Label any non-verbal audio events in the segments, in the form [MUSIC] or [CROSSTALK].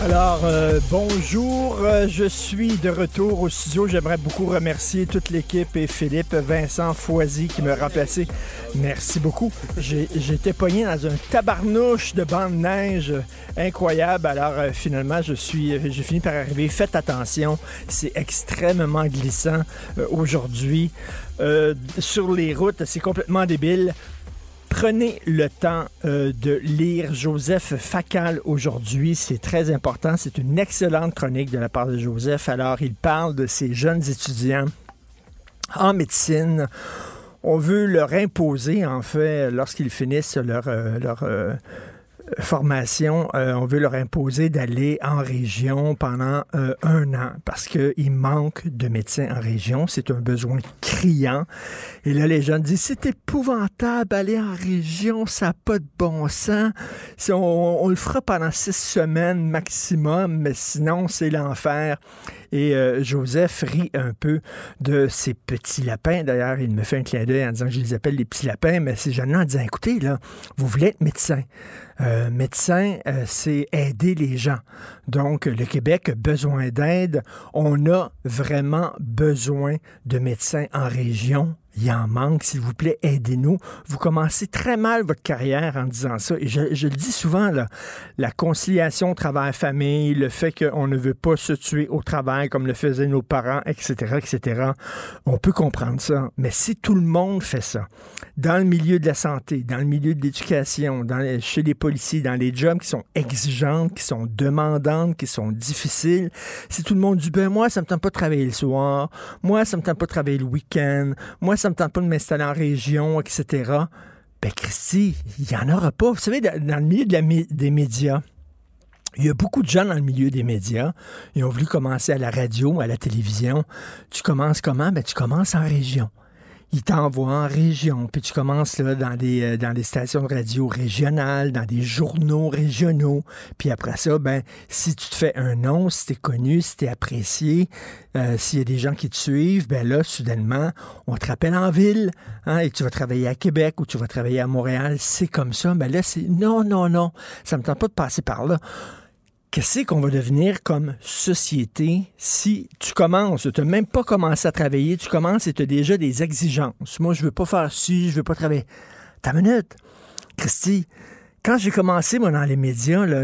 Alors, euh, bonjour, euh, je suis de retour au studio. J'aimerais beaucoup remercier toute l'équipe et Philippe Vincent Foisy qui m'a remplacé. Merci beaucoup. J'étais pogné dans un tabarnouche de bande de neige incroyable. Alors, euh, finalement, je suis, j'ai fini par arriver. Faites attention, c'est extrêmement glissant aujourd'hui. Sur les routes, c'est complètement débile. Prenez le temps euh, de lire Joseph Facal aujourd'hui. C'est très important. C'est une excellente chronique de la part de Joseph. Alors, il parle de ces jeunes étudiants en médecine. On veut leur imposer, en fait, lorsqu'ils finissent leur, euh, leur euh, formation, euh, on veut leur imposer d'aller en région pendant euh, un an parce qu'il manque de médecins en région. C'est un besoin criant. Et là, les jeunes disent, c'est épouvantable, aller en région, ça n'a pas de bon sens. On le fera pendant six semaines maximum, mais sinon, c'est l'enfer. Et euh, Joseph rit un peu de ces petits lapins. D'ailleurs, il me fait un clin d'œil en disant que je les appelle les petits lapins, mais ces jeunes-là en disant, écoutez, là, vous voulez être médecin. Euh, médecin, euh, c'est aider les gens. Donc, le Québec a besoin d'aide. On a vraiment besoin de médecins en région. Il en manque, s'il vous plaît, aidez-nous. Vous commencez très mal votre carrière en disant ça. Et je, le dis souvent, là, la conciliation travail-famille, le fait qu'on ne veut pas se tuer au travail comme le faisaient nos parents, etc., etc., on peut comprendre ça. Mais si tout le monde fait ça, dans le milieu de la santé, dans le milieu de l'éducation, chez les policiers, dans les jobs qui sont exigeantes, qui sont demandantes, qui sont difficiles, si tout le monde dit, ben moi, ça me tente pas de travailler le soir, moi, ça me tente pas de travailler le week-end, moi, ça me tente pas de m'installer en région, etc., ben Christy, il n'y en aura pas. Vous savez, dans, le milieu des médias, il y a beaucoup de gens dans le milieu des médias. Ils ont voulu commencer à la radio, à la télévision. Tu commences comment? Ben, tu commences en région. Ils t'envoient en région, puis tu commences là, dans, des, euh, dans des stations de radio régionales, dans des journaux régionaux. Puis après ça, ben, si tu te fais un nom, si tu es connu, si tu es apprécié, euh, s'il y a des gens qui te suivent, ben là, soudainement, on te rappelle en ville, hein, et tu vas travailler à Québec ou tu vas travailler à Montréal. C'est comme ça. Ben là, c'est non, non, non. Ça me tente pas de passer par là qu'est-ce qu'on va devenir comme société si tu commences, tu n'as même pas commencé à travailler, tu commences et tu as déjà des exigences? Moi, je veux pas faire ci, je veux pas travailler. Ta minute, Christy, quand j'ai commencé, moi, dans les médias, là,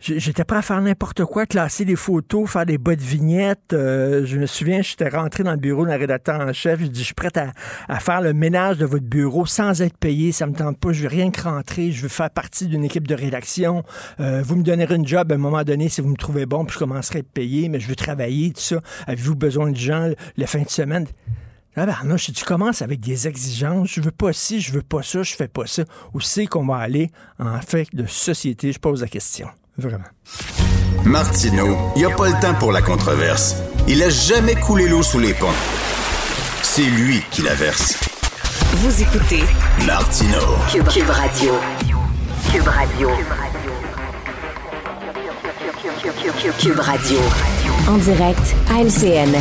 j'étais prêt à faire n'importe quoi, classer des photos, faire des bas de vignettes. Euh, je me souviens, j'étais rentré dans le bureau d'un rédacteur en chef. J'ai dit, je suis prêt à, à faire le ménage de votre bureau sans être payé. Ça me tente pas. Je veux rien que rentrer. Je veux faire partie d'une équipe de rédaction. Euh, vous me donnerez une job à un moment donné si vous me trouvez bon, puis je commencerai à être payé, mais je veux travailler, tout ça. Avez-vous besoin de gens la fin de semaine? Ah ben, non, si tu commences avec des exigences, je veux pas ci, je veux pas ça, je fais pas ça, où c'est qu'on va aller en fait de société? Je pose la question. Vraiment. Martineau, il n'y a pas le temps pour la controverse. Il a jamais coulé l'eau sous les ponts. C'est lui qui la verse. Vous écoutez Martineau. Cube, Cube Radio. Cube Radio. Cube Radio. En direct à LCN.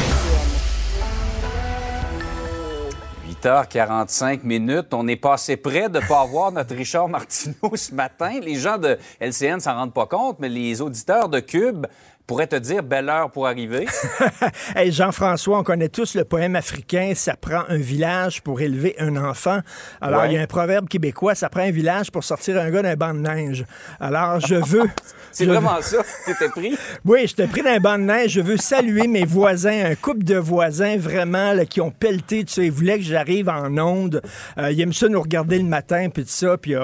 8h45 minutes. On est passé près de ne pas avoir notre Richard Martineau ce matin. Les gens de LCN s'en rendent pas compte, mais les auditeurs de Cube pourrait te dire belle heure pour arriver. [LAUGHS] hey, Jean-François, on connaît tous le poème africain Ça prend un village pour élever un enfant. Alors, il y a un proverbe québécois Ça prend un village pour sortir un gars d'un banc de neige. Alors, je veux. [LAUGHS] C'est vraiment ça. Tu t'es pris? [LAUGHS] Oui, je t'ai pris d'un banc de neige. Je veux saluer mes voisins, un couple de voisins vraiment qui ont pelleté. Tu sais, ils voulaient que j'arrive en onde. Euh, ils aiment ça nous regarder le matin, puis tout ça. Puis euh,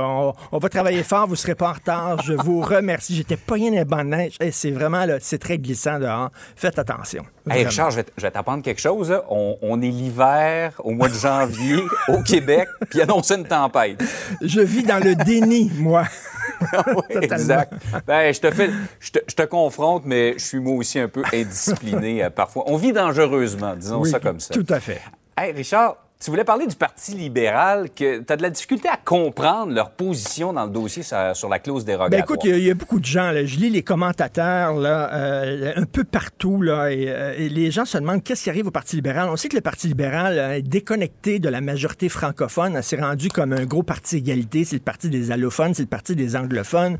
on, va travailler fort, vous ne serez pas en retard. Je vous remercie. J'étais pas dans un banc de neige. c'est vraiment là, c'est très glissant dehors. Faites attention. Hey Richard, je vais t'apprendre quelque chose. On, est l'hiver au mois de janvier [LAUGHS] au Québec, puis annonce une tempête. Je vis dans le déni, moi. [LAUGHS] oui, [LAUGHS] exact. Ben, je te fais, je te, confronte, mais je suis moi aussi un peu indiscipliné euh, parfois. On vit dangereusement, disons ça comme ça. Tout à fait. Hey Richard, tu voulais parler du Parti libéral, que tu as de la difficulté à comprendre leur position dans le dossier sur, la clause dérogatoire. Ben écoute, il y, a beaucoup de gens, là, je lis les commentateurs là, euh, un peu partout, là, euh, et, les gens se demandent qu'est-ce qui arrive au Parti libéral. On sait que le Parti libéral euh, est déconnecté de la majorité francophone, s'est rendu comme un gros parti égalité, c'est le parti des allophones, c'est le parti des anglophones.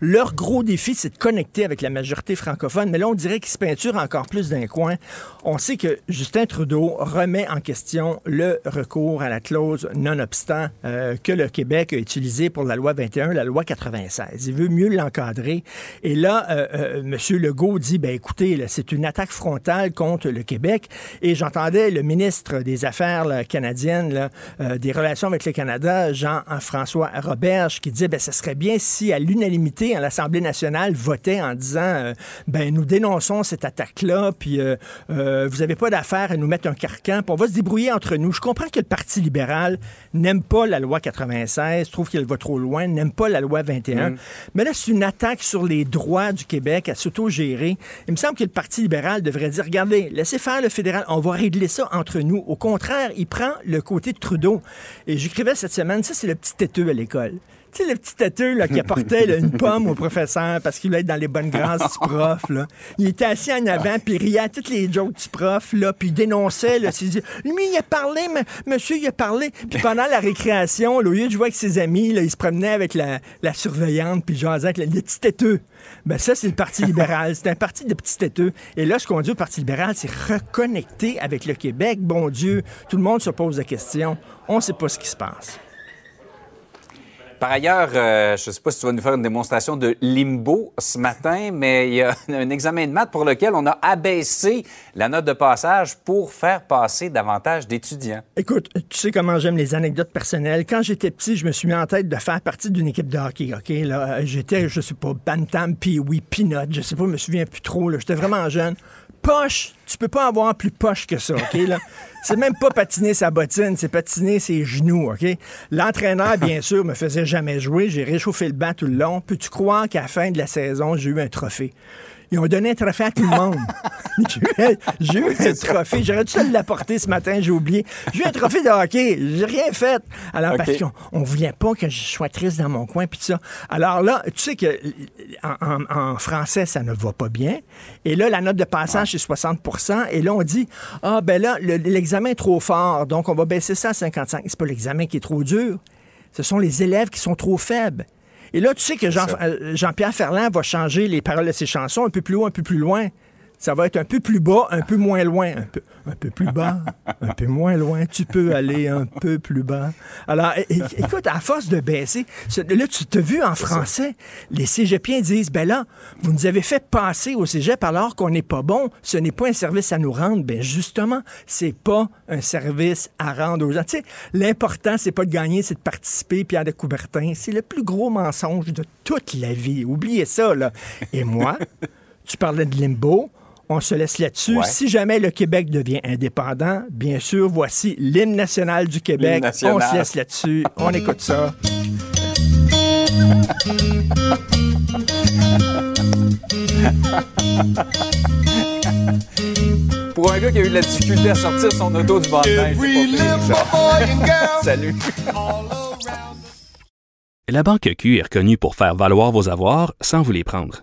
Leur gros défi, c'est de connecter avec la majorité francophone, mais là, on dirait qu'ils se peinturent encore plus d'un coin. On sait que Justin Trudeau remet en question le recours à la clause nonobstant euh, que le Québec a utilisé pour la loi 21, la loi 96. Il veut mieux l'encadrer. Et là, euh, euh, M. Legault dit, ben écoutez, c'est une attaque frontale contre le Québec. Et j'entendais le ministre des Affaires canadiennes, des relations avec le Canada, Jean-François Roberge, qui disait, ben ce serait bien si à l'unanimité, l'Assemblée nationale votait en disant, ben nous dénonçons cette attaque-là, puis vous n'avez pas d'affaire à nous mettre un carcan, puis on va se débrouiller entre nous. Je que le Parti libéral n'aime pas la loi 96, trouve qu'elle va trop loin, n'aime pas la loi 21. Mm. Mais là, c'est une attaque sur les droits du Québec à s'auto-gérer. Il me semble que le Parti libéral devrait dire, regardez, laissez faire le fédéral, on va régler ça entre nous. Au contraire, il prend le côté de Trudeau. Et j'écrivais cette semaine, ça, c'est le petit têteux à l'école. Tu sais, le petit têteux qui apportait une pomme au professeur parce qu'il voulait être dans les bonnes grâces du prof. Là. Il était assis en avant, puis riait à toutes les jokes du prof, puis il dénonçait. Là, il lui, il a parlé, mais, monsieur, il a parlé. Puis pendant la récréation, là, au lieu de jouer avec ses amis, il se promenait avec la, la surveillante, puis jasait avec le, petit têteux. Ben ça, c'est le Parti libéral. C'est un parti de petits têteux. Et là, ce qu'on dit au Parti libéral, c'est reconnecter avec le Québec. Bon Dieu, tout le monde se pose la question. On ne sait pas ce qui se passe. Par ailleurs, euh, je ne sais pas si tu vas nous faire une démonstration de limbo ce matin, mais il y a [LAUGHS] un examen de maths pour lequel on a abaissé la note de passage pour faire passer davantage d'étudiants. Écoute, tu sais comment j'aime les anecdotes personnelles. Quand j'étais petit, je me suis mis en tête de faire partie d'une équipe de hockey. Ok, là, j'étais, je sais pas, bantam, puis oui, peanut, je sais pas, je me souviens plus trop. J'étais vraiment jeune poche, tu peux pas avoir plus poche que ça, OK? Là? [LAUGHS] C'est même pas patiner sa bottine, c'est patiner ses genoux, OK? L'entraîneur, bien sûr, me faisait jamais jouer. J'ai réchauffé le banc tout le long. Peux-tu croire qu'à la fin de la saison, j'ai eu un trophée? Ils ont donné un trophée à tout le monde. [LAUGHS] j'ai eu un trophée. J'aurais dû l'apporter ce matin, j'ai oublié. J'ai eu un trophée de hockey. J'ai rien fait. Alors, parce qu'on ne voulait pas que je sois triste dans mon coin, puis ça. Alors là, tu sais que en, français, ça ne va pas bien. Et là, la note de passage, c'est 60% Et là, on dit, ah, ben là, l'examen est trop fort, donc on va baisser ça à 55. C'est pas l'examen qui est trop dur. Ce sont les élèves qui sont trop faibles. Et là, tu sais que euh, Jean-Pierre Ferland va changer les paroles de ses chansons un peu plus haut, un peu plus loin ça va être un peu plus bas, un peu moins loin, un peu, un peu plus bas, un peu moins loin. Tu peux aller un peu plus bas. Alors, écoute, à force de baisser, là, tu t'as vu en français, les cégepiens disent, ben là, vous nous avez fait passer au cégep alors qu'on n'est pas bon. Ce n'est pas un service à nous rendre. Ben justement, c'est pas un service à rendre aux gens. Tu sais, l'important, c'est pas de gagner, c'est de participer, Pierre de Coubertin. C'est le plus gros mensonge de toute la vie. Oubliez ça, là. Et moi, tu parlais de limbo. On se laisse là-dessus. Si jamais le Québec devient indépendant, bien sûr, voici l'hymne national du Québec. On se laisse là-dessus. On écoute ça. Pour un gars qui a eu de la difficulté à sortir son auto du banc [LAUGHS] Salut. La Banque Q est reconnue pour faire valoir vos avoirs sans vous les prendre.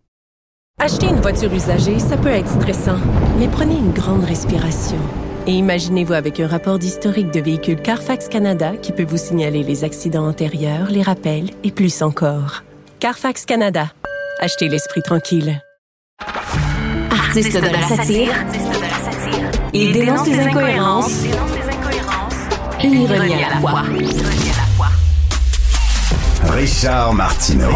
Acheter une voiture usagée, ça peut être stressant, mais prenez une grande respiration. Et imaginez-vous avec un rapport d'historique de véhicule Carfax Canada qui peut vous signaler les accidents antérieurs, les rappels et plus encore. Carfax Canada. Achetez l'esprit tranquille. Artiste de la satire. Il dénonce les incohérences. Une ironie à la fois. Richard Martineau.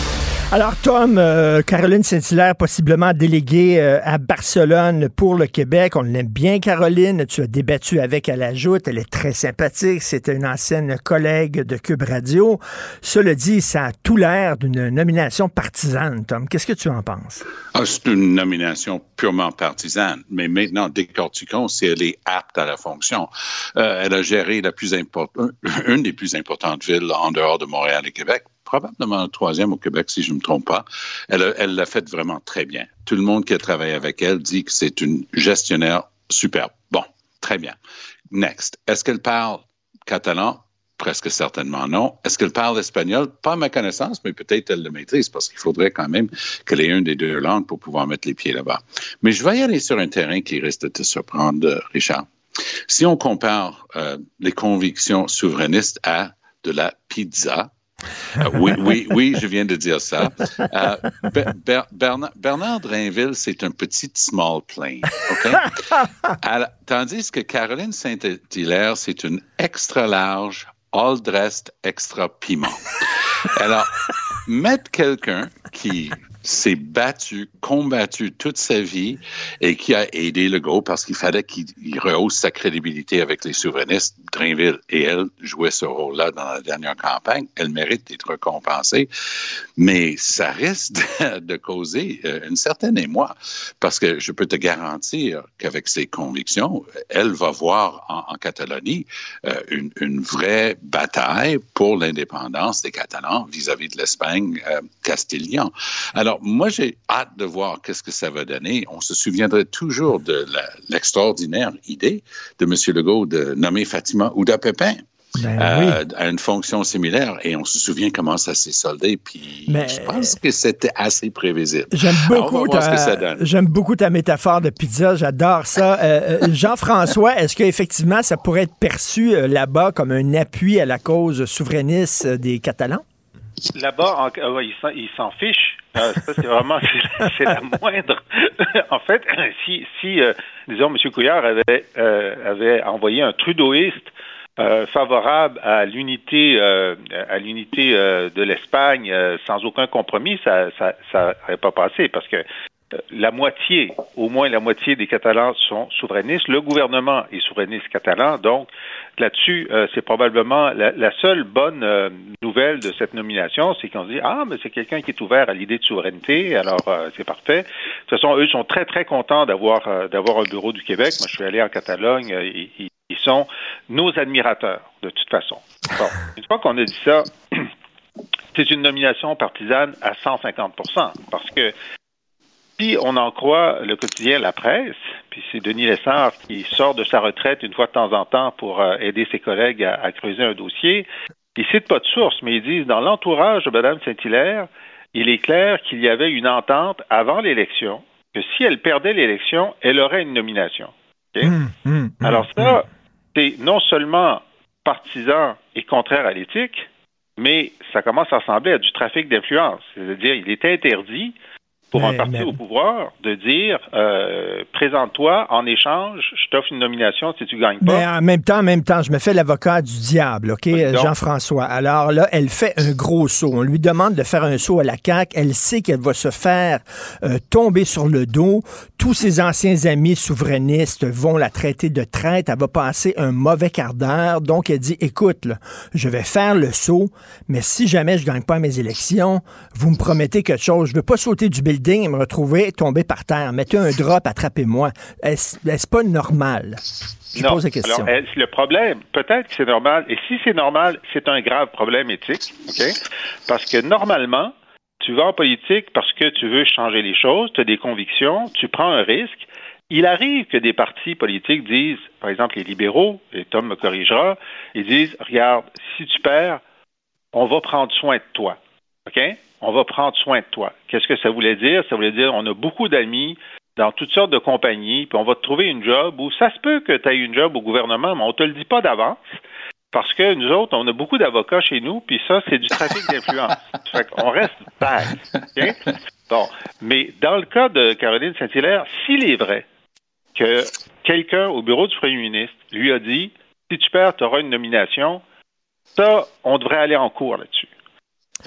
Alors, Tom, euh, Caroline Saint-Hilaire, possiblement déléguée euh, à Barcelone pour le Québec. On l'aime bien, Caroline. Tu as débattu avec à la joute. Elle est très sympathique. C'était une ancienne collègue de Cube Radio. Cela dit, ça a tout l'air d'une nomination partisane, Tom. Qu'est-ce que tu en penses? Ah, c'est une nomination purement partisane. Mais maintenant, décortiquons si elle est apte à la fonction. Euh, elle a géré la plus importante, une des plus importantes villes en dehors de Montréal et Québec probablement troisième au Québec, si je ne me trompe pas. Elle l'a fait vraiment très bien. Tout le monde qui a travaillé avec elle dit que c'est une gestionnaire superbe. Bon, très bien. Next. Est-ce qu'elle parle catalan? Presque certainement non. Est-ce qu'elle parle espagnol? Pas à ma connaissance, mais peut-être elle le maîtrise parce qu'il faudrait quand même qu'elle ait une des deux langues pour pouvoir mettre les pieds là-bas. Mais je vais y aller sur un terrain qui risque de te surprendre, Richard. Si on compare euh, les convictions souverainistes à de la pizza, euh, oui, oui, oui, je viens de dire ça. Euh, Bernard, Bernard, Drainville, c'est un petit small plane, OK? [LAUGHS] tandis que Caroline Saint-Hilaire, c'est une extra large, all dressed, extra piment. Alors, mettre quelqu'un qui s'est battu, combattu toute sa vie et qui a aidé le groupe parce qu'il fallait qu'il rehausse sa crédibilité avec les souverainistes. Drainville et elle jouaient ce rôle-là dans la dernière campagne. Elle mérite d'être récompensée, mais ça risque de, causer euh, une certaine émoi parce que je peux te garantir qu'avec ses convictions, elle va voir en, Catalonie euh, une, vraie bataille pour l'indépendance des Catalans vis-à-vis de l'Espagne euh, castilienne. Alors, alors, moi, j'ai hâte de voir qu'est-ce que ça va donner. On se souviendrait toujours de l'extraordinaire idée de M. Legault de nommer Fatima Ouda Pépin. Ben euh, à une fonction similaire et on se souvient comment ça s'est soldé puis je pense que c'était assez prévisible. J'aime beaucoup, ta, j'aime beaucoup ta métaphore de pizza, j'adore ça. Euh, euh, Jean-François, est-ce qu'effectivement ça pourrait être perçu là-bas comme un appui à la cause souverainiste des Catalans? Là-bas, ils s'en fichent. Ah, ça, c'est vraiment [LAUGHS] c'est la moindre. [LAUGHS] en fait, si, si euh, disons, M. Couillard avait, euh, avait envoyé un trudeauiste euh, favorable à l'unité à l'unité de l'Espagne sans aucun compromis, ça ça ça pas passé parce que la moitié, au moins la moitié des Catalans sont souverainistes. Le gouvernement est souverainiste catalan, donc là-dessus, euh, c'est probablement la, seule bonne euh, nouvelle de cette nomination, c'est qu'on se dit ah mais c'est quelqu'un qui est ouvert à l'idée de souveraineté, alors euh, c'est parfait. De toute façon, eux sont très très contents d'avoir d'avoir un bureau du Québec. Moi, je suis allé en Catalogne, ils, ils sont nos admirateurs de toute façon. Bon, une fois qu'on a dit ça. [CLEARS THROAT] C'est une nomination partisane à 150% parce que si on en croit le quotidien La Presse, puis c'est Denis Lessard qui sort de sa retraite une fois de temps en temps pour euh, aider ses collègues à, creuser un dossier, ils citent pas de source, mais ils disent dans l'entourage de Mme Saint-Hilaire, il est clair qu'il y avait une entente avant l'élection, que si elle perdait l'élection, elle aurait une nomination. Hum, hum, hum, Alors ça, c'est non seulement partisan et contraire à l'éthique, mais ça commence à ressembler à du trafic d'influence. C'est-à-dire, il est interdit pour un Mais- parti mais- au pouvoir de dire euh, présente-toi en échange, je t'offre une nomination si tu gagnes pas. Mais en même temps, en même temps, je me fais l'avocat du diable, OK. Jean-François. Alors là, elle fait un gros saut. On lui demande de faire un saut à la CAQ. Elle sait qu'elle va se faire euh, tomber sur le dos. Tous ses anciens amis souverainistes vont la traiter de traite. Elle va passer un mauvais quart d'heure. Donc, elle dit, écoute, là, je vais faire le saut, mais si jamais je gagne pas mes élections, vous me promettez quelque chose. Je veux pas sauter du building et me retrouver tombé par terre. Mettez un drop, attrapez-moi. Est-ce pas normal? Je Non. pose la question. Alors, le problème, peut-être que c'est normal, et si c'est normal, c'est un grave problème éthique, OK? Parce que normalement, tu vas en politique parce que tu veux changer les choses, tu as des convictions, tu prends un risque. Il arrive que des partis politiques disent, par exemple les libéraux, et Tom me corrigera, ils disent, regarde, si tu perds, on va prendre soin de toi. OK? On va prendre soin de toi. Qu'est-ce que ça voulait dire? Ça voulait dire, on a beaucoup d'amis dans toutes sortes de compagnies, puis on va te trouver une job où ça se peut que tu aies une job au gouvernement, mais on te le dit pas d'avance. Parce que nous autres, on a beaucoup d'avocats chez nous, puis ça, c'est du trafic d'influence. [LAUGHS] fait qu'on reste vague. OK? Bon. Mais dans le cas de Caroline Saint-Hilaire, s'il est vrai que quelqu'un au bureau du premier ministre lui a dit si tu perds, tu auras une nomination, ça, on devrait aller en cours là-dessus.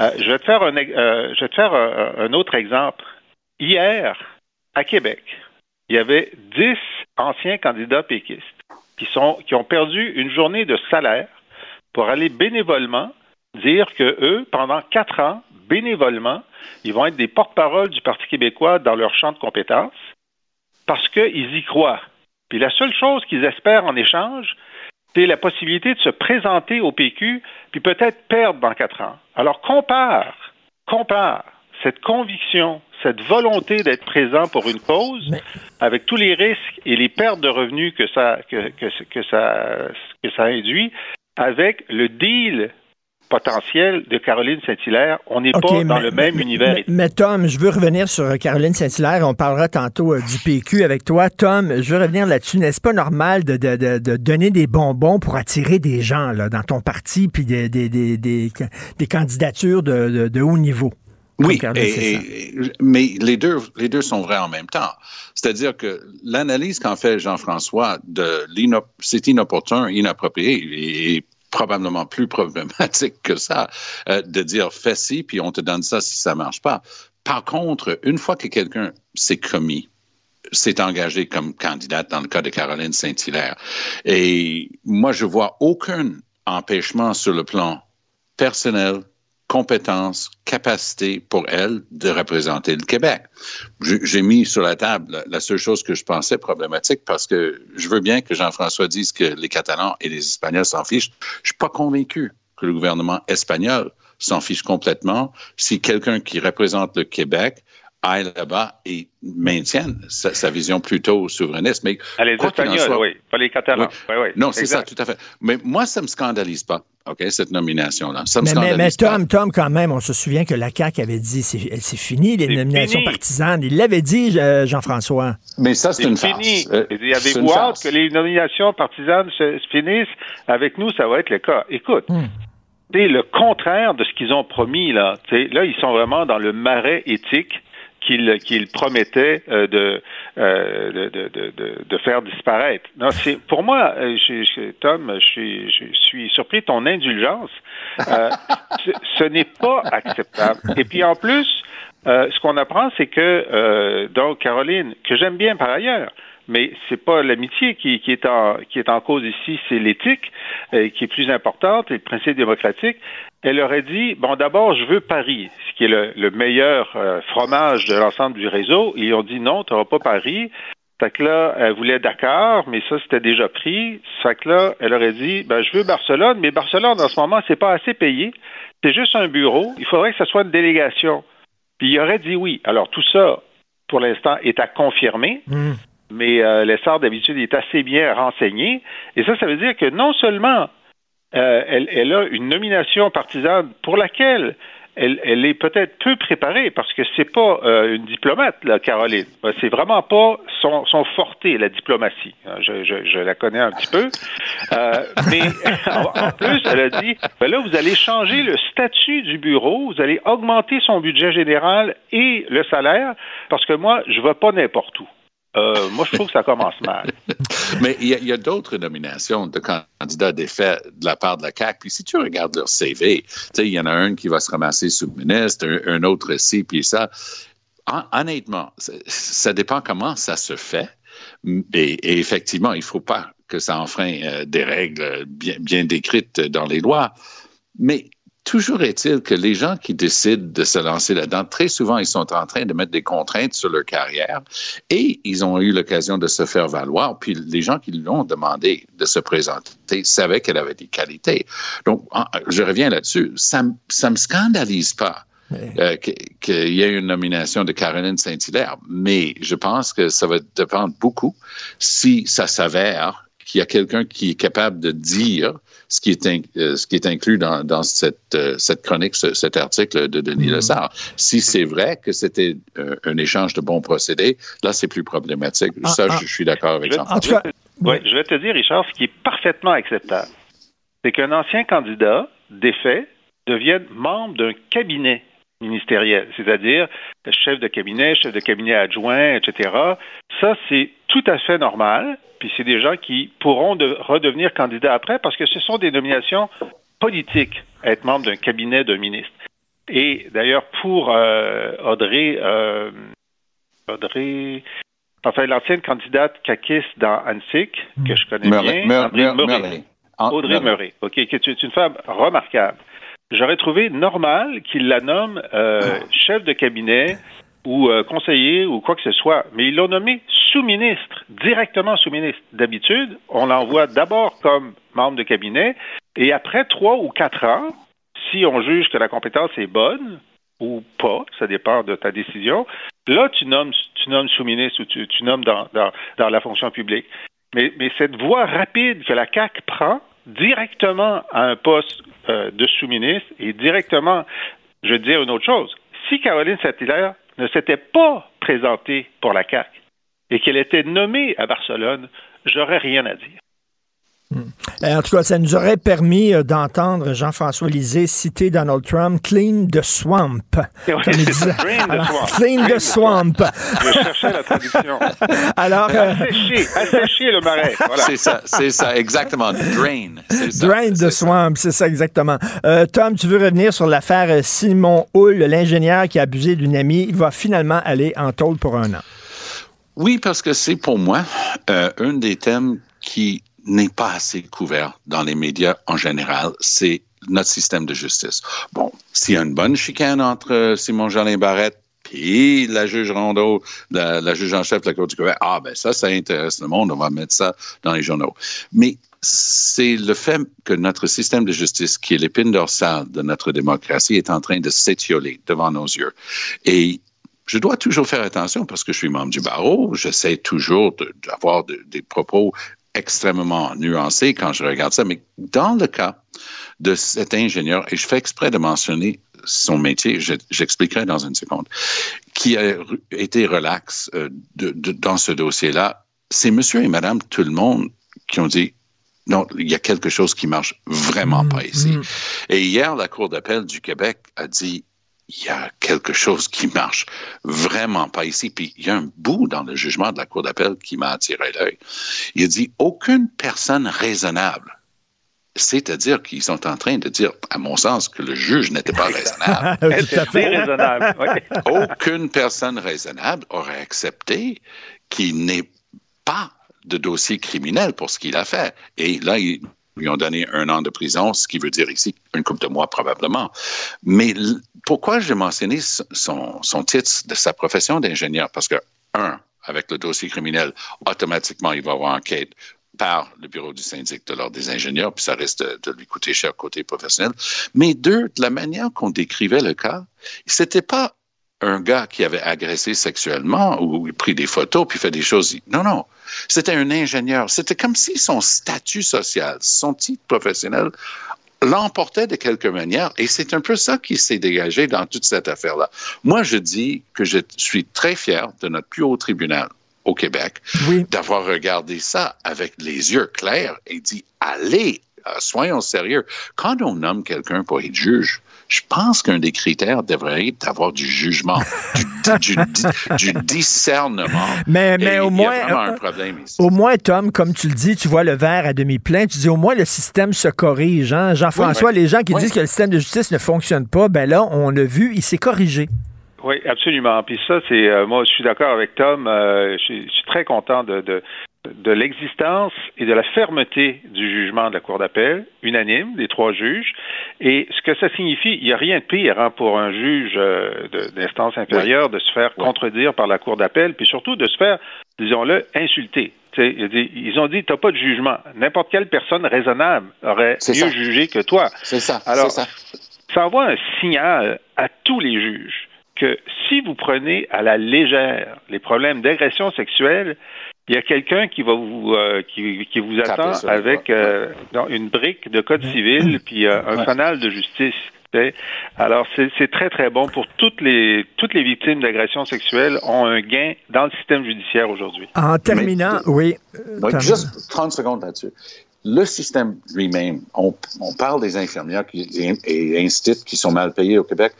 Euh, je vais te faire, euh, faire un, autre exemple. Hier, à Québec, il y avait 10 anciens candidats péquistes qui ont perdu une journée de salaire pour aller bénévolement dire que eux, pendant quatre ans, bénévolement, ils vont être des porte-parole du Parti québécois dans leur champ de compétences parce qu'ils y croient. Puis la seule chose qu'ils espèrent en échange, c'est la possibilité de se présenter au PQ, puis peut-être perdre dans quatre ans. Alors compare, compare cette conviction, cette volonté d'être présent pour une cause, Mais- avec tous les risques et les pertes de revenus que ça, que, que, que ça, que ça induit, avec le deal potentiel de Caroline Saint-Hilaire. On n'est pas dans mais- le même mais- univers. Mais, mais Tom, je veux revenir sur Caroline Saint-Hilaire. On parlera tantôt euh, du PQ avec toi. Tom, je veux revenir là-dessus. N'est-ce pas normal de, de- de- de donner des bonbons pour attirer des gens là, dans ton parti puis des, des, des, des, des candidatures de, de- de haut niveau? Oui, et- et- mais les deux, les deux sont vrais en même temps. C'est-à-dire que l'analyse qu'en fait Jean-François de l'inop, c'est inopportun, inapproprié et, et probablement plus problématique que ça euh, de dire fais ci puis on te donne ça si ça marche pas. Par contre, une fois que quelqu'un s'est commis, s'est engagé comme candidate dans le cas de Caroline Saint-Hilaire, et moi je vois aucun empêchement sur le plan personnel, compétences, capacité pour elle de représenter le Québec. J'ai mis sur la table la seule chose que je pensais problématique parce que je veux bien que Jean-François dise que les Catalans et les Espagnols s'en fichent. Je suis pas convaincu que le gouvernement espagnol s'en fiche complètement si quelqu'un qui représente le Québec aille là-bas et maintienne sa, sa vision plutôt souverainiste. Mais Ah, les Espagnols, soit- oui, pas les Catalans. Oui. Oui, oui, non, c'est ça, tout à fait. Mais moi, ça me scandalise pas, OK, cette nomination-là. Ça me Mais, mais, scandalise mais pas. Tom, Tom, quand même, on se souvient que la CAQ avait dit c'est c'est fini, les nominations fini. partisanes. Il l'avait dit, euh, Jean-François. Mais ça, c'est une fini. farce. Euh, c'est Avez-vous une hâte que les nominations partisanes se, se finissent? Avec nous, ça va être le cas. Écoute, c'est le contraire de ce qu'ils ont promis, là. Là, ils sont vraiment dans le marais éthique qu'ils qu'ils promettaient euh, de, euh, de, de, de, de- faire disparaître. Non, pour moi, euh, je- je- Tom, je, je suis surpris de ton indulgence. Euh, [LAUGHS] ce, ce n'est pas acceptable. Et puis en plus, euh, ce qu'on apprend, c'est que euh, donc Caroline, que j'aime bien par ailleurs, mais c'est pas l'amitié qui, est en cause ici, c'est l'éthique euh, qui est plus importante et le principe démocratique. Elle aurait dit bon d'abord je veux Paris, ce qui est le, le meilleur euh, fromage de l'ensemble du réseau. Ils ont dit non, tu n'auras pas Paris. Fait que là, elle voulait Dakar, mais ça, c'était déjà pris. Fait que là, elle aurait dit, ben, je veux Barcelone, mais Barcelone, en ce moment, c'est pas assez payé. C'est juste un bureau. Il faudrait que ce soit une délégation. Puis il aurait dit oui. Alors, tout ça, pour l'instant, est à confirmer. Hmm. Mais euh, l'essor, d'habitude, est assez bien renseigné. Et ça, ça veut dire que non seulement euh, elle, elle a une nomination partisane pour laquelle elle, elle est peut-être peu préparée parce que c'est pas euh, une diplomate, là, Caroline. Euh, c'est vraiment pas son, son forté, la diplomatie. Euh, je, je, je la connais un petit peu. Euh, mais [LAUGHS] en plus, elle a dit, ben là, vous allez changer le statut du bureau, vous allez augmenter son budget général et le salaire, parce que moi, je vais pas n'importe où. Euh, moi, je trouve que ça commence mal. [LAUGHS] Mais il y a, d'autres nominations de candidats défaits de la part de la CAQ. Puis si tu regardes leur CV, il y en a un qui va se ramasser sous-ministre, un, un, autre ci, puis ça. honnêtement, ça dépend comment ça se fait. Et, et effectivement, il ne faut pas que ça enfreint euh, des règles bien, bien décrites dans les lois. Mais toujours est-il que les gens qui décident de se lancer là-dedans, très souvent, ils sont en train de mettre des contraintes sur leur carrière et ils ont eu l'occasion de se faire valoir. Puis les gens qui lui ont demandé de se présenter savaient qu'elle avait des qualités. Donc, je reviens là-dessus. Ça ne me scandalise pas. Euh, qu'il y ait une nomination de Caroline Saint-Hilaire, mais je pense que ça va dépendre beaucoup si ça s'avère qu'il y a quelqu'un qui est capable de dire ce qui est, in, euh, ce qui est inclus dans, dans cette, euh, cette chronique, ce, cet article de Denis mmh. Lessard. Si c'est vrai que c'était euh, un échange de bons procédés, là, c'est plus problématique. Ah, Ça, ah, je, je, suis d'accord avec tout cas, oui, je vais te dire, Richard, ce qui est parfaitement acceptable, c'est qu'un ancien candidat défait devienne membre d'un cabinet ministériel, c'est-à-dire chef de cabinet, chef de cabinet adjoint, etc. Ça, c'est tout à fait normal. Puis c'est des gens qui pourront de, redevenir candidats après parce que ce sont des nominations politiques, être membre d'un cabinet de ministre. Et d'ailleurs, pour euh, Audrey, euh, Audrey, enfin l'ancienne candidate caquiste dans ANSIC, que je connais Murray, bien, Audrey Murray. Audrey Murray, OK, qui est une femme remarquable. J'aurais trouvé normal qu'il la nomme euh, chef de cabinet ou euh, conseiller ou quoi que ce soit, mais ils l'ont nommé sous-ministre, directement sous-ministre. D'habitude, on l'envoie d'abord comme membre de cabinet et après trois ou quatre ans, si on juge que la compétence est bonne ou pas, ça dépend de ta décision, là, tu nommes, tu nommes sous-ministre ou tu, tu nommes dans, dans, dans, la fonction publique. Mais, mais cette voie rapide que la CAC prend directement à un poste euh, de sous-ministre et directement, je veux dire une autre chose. Si Caroline Saint-Hilaire ne s'était pas présentée pour la CAC et qu'elle était nommée à Barcelone, j'aurais rien à dire. Hmm. En tout cas, ça nous aurait permis euh, d'entendre Jean-François Lisée citer Donald Trump clean the swamp. Comme il disait. Alors, [LAUGHS] clean the swamp. Je cherchais la traduction. [LAUGHS] Alors, euh... assécher, assécher le marais. Voilà. C'est ça, c'est ça, exactement. Drain. Ça, Drain the swamp, c'est ça exactement. Euh, Tom, tu veux revenir sur l'affaire Simon Hull, l'ingénieur qui a abusé d'une amie. Il va finalement aller en tôle pour un an. Oui, parce que c'est pour moi euh, un des thèmes qui n'est pas assez couvert dans les médias en général, c'est notre système de justice. Bon, s'il y a une bonne chicane entre Simon Jolin Barrette puis la juge Rondeau, la, juge en chef de la Cour du Québec, ah ben ça, ça intéresse le monde, on va mettre ça dans les journaux. Mais c'est le fait que notre système de justice, qui est l'épine dorsale de notre démocratie, est en train de s'étioler devant nos yeux. Et je dois toujours faire attention parce que je suis membre du barreau. J'essaie toujours d'avoir de, de, des propos extrêmement nuancé quand je regarde ça, mais dans le cas de cet ingénieur, et je fais exprès de mentionner son métier, j'expliquerai dans une seconde, qui a été relax euh, de, de, dans ce dossier-là, c'est monsieur et madame tout le monde qui ont dit non, il y a quelque chose qui marche vraiment mmh, pas ici. Mmh. Et hier, la Cour d'appel du Québec a dit il y a quelque chose qui marche vraiment pas ici. Puis il y a un bout dans le jugement de la Cour d'appel qui m'a attiré l'œil. Il dit aucune personne raisonnable. C'est-à-dire qu'ils sont en train de dire, à mon sens, que le juge n'était pas raisonnable. [LAUGHS] Tout à fait raisonnable. Oui. [LAUGHS] Aucune personne raisonnable aurait accepté qu'il n'ait pas de dossier criminel pour ce qu'il a fait. Et là, il, lui ont donné un an de prison, ce qui veut dire ici une couple de mois probablement. Mais pourquoi j'ai mentionné son, titre de sa profession d'ingénieur? Parce que, un, avec le dossier criminel, automatiquement, il va avoir enquête par le bureau du syndic de l'ordre des ingénieurs, puis ça risque de, de, lui coûter cher côté professionnel. Mais deux, de la manière qu'on décrivait le cas, c'était pas un gars qui avait agressé sexuellement ou pris des photos puis fait des choses. Non, non. C'était un ingénieur. C'était comme si son statut social, son titre professionnel l'emportait de quelque manière. Et c'est un peu ça qui s'est dégagé dans toute cette affaire-là. Moi, je dis que je suis très fier de notre plus haut tribunal au Québec d'avoir regardé ça avec les yeux clairs et dit, allez, euh, soyons sérieux. Quand on nomme quelqu'un pour être juge, je pense qu'un des critères devrait être d'avoir du jugement, du, du, discernement. Mais, mais au moins, un problème ici. au moins, Tom, comme tu le dis, tu vois le verre à demi plein. Tu dis au moins le système se corrige. Hein? Jean-François, les gens qui disent que le système de justice ne fonctionne pas, ben là, on l'a vu, il s'est corrigé. Oui, absolument. Puis ça, c'est euh, moi, je suis d'accord avec Tom. Euh, je, suis, très content de, de, de l'existence et de la fermeté du jugement de la Cour d'appel, unanime, des trois juges. Et ce que ça signifie, il n'y a rien de pire hein, pour un juge euh, d'instance inférieure de se faire contredire par la Cour d'appel, puis surtout de se faire, disons-le, insulter. ils ont dit, tu n'as pas de jugement. N'importe quelle personne raisonnable aurait mieux jugé que toi. C'est ça. Alors, ça. ça envoie un signal à tous les juges que si vous prenez à la légère les problèmes d'agression sexuelle, il y a quelqu'un qui va vous euh, qui, qui, vous attend avec euh, une brique de code civil puis euh, un fanal de justice. Alors c'est très très bon pour toutes les toutes les victimes d'agression sexuelle ont un gain dans le système judiciaire aujourd'hui. En terminant, oui. juste 30 secondes là-dessus. Le système lui-même, on, on, parle des infirmières qui, et instituts qui sont mal payés au Québec.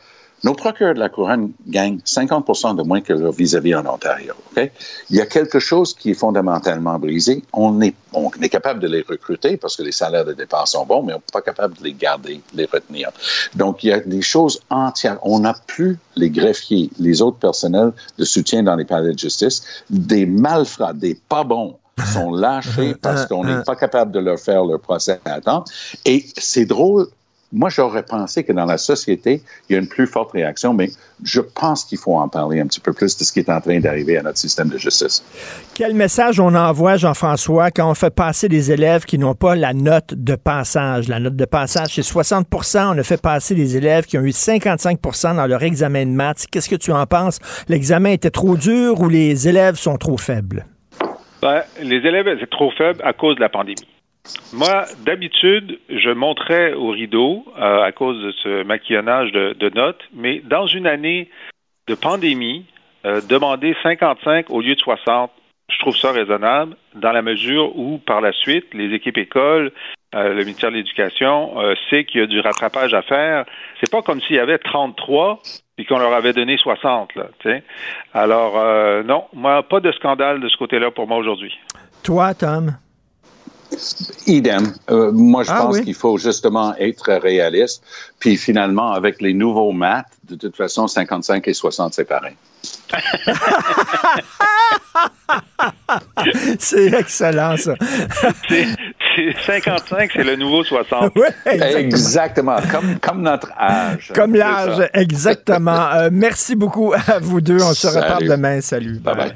Nos procureurs de la couronne gagnent 50 de moins que leur vis-à-vis en Ontario. Il y a quelque chose qui est fondamentalement brisé. On est, on est capable de les recruter parce que les salaires de départ sont bons, mais on n'est pas capable de les garder, de les retenir. Donc, il y a des choses entières. On n'a plus les greffiers, les autres personnels de soutien dans les palais de justice, des malfrats, des pas bons sont lâchés [LAUGHS] parce qu'on n'est pas capable de leur faire leur procès à temps. Et c'est drôle, moi, j'aurais pensé que dans la société, il y a une plus forte réaction, mais je pense qu'il faut en parler un petit peu plus de ce qui est en train d'arriver à notre système de justice. Quel message on envoie, Jean-François, quand on fait passer des élèves qui n'ont pas la note de passage? La note de passage, c'est 60% On a fait passer des élèves qui ont eu 55% dans leur examen de maths. Qu'est-ce que tu en penses? L'examen était trop dur ou les élèves sont trop faibles? Ben, les élèves étaient trop faibles à cause de la pandémie. Moi, d'habitude, je monterais au rideau euh, à cause de ce maquillonnage de, notes, mais dans une année de pandémie, euh, demander 55 au lieu de 60, je trouve ça raisonnable dans la mesure où, par la suite, les équipes écoles, euh, le ministère de l'Éducation sait qu'il y a du rattrapage à faire. C'est pas comme s'il y avait 33 puis qu'on leur avait donné 60. Là, Alors, non, moi, pas de scandale de ce côté-là pour moi aujourd'hui. Toi, Tom? Idem. Euh, moi, je ah pense qu'il faut justement être réaliste. Puis finalement, avec les nouveaux maths, de toute façon, 55 et 60, c'est pareil. [LAUGHS] c'est excellent, ça. 55, c'est le nouveau 60. [LAUGHS] exactement. Comme, notre âge. Comme l'âge, exactement. Euh, merci beaucoup à vous deux. On se reparle demain. Salut. bye. bye.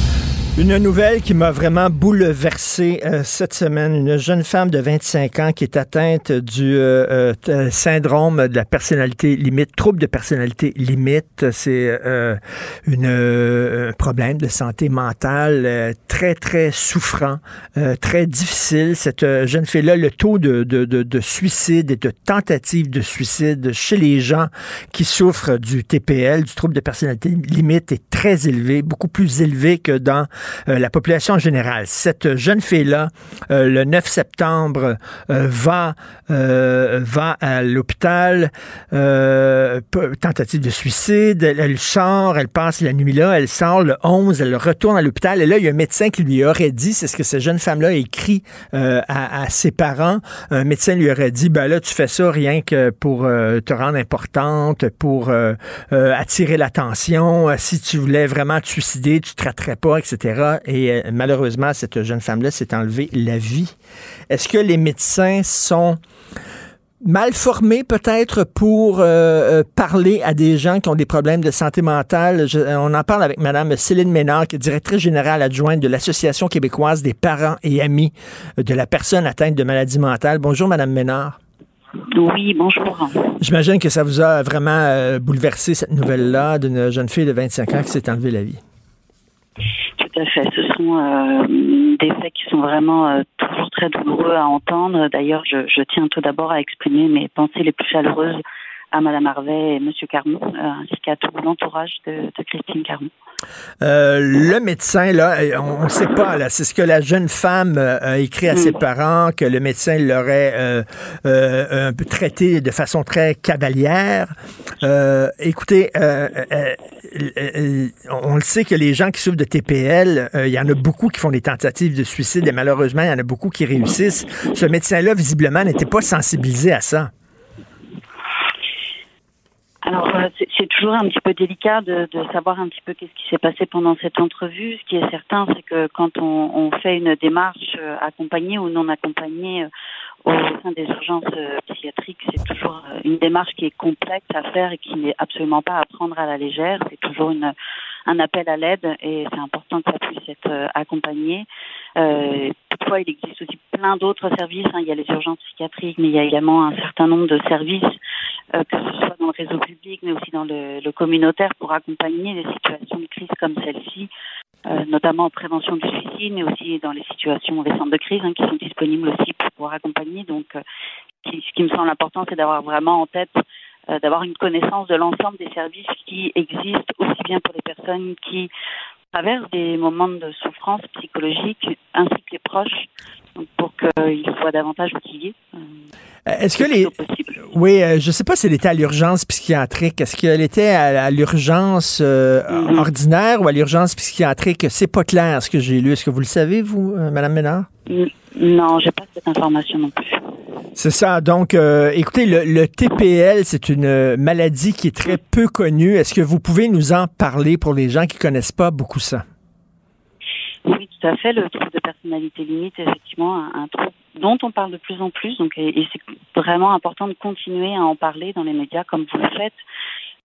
Une nouvelle qui m'a vraiment bouleversé euh, cette semaine. Une jeune femme de 25 ans qui est atteinte du euh, euh, syndrome de la personnalité limite, trouble de personnalité limite. C'est un problème de santé mentale très, très souffrant, très difficile. Cette jeune fille-là, le taux de, de, de, de, suicide et de tentative de suicide chez les gens qui souffrent du TPL, du trouble de personnalité limite, est très élevé, beaucoup plus élevé que dans euh, la population générale. Cette jeune fille-là, euh, le 9 septembre, euh, va, va à l'hôpital, tentative de suicide, elle, sort, elle passe la nuit là, elle sort le 11, elle retourne à l'hôpital, et là, il y a un médecin qui lui aurait dit, c'est ce que cette jeune femme-là a écrit à, ses parents, un médecin lui aurait dit, ben là, tu fais ça rien que pour te rendre importante, pour attirer l'attention, si tu voulais vraiment te suicider, tu te traiterais pas, etc. Et euh, malheureusement, cette jeune femme-là s'est enlevée la vie. Est-ce que les médecins sont mal formés peut-être pour euh, euh, parler à des gens qui ont des problèmes de santé mentale? on en parle avec Mme Céline Ménard, qui est directrice générale adjointe de l'Association québécoise des parents et amis de la personne atteinte de maladie mentale. Bonjour, Mme Ménard. Oui, bonjour. J'imagine que ça vous a vraiment euh, bouleversé cette nouvelle-là d'une jeune fille de 25 ans qui s'est enlevée la vie. Tout à fait. Ce sont euh, des faits qui sont vraiment euh, toujours très douloureux à entendre. D'ailleurs, je, tiens tout d'abord à exprimer mes pensées les plus chaleureuses à Mme Harvey et M. Carmon, euh, ainsi qu'à tout l'entourage de, de, Christine Carmon. Euh, le médecin, là, on ne sait pas, là, c'est ce que la jeune femme euh, a écrit à mm. ses parents, que le médecin l'aurait euh, euh, un peu traité de façon très cavalière. écoutez, on le sait que les gens qui souffrent de TPL, il y en a beaucoup qui font des tentatives de suicide et malheureusement, il y en a beaucoup qui réussissent. Ce médecin-là, visiblement, n'était pas sensibilisé à ça. Alors, euh, c'est toujours un petit peu délicat de, de savoir un petit peu qu'est-ce qui s'est passé pendant cette entrevue. Ce qui est certain, c'est que quand on, on, fait une démarche euh, accompagnée ou non accompagnée euh, au sein des urgences psychiatriques, c'est toujours une démarche qui est complexe à faire et qui n'est absolument pas à prendre à la légère. C'est toujours une, un appel à l'aide et c'est important que ça puisse être accompagné. Euh, toutefois, il existe aussi plein d'autres services. Hein. Il y a les urgences psychiatriques, mais il y a également un certain nombre de services euh, que ce soit dans le réseau public, mais aussi dans le, communautaire, pour accompagner les situations de crise comme celle-ci, euh, notamment en prévention du suicide, mais aussi dans les situations, les centres de crise hein, qui sont disponibles aussi pour pouvoir accompagner. Donc, ce qui me semble important, c'est d'avoir vraiment en tête d'avoir une connaissance de l'ensemble des services qui existent aussi bien pour les personnes qui traversent des moments de souffrance psychologique ainsi que les proches donc pour qu'ils soient davantage outillés. Euh, est-ce que les. Oui, euh, je sais pas si elle était à l'urgence psychiatrique. Est-ce qu'elle était à, l'urgence euh, mm-hmm. ordinaire ou à l'urgence psychiatrique? C'est pas clair ce que j'ai lu. Est-ce que vous le savez, vous, Madame Ménard? Non, j'ai pas cette information non plus. C'est ça. Donc, écoutez, le, le TPL, c'est une maladie qui est très peu connue. Est-ce que vous pouvez nous en parler pour les gens qui connaissent pas beaucoup ça? Oui, tout à fait. Le trouble de personnalité limite est effectivement un, un trouble dont on parle de plus en plus. Donc, et, et c'est vraiment important de continuer à en parler dans les médias comme vous le faites.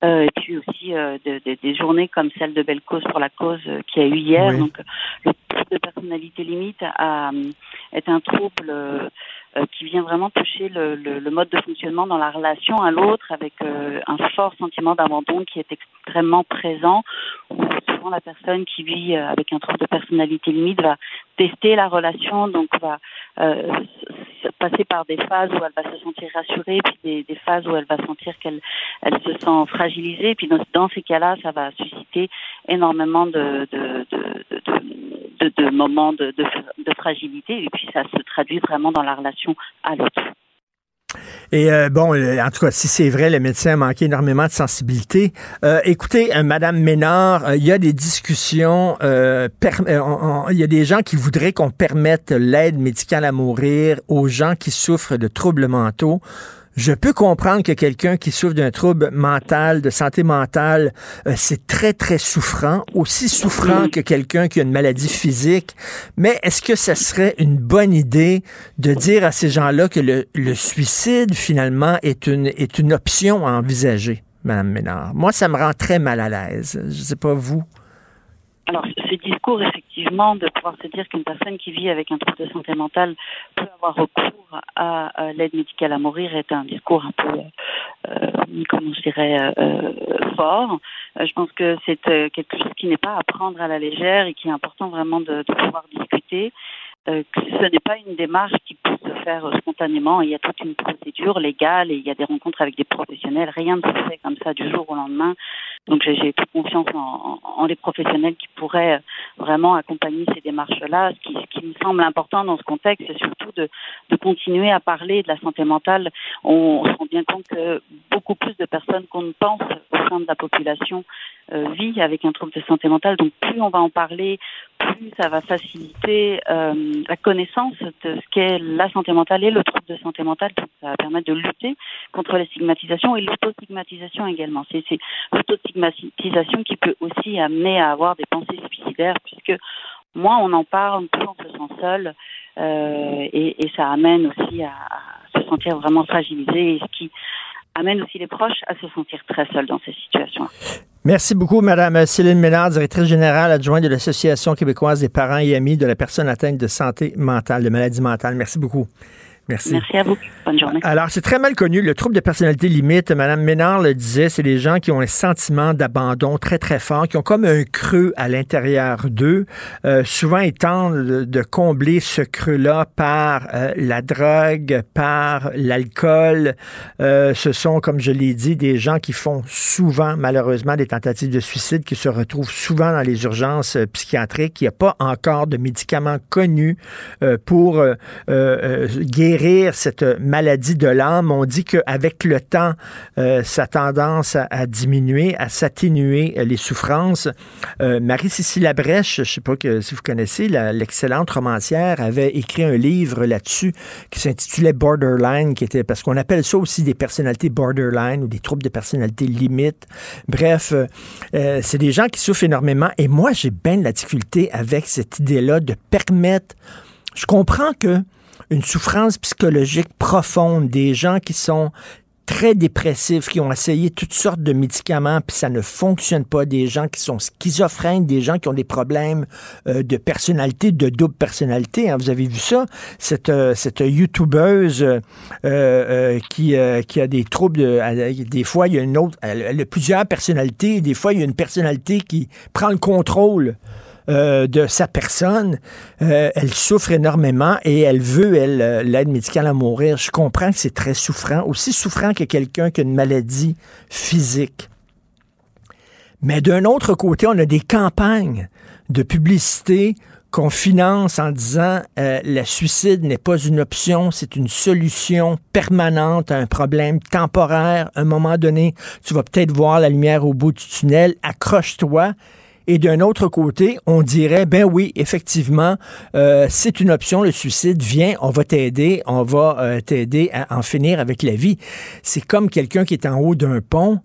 Euh, et puis aussi euh, de, de, des journées comme celle de Belle Cause pour la cause euh, qui a eu hier. Oui. Donc, le trouble de personnalité limite a, est un trouble euh, qui vient vraiment toucher le, le, le, mode de fonctionnement dans la relation à l'autre avec euh, un fort sentiment d'abandon qui est extrêmement présent. Où souvent la personne qui vit avec un trouble de personnalité limite va tester la relation, donc va euh, passer par des phases où elle va se sentir rassurée, puis des, phases où elle va sentir qu'elle elle se sent fragilisée. Puis dans, ces cas-là, ça va susciter énormément de, de, de, de, moments de fragilité, et puis ça se traduit vraiment dans la relation à l'autre. Et euh, bon, euh, en tout cas, si c'est vrai, le médecin a manqué énormément de sensibilité. Euh, écoutez, euh, Madame Ménard, il y a des discussions, il y a des gens qui voudraient qu'on permette l'aide médicale à mourir aux gens qui souffrent de troubles mentaux. Je peux comprendre que quelqu'un qui souffre d'un trouble mental, de santé mentale, euh, c'est très, très souffrant, aussi souffrant que quelqu'un qui a une maladie physique. Mais est-ce que ça serait une bonne idée de dire à ces gens-là que le, le, suicide, finalement, est une, est une option à envisager, Madame Ménard? Moi, ça me rend très mal à l'aise. Je sais pas vous. Alors, ce discours, effectivement, de pouvoir se dire qu'une personne qui vit avec un trouble de santé mentale peut avoir recours à, à l'aide médicale à mourir est un discours un peu, euh, comment je dirais, euh, fort. Euh, je pense que c'est euh, quelque chose qui n'est pas à prendre à la légère et qui est important vraiment de, pouvoir discuter. Euh, ce n'est pas une démarche qui peut se faire spontanément. Il y a toute une procédure légale et il y a des rencontres avec des professionnels. Rien ne se fait comme ça du jour au lendemain. Donc j'ai toute confiance en, en, en, les professionnels qui pourraient vraiment accompagner ces démarches-là. Ce qui, ce qui me semble important dans ce contexte, c'est surtout de, de continuer à parler de la santé mentale. On, on se rend bien compte que beaucoup plus de personnes qu'on ne pense au sein de la population euh, vit avec un trouble de santé mentale. Donc plus on va en parler, plus ça va faciliter euh, la connaissance de ce qu'est la santé mentale et le trouble de santé mentale. Ça va permettre de lutter contre les stigmatisations et l'autostigmatisation également. C'est l'autostigmatisation qui peut aussi amener à avoir des pensées suicidaires puisque moins on en parle, plus on se sent seul euh, et, et, ça amène aussi à, à, se sentir vraiment fragilisé, ce qui amène aussi les proches à se sentir très seuls dans ces situations. Merci beaucoup, Madame Céline Ménard, directrice générale adjointe de l'Association québécoise des parents et amis de la personne atteinte de santé mentale, de maladie mentale. Merci beaucoup. Merci. Merci à vous. Bonne journée. Alors, c'est très mal connu, le trouble de personnalité limite. Madame Ménard le disait, c'est des gens qui ont un sentiment d'abandon très, très fort, qui ont comme un creux à l'intérieur d'eux. Euh, souvent, ils tentent de, combler ce creux-là par euh, la drogue, par l'alcool. Euh, ce sont, comme je l'ai dit, des gens qui font souvent, malheureusement, des tentatives de suicide, qui se retrouvent souvent dans les urgences psychiatriques. Il n'y a pas encore de médicaments connus pour guérir cette maladie de l'âme. On dit qu'avec le temps, euh, ça tendance à, diminuer, à s'atténuer euh, les souffrances. Euh, Marie-Cécile Labrèche, je ne sais pas si vous connaissez, l'excellente romancière, avait écrit un livre là-dessus qui s'intitulait Borderline, qui était parce qu'on appelle ça aussi des personnalités borderline ou des troubles de personnalité limite. Bref, c'est des gens qui souffrent énormément. Et moi, j'ai bien de la difficulté avec cette idée-là de permettre. Je comprends que une souffrance psychologique profonde, des gens qui sont très dépressifs, qui ont essayé toutes sortes de médicaments, puis ça ne fonctionne pas, des gens qui sont schizophrènes, des gens qui ont des problèmes euh, de personnalité, de double personnalité. Hein. Vous avez vu ça? Cette, euh, cette YouTubeuse euh, qui, qui a des troubles, de, des fois, il y a une autre, elle a plusieurs personnalités, des fois, il y a une personnalité qui prend le contrôle euh, de sa personne. Euh, elle souffre énormément et elle veut, elle, euh, l'aide médicale à mourir. Je comprends que c'est très souffrant, aussi souffrant que quelqu'un qui a une maladie physique. Mais d'un autre côté, on a des campagnes de publicité qu'on finance en disant euh, le suicide n'est pas une option, c'est une solution permanente à un problème temporaire. À un moment donné, tu vas peut-être voir la lumière au bout du tunnel, accroche-toi. Et d'un autre côté, on dirait, ben oui, effectivement, euh, c'est une option, le suicide, viens, on va t'aider, on va euh, t'aider à en finir avec la vie. C'est comme quelqu'un qui est en haut d'un pont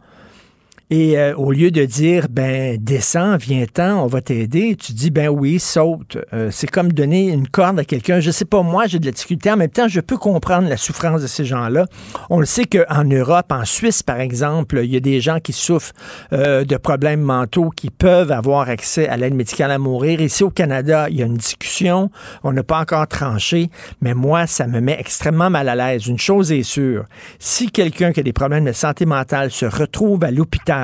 et euh, au lieu de dire, ben, descends, viens-t'en, on va t'aider, tu dis, ben oui, saute. Euh, c'est comme donner une corde à quelqu'un. Je sais pas, moi, j'ai de la difficulté. En même temps, je peux comprendre la souffrance de ces gens-là. On le sait qu'en Europe, en Suisse, par exemple, il y a des gens qui souffrent euh, de problèmes mentaux qui peuvent avoir accès à l'aide médicale à mourir. Ici, au Canada, il y a une discussion. On n'a pas encore tranché, mais moi, ça me met extrêmement mal à l'aise. Une chose est sûre. Si quelqu'un qui a des problèmes de santé mentale se retrouve à l'hôpital,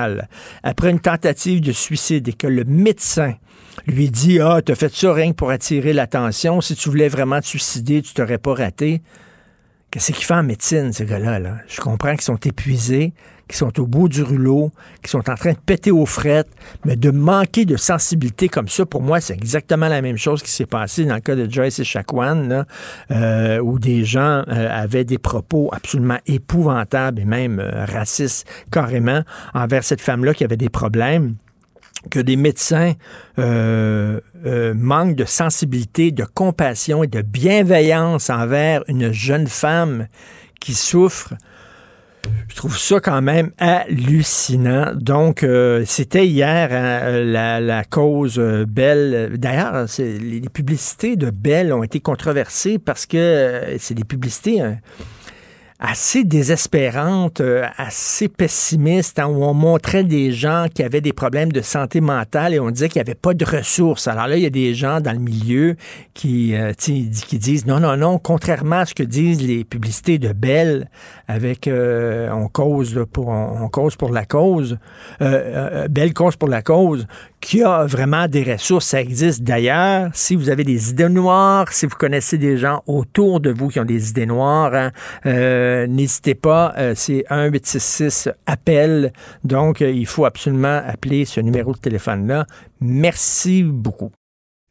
après une tentative de suicide et que le médecin lui dit Ah, t'as fait ça rien que pour attirer l'attention. Si tu voulais vraiment te suicider, tu t'aurais pas raté. Qu'est-ce qu'il fait en médecine, ces gars-là? Là? Je comprends qu'ils sont épuisés, qu'ils sont au bout du rouleau, qu'ils sont en train de péter aux frettes, mais de manquer de sensibilité comme ça, pour moi, c'est exactement la même chose qui s'est passé dans le cas de Joyce et Chacuan, euh, où des gens euh, avaient des propos absolument épouvantables et même euh, racistes carrément envers cette femme-là qui avait des problèmes que des médecins euh, euh, manquent de sensibilité, de compassion et de bienveillance envers une jeune femme qui souffre. Je trouve ça quand même hallucinant. Donc, euh, c'était hier hein, la, la, cause Belle. D'ailleurs, les publicités de Belle ont été controversées parce que c'est des publicités hein, assez désespérante, euh, assez pessimiste, hein, où on montrait des gens qui avaient des problèmes de santé mentale et on disait qu'il n'y avait pas de ressources. Alors là, il y a des gens dans le milieu qui, euh, qui disent non, non, non, contrairement à ce que disent les publicités de Bell, avec euh, on cause pour on, cause pour la cause, Belle cause pour la cause, qui a vraiment des ressources. Ça existe d'ailleurs. Si vous avez des idées noires, si vous connaissez des gens autour de vous qui ont des idées noires, hein, euh, n'hésitez pas. Euh, c'est 1-866 appel. Donc, euh, il faut absolument appeler ce numéro de téléphone-là. Merci beaucoup.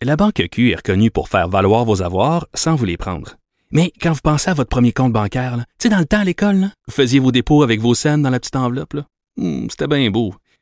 La Banque Q est reconnue pour faire valoir vos avoirs sans vous les prendre. Mais quand vous pensez à votre premier compte bancaire, tu sais, dans le temps à l'école, vous faisiez vos dépôts avec vos scènes dans la petite enveloppe. Hmm, c'était bien beau.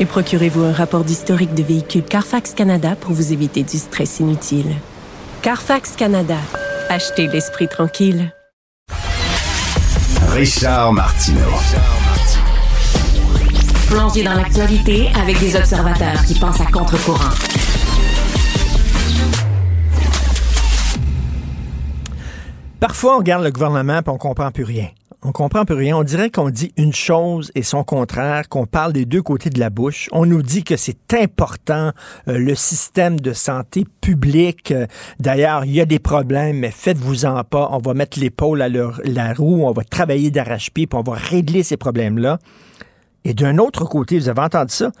Et procurez-vous un rapport d'historique de véhicule Carfax Canada pour vous éviter du stress inutile. Carfax Canada. Achetez l'esprit tranquille. Richard Martineau. Plongez dans l'actualité avec des observateurs qui pensent à contre-courant. Parfois, on regarde le gouvernement et on comprend plus rien. On comprend plus rien. On dirait qu'on dit une chose et son contraire, qu'on parle des deux côtés de la bouche. On nous dit que c'est important, euh, le système de santé publique. Euh, D'ailleurs, il y a des problèmes, mais faites-vous-en pas. On va mettre l'épaule à la roue, on va travailler d'arrache-pied, puis on va régler ces problèmes-là. Et d'un autre côté, vous avez entendu ça,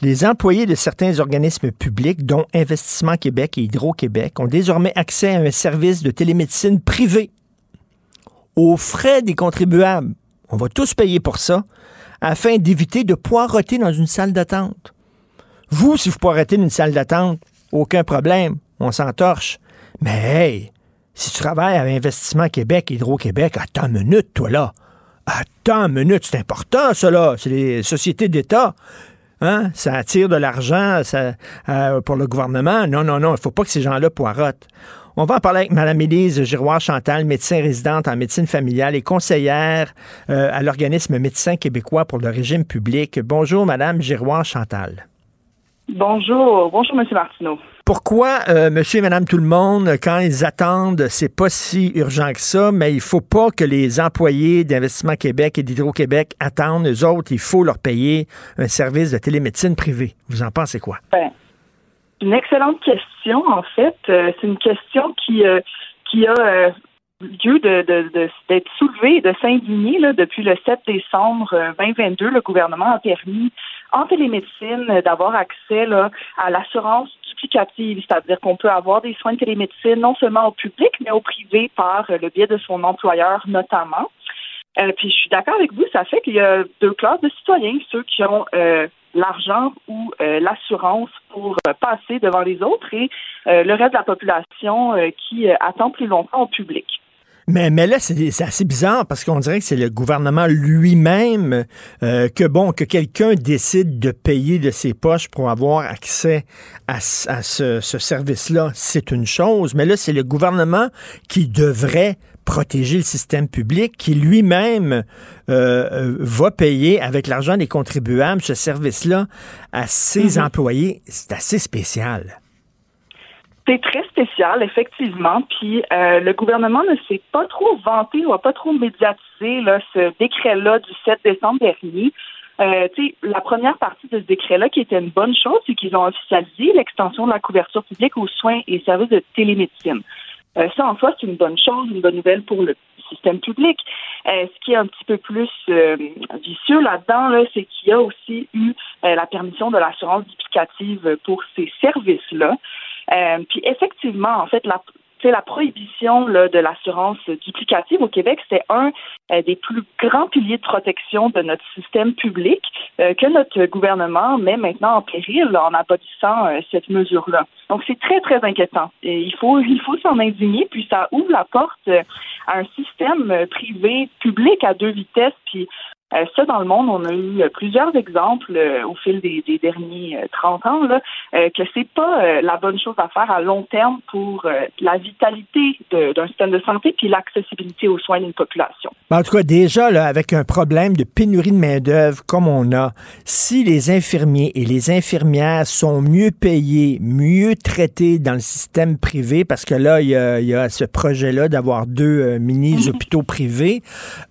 les employés de certains organismes publics, dont Investissement Québec et Hydro-Québec, ont désormais accès à un service de télémédecine privé aux frais des contribuables. On va tous payer pour ça afin d'éviter de poireauter dans une salle d'attente. Vous, si vous poirotez dans une salle d'attente, aucun problème, on s'entorche. Mais hey, si tu travailles à Investissement Québec, Hydro-Québec, attends une minute, toi là. Attends une minute, c'est important, ça là. C'est les sociétés d'État. Hein? Ça attire de l'argent euh, pour le gouvernement. Non, non, non, il ne faut pas que ces gens-là poirotent. On va en parler avec Mme Élise Giroir-Chantal, médecin résidente en médecine familiale et conseillère euh, à l'organisme Médecins québécois pour le régime public. Bonjour, Mme Giroir-Chantal. Bonjour, bonjour, Monsieur Martineau. Pourquoi euh, monsieur et madame tout le monde, quand ils attendent, c'est pas si urgent que ça, mais il faut pas que les employés d'Investissement Québec et d'Hydro-Québec attendent. Eux autres, il faut leur payer un service de télémédecine privé. Vous en pensez quoi? Ben, une excellente question, en fait. Euh, c'est une question qui, euh, qui a euh, lieu d'être soulevée et de s'indigner là, depuis le 7 décembre euh, 2022. Le gouvernement a permis en télémédecine d'avoir accès à l'assurance duplicative, c'est-à-dire qu'on peut avoir des soins de télémédecine non seulement au public, mais au privé par euh, le biais de son employeur notamment. Euh, puis je suis d'accord avec vous, ça fait qu'il y a deux classes de citoyens, ceux qui ont euh, l'argent ou l'assurance pour passer devant les autres et le reste de la population qui attend plus longtemps au public. Mais, mais là, c'est assez bizarre parce qu'on dirait que c'est le gouvernement lui-même euh, que, bon, que quelqu'un décide de payer de ses poches pour avoir accès à, ce- à ce, ce service-là. C'est une chose, mais là, c'est le gouvernement qui devrait protéger le système public, qui lui-même euh, euh, va payer avec l'argent des contribuables ce service-là à ses employés. C'est assez spécial. C'est très spécial, effectivement. Puis euh, le gouvernement ne s'est pas trop vanté ou a pas trop médiatisé là, ce décret-là du 7 décembre dernier. Euh, la première partie de ce décret-là, qui était une bonne chose, c'est qu'ils ont officialisé l'extension de la couverture publique aux soins et services de télémédecine. Euh, ça, en soi, c'est une bonne chose, une bonne nouvelle pour le système public. Ce qui est un petit peu plus vicieux là-dedans, là, c'est qu'il y a aussi eu la permission de l'assurance duplicative pour ces services-là. Euh, puis effectivement, en fait, la, la prohibition là, de l'assurance duplicative au Québec, c'est un euh, des plus grands piliers de protection de notre système public euh, que notre gouvernement met maintenant en péril en abolissant euh, cette mesure-là. Donc c'est très très inquiétant. Et il faut il faut s'en indigner, puis ça ouvre la porte à un système privé public à deux vitesses, puis euh, ça, dans le monde, on a eu euh, plusieurs exemples euh, au fil des, derniers euh, 30 ans là, que c'est pas la bonne chose à faire à long terme pour la vitalité d'un système de santé puis l'accessibilité aux soins d'une population. Ben, en tout cas, déjà, avec un problème de pénurie de main-d'œuvre comme on a, si les infirmiers et les infirmières sont mieux payés, mieux traités dans le système privé, parce que là, il y a, y a ce projet-là d'avoir deux mini-hôpitaux privés,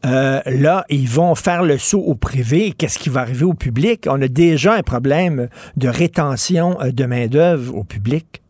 là, ils vont faire le saut au privé. Qu'est-ce qui va arriver au public? On a déjà un problème de rétention euh, de main-d'œuvre au public.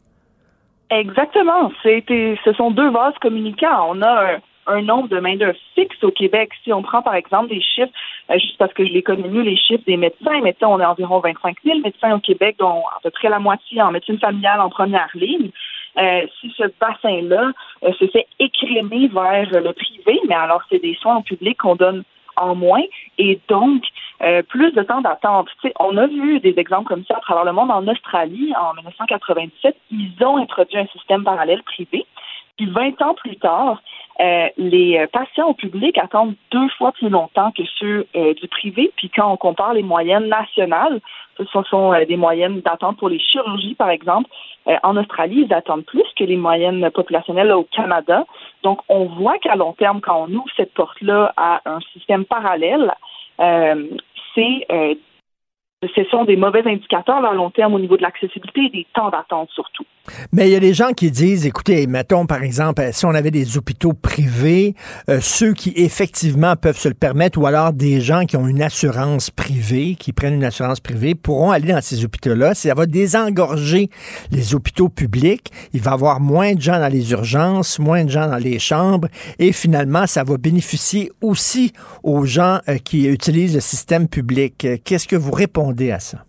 Exactement. Ce sont deux vases communicants. On a un, nombre de main-d'œuvre fixe au Québec. Si on prend par exemple des chiffres, euh, juste parce que je connais mieux, les chiffres des médecins, mais on est environ 25 000 médecins au Québec, dont à peu près la moitié en médecine familiale en première ligne. Euh, si ce bassin-là se fait écrémer vers le privé, mais alors c'est des soins en public qu'on donne en moins et donc euh, plus de temps d'attente. On a vu des exemples comme ça à travers le monde. En Australie, en 1997, ils ont introduit un système parallèle privé. Puis 20 ans plus tard, euh, les euh, patients au public attendent deux fois plus longtemps que ceux euh, du privé. Puis quand on compare les moyennes nationales, ce sont, euh, des moyennes d'attente pour les chirurgies, par exemple. En Australie, ils attendent plus que les moyennes populationnelles au Canada. Donc, on voit qu'à long terme, quand on ouvre cette porte-là à un système parallèle, c'est ce sont des mauvais indicateurs à long terme au niveau de l'accessibilité et des temps d'attente surtout. Mais il y a des gens qui disent, écoutez, mettons par exemple, si on avait des hôpitaux privés, euh, ceux qui effectivement peuvent se le permettre, ou alors des gens qui ont une assurance privée, qui prennent une assurance privée, pourront aller dans ces hôpitaux-là. Ça va désengorger les hôpitaux publics. Il va y avoir moins de gens dans les urgences, moins de gens dans les chambres, et finalement, ça va bénéficier aussi aux gens euh, qui utilisent le système public. Qu'est-ce que vous répondez à ça?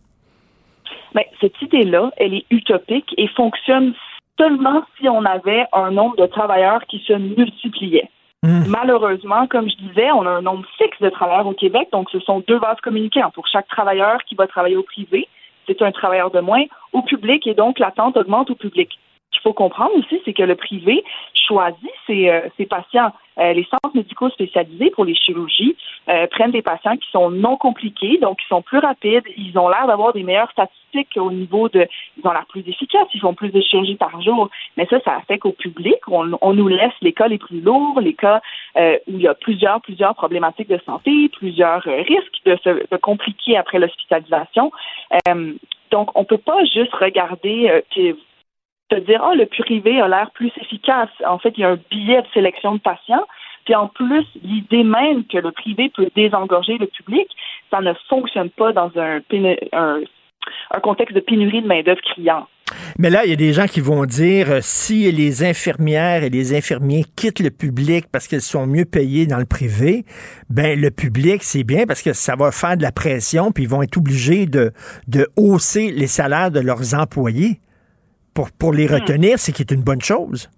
Ben, cette idée-là, elle est utopique et fonctionne seulement si on avait un nombre de travailleurs qui se multipliait. Hmm. Malheureusement, comme je disais, on a un nombre fixe de travailleurs au Québec, donc ce sont deux bases communicantes. Pour chaque travailleur qui va travailler au privé, c'est un travailleur de moins au public et donc l'attente augmente au public. Qu'il faut comprendre aussi, c'est que le privé choisit ses, euh, ses patients. Euh, les centres médicaux spécialisés pour les chirurgies euh, prennent des patients qui sont non compliqués, donc qui sont plus rapides. Ils ont l'air d'avoir des meilleures statistiques au niveau de, ils ont l'air plus efficaces, ils font plus de chirurgies par jour. Mais ça, ça fait qu'au public, on, on, nous laisse les cas les plus lourds, les cas où il y a plusieurs, plusieurs problématiques de santé, plusieurs risques de se de compliquer après l'hospitalisation. donc, on peut pas juste regarder que te dire, oh, le privé a l'air plus efficace. En fait, il y a un billet de sélection de patients. Puis en plus, l'idée même que le privé peut désengorger le public, ça ne fonctionne pas dans un, un, contexte de pénurie de main-d'œuvre criant. Mais là, il y a des gens qui vont dire euh, si les infirmières et les infirmiers quittent le public parce qu'elles sont mieux payées dans le privé, ben le public, c'est bien parce que ça va faire de la pression, puis ils vont être obligés de, de hausser les salaires de leurs employés pour, les hmm. retenir, c'est qui est une bonne chose.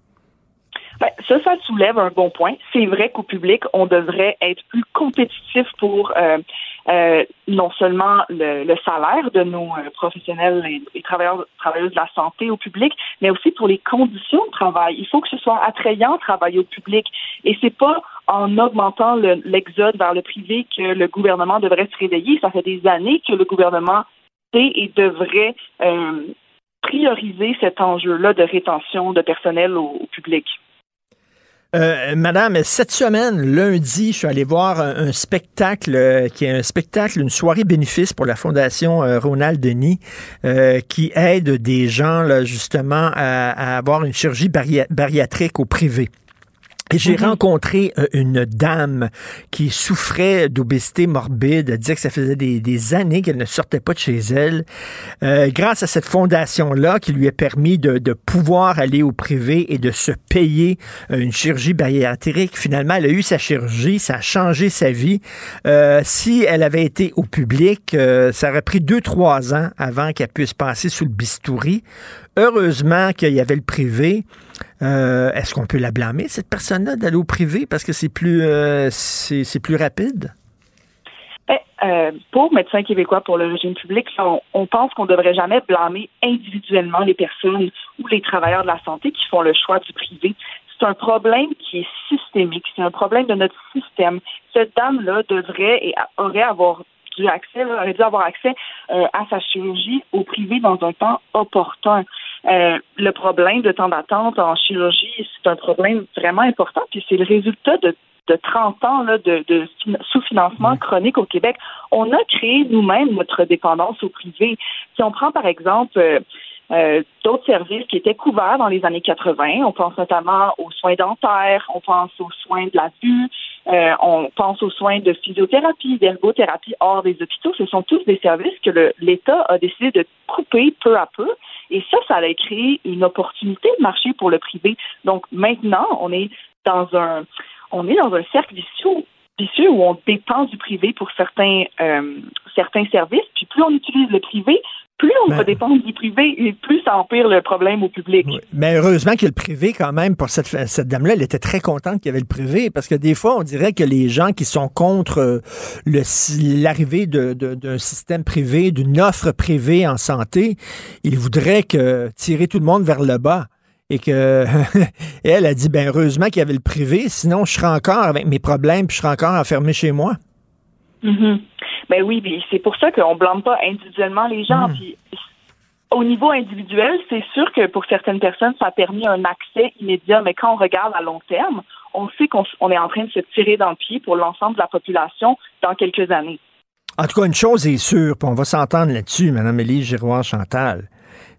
Ben, ça, ça soulève un bon point. C'est vrai qu'au public, on devrait être plus compétitif pour euh, euh, non seulement le, salaire de nos euh, professionnels et, travailleurs travailleuses de la santé au public, mais aussi pour les conditions de travail. Il faut que ce soit attrayant de travailler au public. Et c'est pas en augmentant l'exode vers le privé que le gouvernement devrait se réveiller. Ça fait des années que le gouvernement sait et devrait prioriser cet enjeu-là de rétention de personnel au, public? Euh, madame, cette semaine, lundi, je suis allé voir un, spectacle euh, qui est un spectacle, une soirée bénéfice pour la Fondation euh, Ronald Denis, qui aide des gens justement à, avoir une chirurgie bariatrique au privé. J'ai mhm. rencontré euh, une dame qui souffrait d'obésité morbide. Elle disait que ça faisait des, années qu'elle ne sortait pas de chez elle. Euh, grâce à cette fondation-là qui lui a permis de, pouvoir aller au privé et de se payer euh, une chirurgie bariatrique, finalement, elle a eu sa chirurgie, ça a changé sa vie. si elle avait été au public, ça aurait pris deux, trois ans avant qu'elle puisse passer sous le bistouri. Heureusement qu'il y avait le privé. Euh, est-ce qu'on peut la blâmer, cette personne-là, d'aller au privé parce que c'est plus, euh, plus rapide? Eh, euh, pour Médecins québécois pour le régime public, on, pense qu'on ne devrait jamais blâmer individuellement les personnes ou les travailleurs de la santé qui font le choix du privé. C'est un problème qui est systémique, c'est un problème de notre système. Cette dame-là devrait et aurait avoir dû aurait dû avoir accès à sa chirurgie au privé dans un temps opportun. Euh, le problème de temps d'attente en chirurgie, c'est un problème vraiment important, puis c'est le résultat de de 30 ans là, de, de sous-financement chronique au Québec. On a créé nous-mêmes notre dépendance au privé. Si on prend par exemple euh, euh, d'autres services qui étaient couverts dans les années 80, on pense notamment aux soins dentaires, on pense aux soins de la vue, euh, on pense aux soins de physiothérapie, d'ergothérapie hors des hôpitaux. Ce sont tous des services que l'État a décidé de couper peu à peu. Et ça, ça a créé une opportunité de marché pour le privé. Donc maintenant, on est dans un on est dans un cercle vicieux, où on dépend du privé pour certains euh, certains services. Puis plus on utilise le privé, plus on va ben- dépendre du privé et plus ça empire le problème au public. Mais heureusement qu'il y a le privé quand même. Pour cette, cette dame-là, elle était très contente qu'il y avait le privé parce que des fois, on dirait que les gens qui sont contre euh, l'arrivée d'un système privé, d'une offre privée en santé, ils voudraient que tirer tout le monde vers le bas et que [LAUGHS] elle a dit ben heureusement qu'il y avait le privé, sinon je serais encore avec mes problèmes puis je serais encore enfermé chez moi. Mm Ben oui, c'est pour ça qu'on blâme pas individuellement les gens. Mm. Puis au niveau individuel, c'est sûr que pour certaines personnes, ça a permis un accès immédiat, mais quand on regarde à long terme, on sait qu'on est en train de se tirer dans le pied pour l'ensemble de la population dans quelques années. En tout cas, une chose est sûre, puis on va s'entendre là-dessus, Mme Élise Giroir-Chantal,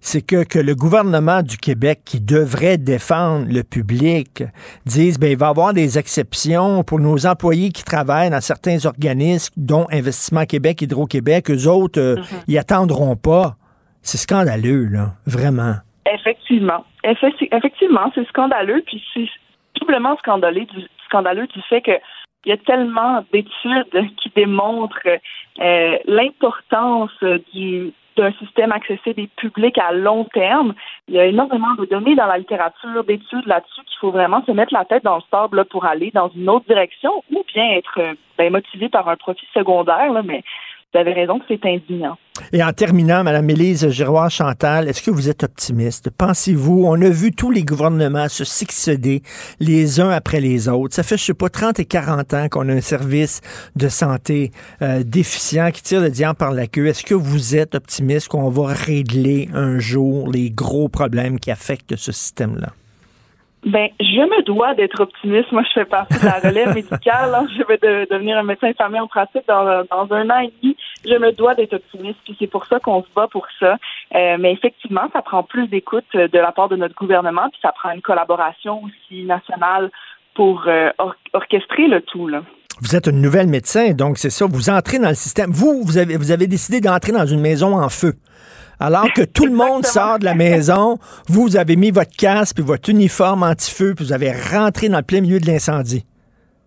c'est que, que le gouvernement du Québec, qui devrait défendre le public, dise ben il va y avoir des exceptions pour nos employés qui travaillent dans certains organismes, dont Investissement Québec, Hydro-Québec, eux autres, euh, Mhm. ils attendront pas. C'est scandaleux, là, vraiment. Effectivement. Effecti- Effectivement, c'est scandaleux, puis c'est doublement scandaleux du, scandaleux du fait que il y a tellement d'études qui démontrent euh, l'importance du d'un système accessible et public à long terme. Il y a énormément de données dans la littérature, d'études là-dessus qu'il faut vraiment se mettre la tête dans le sable là, pour aller dans une autre direction ou bien être euh, ben, motivé par un profit secondaire, là, mais vous avez raison c'est indignant. Et en terminant, Mme Élise Giroir-Chantal, est-ce que vous êtes optimiste? Pensez-vous, on a vu tous les gouvernements se succéder les uns après les autres. Ça fait, je sais pas, 30 et 40 ans qu'on a un service de santé euh, déficient qui tire le diable par la queue. Est-ce que vous êtes optimiste qu'on va régler un jour les gros problèmes qui affectent ce système-là? Ben, je me dois d'être optimiste. Moi, je fais partie de la relève [LAUGHS] médicale. hein. Je vais de- devenir un médecin infirmier en pratique dans, dans un an et demi. Je me dois d'être optimiste, puis c'est pour ça qu'on se bat pour ça. Euh, mais effectivement, ça prend plus d'écoute euh, de la part de notre gouvernement, puis ça prend une collaboration aussi nationale pour euh, or- orchestrer le tout. Là. Vous êtes une nouvelle médecin, donc c'est ça, vous entrez dans le système. Vous, vous avez, vous avez décidé d'entrer dans une maison en feu. Alors que tout le monde sort de la maison, vous, avez mis votre casque puis votre uniforme anti-feu, puis vous avez rentré dans le plein milieu de l'incendie.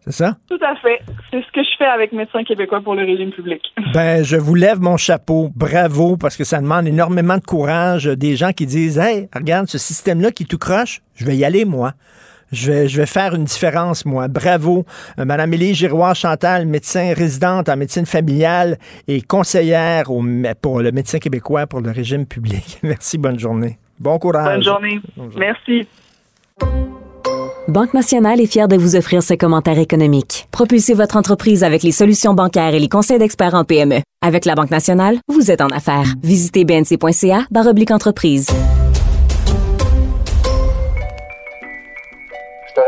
C'est ça? Tout à fait. C'est ce que je fais avec Médecins québécois pour le régime public. [LAUGHS] Ben, je vous lève mon chapeau. Bravo, parce que ça demande énormément de courage. Des gens qui disent, hey, regarde ce système-là qui tout croche, je vais y aller, moi. Je vais, je vais faire une différence, moi. Bravo. Euh, Madame Élie Giroir-Chantal, médecin résidente en médecine familiale et conseillère au, pour le médecin québécois pour le régime public. [LAUGHS] Merci, bonne journée. Bon courage. Bonne journée. Merci. Banque Nationale est fière de vous offrir ce commentaire économique. Propulsez votre entreprise avec les solutions bancaires et les conseils d'experts en PME. Avec la Banque Nationale, vous êtes en affaires. Visitez bnc.ca barre oblique entreprise.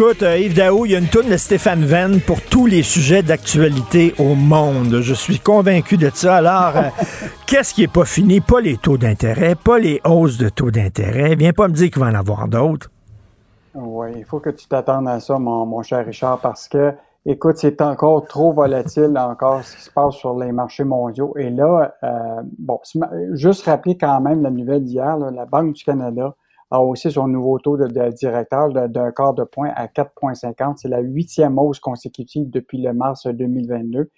écoute, euh, Yves Daou, il y a une tourne de Stéphane Venn pour tous les sujets d'actualité au monde. Je suis convaincu de ça. Alors, euh, [LAUGHS] qu'est-ce qui est pas fini? Pas les taux d'intérêt, pas les hausses de taux d'intérêt. Viens pas me dire qu'il va en avoir d'autres. Oui, il faut que tu t'attendes à ça, mon, mon cher Richard, parce que, écoute, c'est encore trop volatile encore ce qui se passe sur les marchés mondiaux. Et là, euh, bon, juste rappeler quand même la nouvelle d'hier, la Banque du Canada a haussé son nouveau taux de, directeur d'un quart de point à 4,50. C'est la huitième hausse consécutive depuis le mars 2022.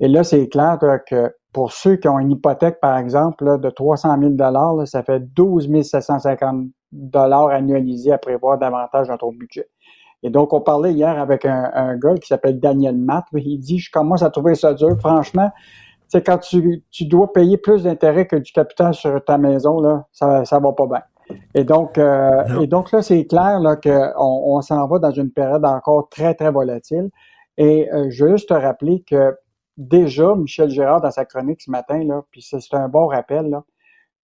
Et là, c'est clair là, que pour ceux qui ont une hypothèque, par exemple, là, de 300 000 là, ça fait 12 750 annualisés à prévoir davantage dans ton budget. Et donc, on parlait hier avec un, un gars qui s'appelle Daniel Matt. Il dit, je commence à trouver ça dur. Franchement, c'est quand tu, tu dois payer plus d'intérêt que du capital sur ta maison, là, ça, ça va pas bien. Et donc, euh, et donc là, c'est clair là, qu'on on, s'en va dans une période encore très, très volatile. Et euh, je veux juste te rappeler que déjà, Michel Gérard, dans sa chronique ce matin, là, puis c'est un bon rappel, là,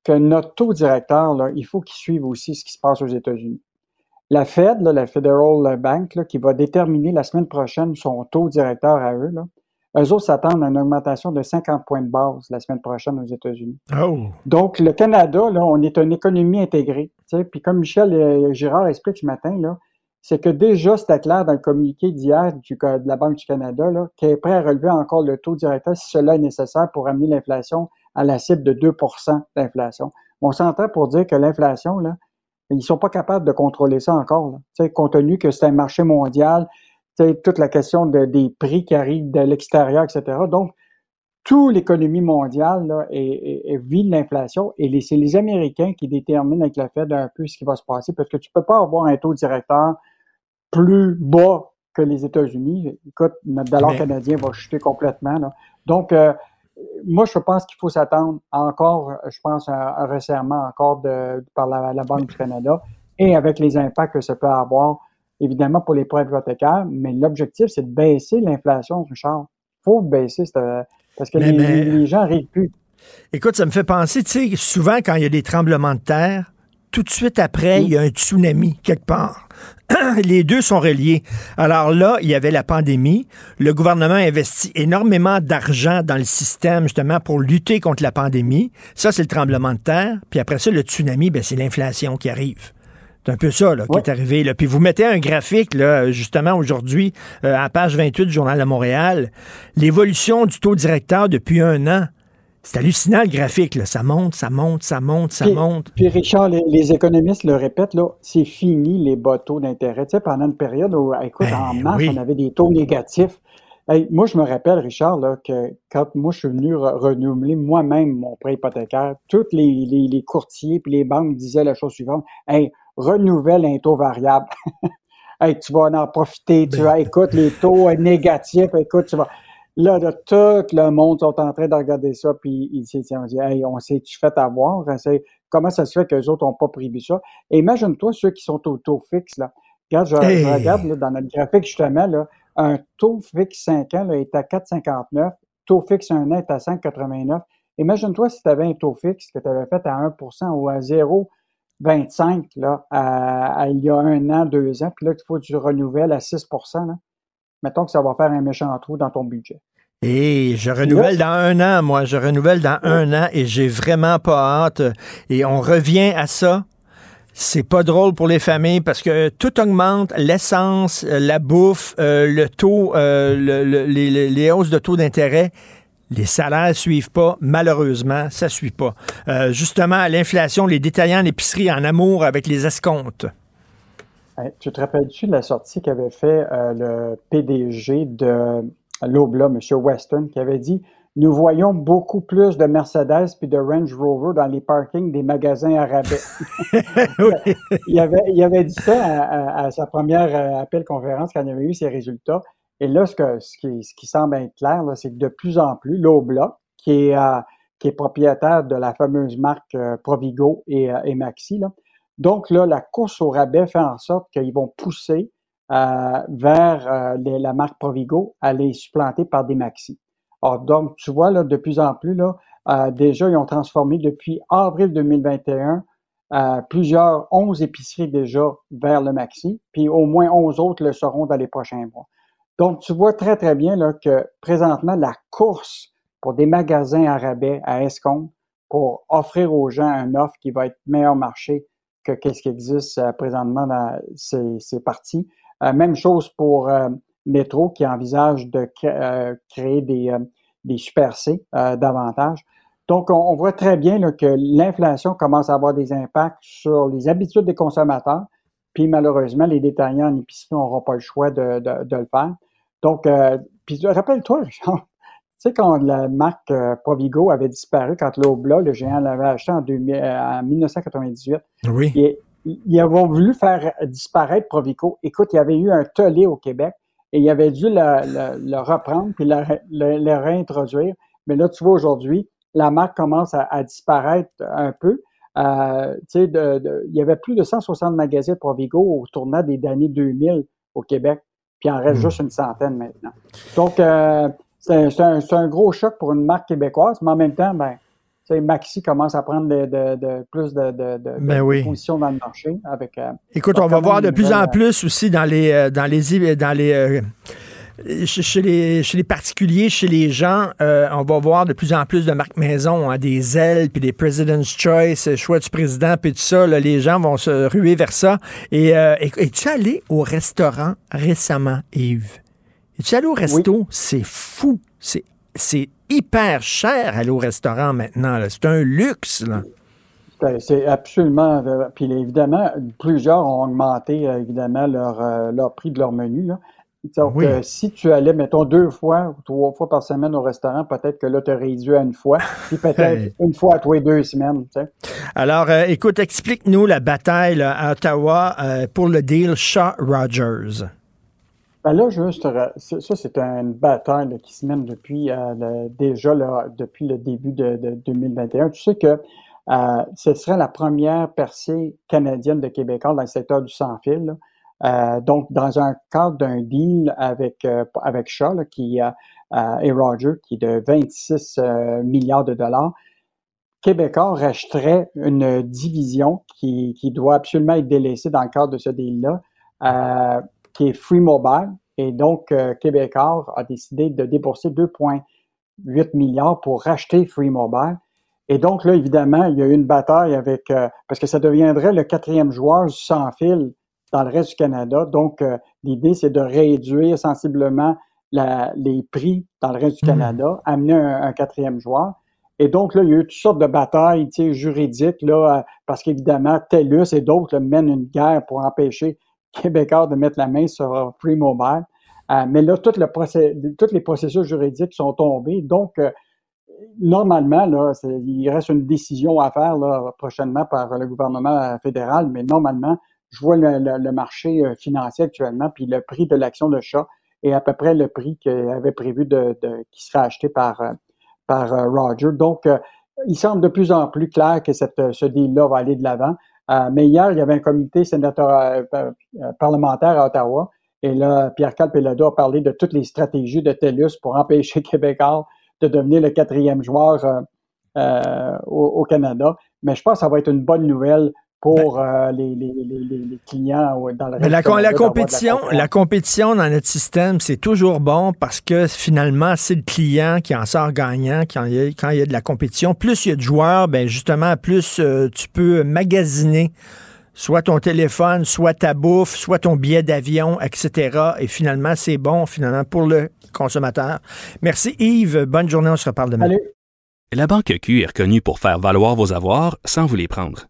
que notre taux directeur, là, il faut qu'il suive aussi ce qui se passe aux États-Unis. La Fed, là, la Federal Bank, là, qui va déterminer la semaine prochaine son taux directeur à eux, là, eux autres s'attendent à une augmentation de 50 points de base la semaine prochaine aux États-Unis. Oh! Donc, le Canada, là, on est une économie intégrée. tu sais. Puis comme Michel euh, Girard explique ce matin, là, c'est que déjà, c'était clair dans le communiqué d'hier du- de la Banque du Canada qu'elle est prête à relever encore le taux directeur si cela est nécessaire pour amener l'inflation à la cible de 2% d'inflation. On s'entend pour dire que l'inflation, là, ils sont pas capables de contrôler ça encore. Là. Compte tenu que c'est un marché mondial, toute la question de- des prix qui arrivent de l'extérieur, etc. Donc, toute l'économie mondiale là, est, est- est- vit de l'inflation et c'est les Américains qui déterminent avec la Fed un peu ce qui va se passer parce que tu peux pas avoir un taux directeur plus bas que les États-Unis. Écoute, notre dollar Mais- canadien va chuter complètement. là. Donc, euh, moi, je pense qu'il faut s'attendre encore, je pense, à un resserrement encore de, par la, la Banque du Canada et avec les impacts que ça peut avoir, évidemment, pour les prêts hypothécaires. Mais l'objectif, c'est de baisser l'inflation, Richard. Il faut baisser, cette- parce que Mais- les, mais- les gens n'arrivent plus. Écoute, ça me fait penser, tu sais, souvent quand il y a des tremblements de terre, tout de suite après, il y a un tsunami quelque part. [CLEARS THROAT] Les deux sont reliés. Alors là, il y avait la pandémie. Le gouvernement a investi énormément d'argent dans le système justement pour lutter contre la pandémie. Ça, c'est le tremblement de terre. Puis après ça, le tsunami, ben, c'est l'inflation qui arrive. C'est un peu ça là, qui est arrivé. Là. Puis vous mettez un graphique, là, justement, aujourd'hui, euh, à page 28 du Journal de Montréal, l'évolution du taux directeur depuis un an. C'est hallucinant le graphique. Là. Ça monte, ça monte, ça monte, ça Puis- monte. Puis Richard, les, les économistes le répètent, là, c'est fini les bas taux d'intérêt. Tu sais, pendant une période où, écoute, en mars, oui. on avait des taux négatifs. Hey, moi, je me rappelle, Richard, là, que quand moi, je suis venu re- renouveler moi-même mon prêt hypothécaire, tous les, les, les courtiers puis les banques disaient la chose suivante. Hey, renouvelle un taux variable. [LAUGHS] hey, tu vas en profiter. Tu vas, écoute, les taux [LAUGHS] négatifs, écoute, tu vas. Là, là, tout le monde sont en train de regarder ça, puis ils se disent, hey, on s'est-tu fait avoir? Comment ça se fait que les autres n'ont pas prévu ça? Et imagine-toi ceux qui sont au taux fixe, là. Regarde, je, regarde là, dans notre graphique, justement, là, un taux fixe 5 ans là, est à 4,59, taux fixe 1 an est à 5,89. Imagine-toi si tu avais un taux fixe que tu avais fait à 1% ou à 0,25 là, à, à il y a un an, deux ans, puis là, il faut que tu renouvelles à 6 là. Mettons que ça va faire un méchant trou dans ton budget. Et je renouvelle dans un an, moi. Je renouvelle dans un an et j'ai vraiment pas hâte. Et on revient à ça. C'est pas drôle pour les familles parce que tout augmente, l'essence, euh, la bouffe, euh, le taux, euh, le- le- les, les- les hausses de taux d'intérêt. Les salaires suivent pas, malheureusement, ça suit pas. Euh, justement, l'inflation, les détaillants d'épicerie en amour avec les escomptes. Hey, tu te rappelles-tu de la sortie qu'avait fait euh, le PDG de l'Obla, M. Weston, qui avait dit Nous voyons beaucoup plus de Mercedes puis de Range Rover dans les parkings des magasins à rabais. [LAUGHS] [LAUGHS] il, avait, il avait dit ça à, à- à sa première euh, appel conférence quand il avait eu ses résultats. Et là, ce, que, ce, qui, ce qui semble être clair, c'est que de plus en plus, l'Obla, qui est, euh, qui est propriétaire de la fameuse marque euh, Provigo et, euh, et Maxi, là, donc là, la course au rabais fait en sorte qu'ils vont pousser euh, vers la marque Provigo à les supplanter par des Maxi. Alors, donc, tu vois, là, de plus en plus, là, déjà, ils ont transformé depuis avril 2021 euh, plusieurs, 11 épiceries déjà vers le Maxi, puis au moins 11 autres le seront dans les prochains mois. Donc, tu vois très, très bien là, que présentement, la course pour des magasins à rabais à escompte pour offrir aux gens un offre qui va être meilleur marché que qu'est-ce qui existe euh, présentement dans ces, ces parties. Euh, même chose pour euh, Métro qui envisage de euh, créer des, euh, des Super C euh, davantage. Donc, on, on voit très bien là, que l'inflation commence à avoir des impacts sur les habitudes des consommateurs. Puis malheureusement, les détaillants en épicerie n'auront pas le choix de, de- de le faire. Donc, euh, puis rappelle-toi, [LAUGHS] Richard, tu sais, quand la marque euh, Provigo avait disparu, quand l'Obla, le géant, l'avait acheté en, 2000 euh, en 1998, Oui. et, ils avaient voulu faire disparaître Provico. Écoute, il y avait eu un tollé au Québec et il avait dû le, le- le reprendre puis le, réintroduire. Mais là, tu vois, aujourd'hui, la marque commence à, à disparaître un peu. Euh, tu sais, de- de- il y avait plus de 160 magasins Provigo au tournant des années 2000 au Québec, puis il en reste juste une centaine maintenant. Donc, euh, c'est un, gros choc pour une marque québécoise, mais en même temps, ben, Maxi commence à prendre de, de- de- plus de, Ben de oui. position dans le marché avec. euh, Écoute, on va voir de plus en nouvelle, plus aussi dans les euh, dans les dans les euh, chez les, chez les particuliers, chez les gens, euh, on va voir de plus en plus de marques maison, hein, des ailes, puis des President's Choice, euh, choix du président, puis tout ça. là, les gens vont se ruer vers ça. Et euh, es- es-tu allé au restaurant récemment, Yves? Es-tu allé au resto? C'est fou. C'est c'est hyper cher aller au restaurant maintenant. là. C'est un luxe. Là. C'est absolument. euh, Puis évidemment, plusieurs ont augmenté évidemment leur, leur prix de leur menu. Là. Donc, Oui. euh, si tu allais, mettons, deux fois ou trois fois par semaine au restaurant, peut-être que là, tu réduit à une fois, puis [LAUGHS] peut-être une fois à tous les deux semaines. tu sais. Alors, euh, écoute, explique-nous la bataille là, à Ottawa euh, pour le deal Shaw-Rogers. Ben là, juste, ça, c'est une bataille qui se mène depuis déjà là, depuis le début de, 2021. Tu sais que ce serait la première percée canadienne de Québécois dans le secteur du sans-fil. Euh, donc, dans un cadre d'un deal avec avec Shaw qui et Roger, qui est de 26 milliards de dollars, Québécois rachèterait une division qui, qui doit absolument être délaissée dans le cadre de ce deal-là qui est Free Mobile. Et donc, euh, Québécois a décidé de débourser 2,8 milliards pour racheter Free Mobile. Et donc, là, évidemment, il y a eu une bataille avec, euh, parce que ça deviendrait le quatrième joueur sans fil dans le reste du Canada. Donc, euh, l'idée, c'est de réduire sensiblement les prix dans le reste du mmh. Canada, amener un, quatrième joueur. Et donc, là, il y a eu toutes sortes de batailles juridiques, là, parce qu'évidemment, TELUS et d'autres mènent une guerre pour empêcher Québécois de mettre la main sur Free Mobile. Euh, mais là, tout le tous les processus juridiques sont tombés. Donc, euh, normalement, là, il reste une décision à faire là, prochainement par le gouvernement fédéral, mais normalement, je vois le, marché euh, financier actuellement, puis le prix de l'action de chat est à peu près le prix qu'il avait prévu de, qui serait acheté par, par Roger. Donc, il semble de plus en plus clair que cette, ce deal-là va aller de l'avant. Euh, mais hier, il y avait un comité sénateur euh, euh, parlementaire à Ottawa. Et là, Pierre Calpelado a parlé de toutes les stratégies de TELUS pour empêcher [LAUGHS] Québécois de devenir le quatrième joueur au, Canada. Mais je pense que ça va être une bonne nouvelle pour ben euh, les, les, les, clients dans le la, la, compétition, la, compétition dans notre système, c'est toujours bon parce que finalement, c'est le client qui en sort gagnant quand il y a, quand il y a de la compétition. Plus il y a de joueurs, ben justement, plus euh, tu peux magasiner soit ton téléphone, soit ta bouffe, soit ton billet d'avion, etc. Et finalement, c'est bon finalement pour le consommateur. Merci Yves. Bonne journée. On se reparle demain. La Banque Q est reconnue pour faire valoir vos avoirs sans vous les prendre.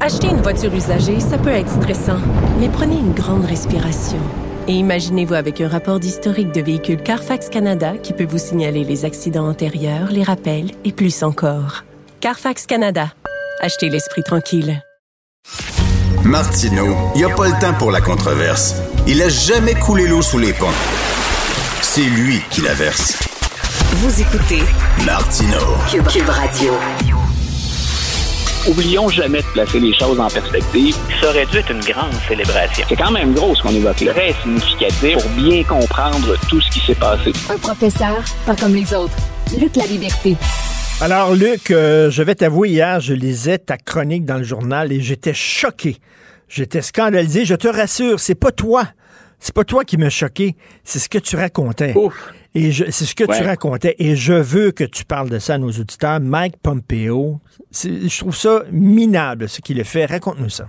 Acheter une voiture usagée, ça peut être stressant, mais prenez une grande respiration. Et imaginez-vous avec un rapport d'historique de véhicule Carfax Canada qui peut vous signaler les accidents antérieurs, les rappels et plus encore. Carfax Canada. Achetez l'esprit tranquille. Martino, il n'y a pas le temps pour la controverse. Il a jamais coulé l'eau sous les ponts. C'est lui qui la verse. Vous écoutez Martino. Cube Radio. Oublions jamais de placer les choses en perspective. Ça aurait dû être une grande célébration. C'est quand même gros ce qu'on évoque là. Très significatif pour bien comprendre tout ce qui s'est passé. Un professeur, pas comme les autres. Luc La Liberté. Alors, Luc, euh, je vais t'avouer, hier, je lisais ta chronique dans le journal et j'étais choqué. J'étais scandalisé. Je te rassure, c'est pas toi. C'est pas toi qui m'as choqué, c'est ce que tu racontais. Et c'est ce que tu racontais. Et je veux que tu parles de ça à nos auditeurs. Mike Pompeo, je trouve ça minable ce qu'il a fait. Raconte-nous ça.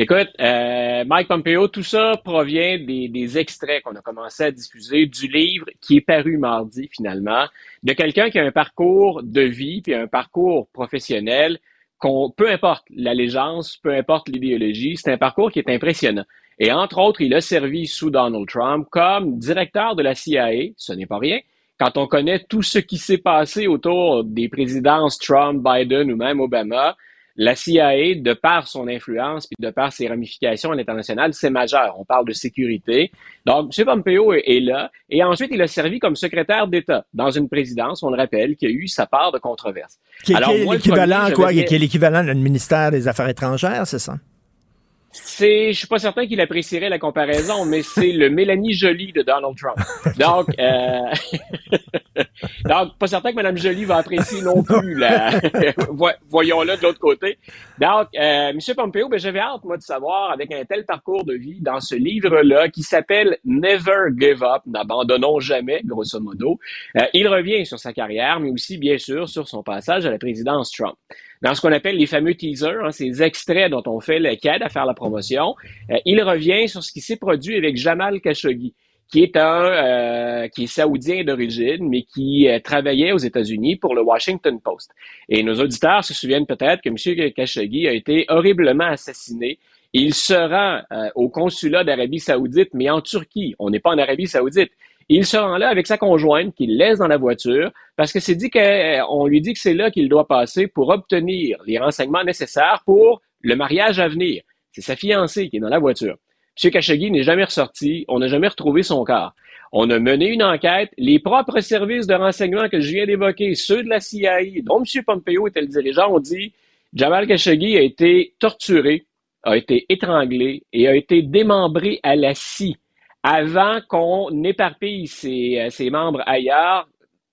Écoute, euh, Mike Pompeo, tout ça provient des, extraits qu'on a commencé à diffuser du livre qui est paru mardi finalement, de quelqu'un qui a un parcours de vie puis un parcours professionnel qu'on, peu importe l'allégeance, peu importe l'idéologie, c'est un parcours qui est impressionnant. Et entre autres, il a servi sous Donald Trump comme directeur de la CIA, ce n'est pas rien, quand on connaît tout ce qui s'est passé autour des présidences Trump, Biden ou même Obama, la CIA, de par son influence puis de par ses ramifications à l'international, c'est majeur. On parle de sécurité. Donc, M. Pompeo est, là. Et ensuite, il a servi comme secrétaire d'État dans une présidence, on le rappelle, qui a eu sa part de controverse. Qui, est l'équivalent, quoi? Qui est l'équivalent du ministère des Affaires étrangères, c'est ça? C'est, je suis pas certain qu'il apprécierait la comparaison, mais c'est le Mélanie Jolie de Donald Trump. Donc, euh... [LAUGHS] donc, pas certain que Mme Jolie va apprécier non plus. La... [LAUGHS] Voyons-le de l'autre côté. Donc, euh, M. Pompeo, ben, j'avais hâte, moi, de savoir, avec un tel parcours de vie, dans ce livre-là, qui s'appelle Never Give Up, n'abandonnons jamais, grosso modo, euh, il revient sur sa carrière, mais aussi, bien sûr, sur son passage à la présidence Trump dans ce qu'on appelle les fameux teasers, hein, ces extraits dont on fait le CAD à faire la promotion, euh, il revient sur ce qui s'est produit avec Jamal Khashoggi, qui est un euh, qui est saoudien d'origine, mais qui euh, travaillait aux États-Unis pour le Washington Post. Et nos auditeurs se souviennent peut-être que M. Khashoggi a été horriblement assassiné. Il se rend au consulat d'Arabie Saoudite, mais en Turquie. On n'est pas en Arabie Saoudite. Il se rend là avec sa conjointe qu'il laisse dans la voiture parce que c'est dit qu'on lui dit que c'est là qu'il doit passer pour obtenir les renseignements nécessaires pour le mariage à venir. C'est sa fiancée qui est dans la voiture. M. Khashoggi n'est jamais ressorti. On n'a jamais retrouvé son corps. On a mené une enquête. Les propres services de renseignement que je viens d'évoquer, ceux de la CIA, dont M. Pompeo était le dirigeant, ont dit Jamal Khashoggi a été torturé, a été étranglé et a été démembré à la scie avant qu'on éparpille ses, euh, ses membres ailleurs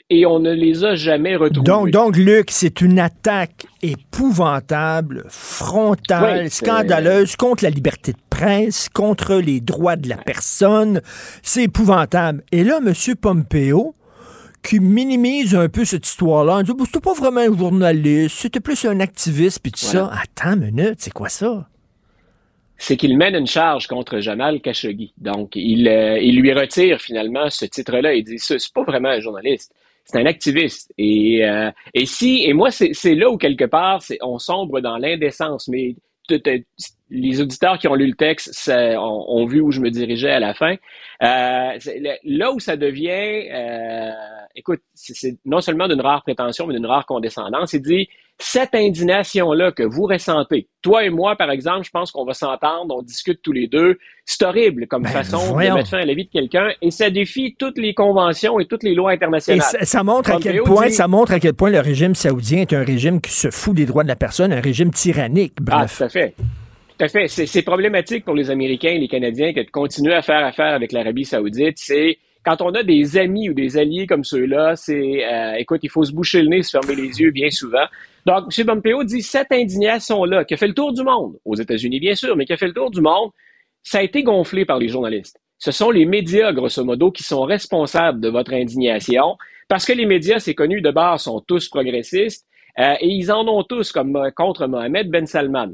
et on ne les a jamais retrouvés. Donc, donc Luc, c'est une attaque épouvantable, frontale, Oui, scandaleuse contre la liberté de presse, contre les droits de la personne. C'est épouvantable. Et là, M. Pompeo, qui minimise un peu cette histoire-là, en disant, c'était pas vraiment un journaliste, c'était plus un activiste, puis tout Voilà. ça. Attends une minute, c'est quoi ça? C'est qu'il mène une charge contre Jamal Khashoggi. Donc, il, euh, il lui retire finalement ce titre-là. Il dit, c'est pas vraiment un journaliste, c'est un activiste. Et, euh, et si, et moi, c'est là où quelque part, on sombre dans l'indécence. Mais les auditeurs qui ont lu le texte ça, ont, ont vu où je me dirigeais à la fin. Euh, là où ça devient, euh, écoute, c'est non seulement d'une rare prétention, mais d'une rare condescendance. Il dit, cette indignation-là que vous ressentez, toi et moi, par exemple, je pense qu'on va s'entendre, on discute tous les deux. C'est horrible comme façon de mettre fin à la vie de quelqu'un et ça défie toutes les conventions et toutes les lois Et internationales. ça, ça montre à quel point, dit- ça montre à quel point le régime saoudien est un régime qui se fout des droits de la personne, un régime tyrannique. Ah, Bref. tout à fait. Tout à fait. C'est problématique pour les Américains et les Canadiens que de continuer à faire affaire avec l'Arabie Saoudite. C'est quand on a des amis ou des alliés comme ceux-là, c'est euh, écoute, il faut se boucher le nez, se fermer les yeux bien souvent. Donc, M. Pompeo dit cette indignation-là, qui a fait le tour du monde, aux États-Unis bien sûr, mais qui a fait le tour du monde, ça a été gonflé par les journalistes. Ce sont les médias, grosso modo, qui sont responsables de votre indignation, parce que les médias, c'est connu de base, sont tous progressistes, euh, et ils en ont tous comme contre Mohamed Ben Salman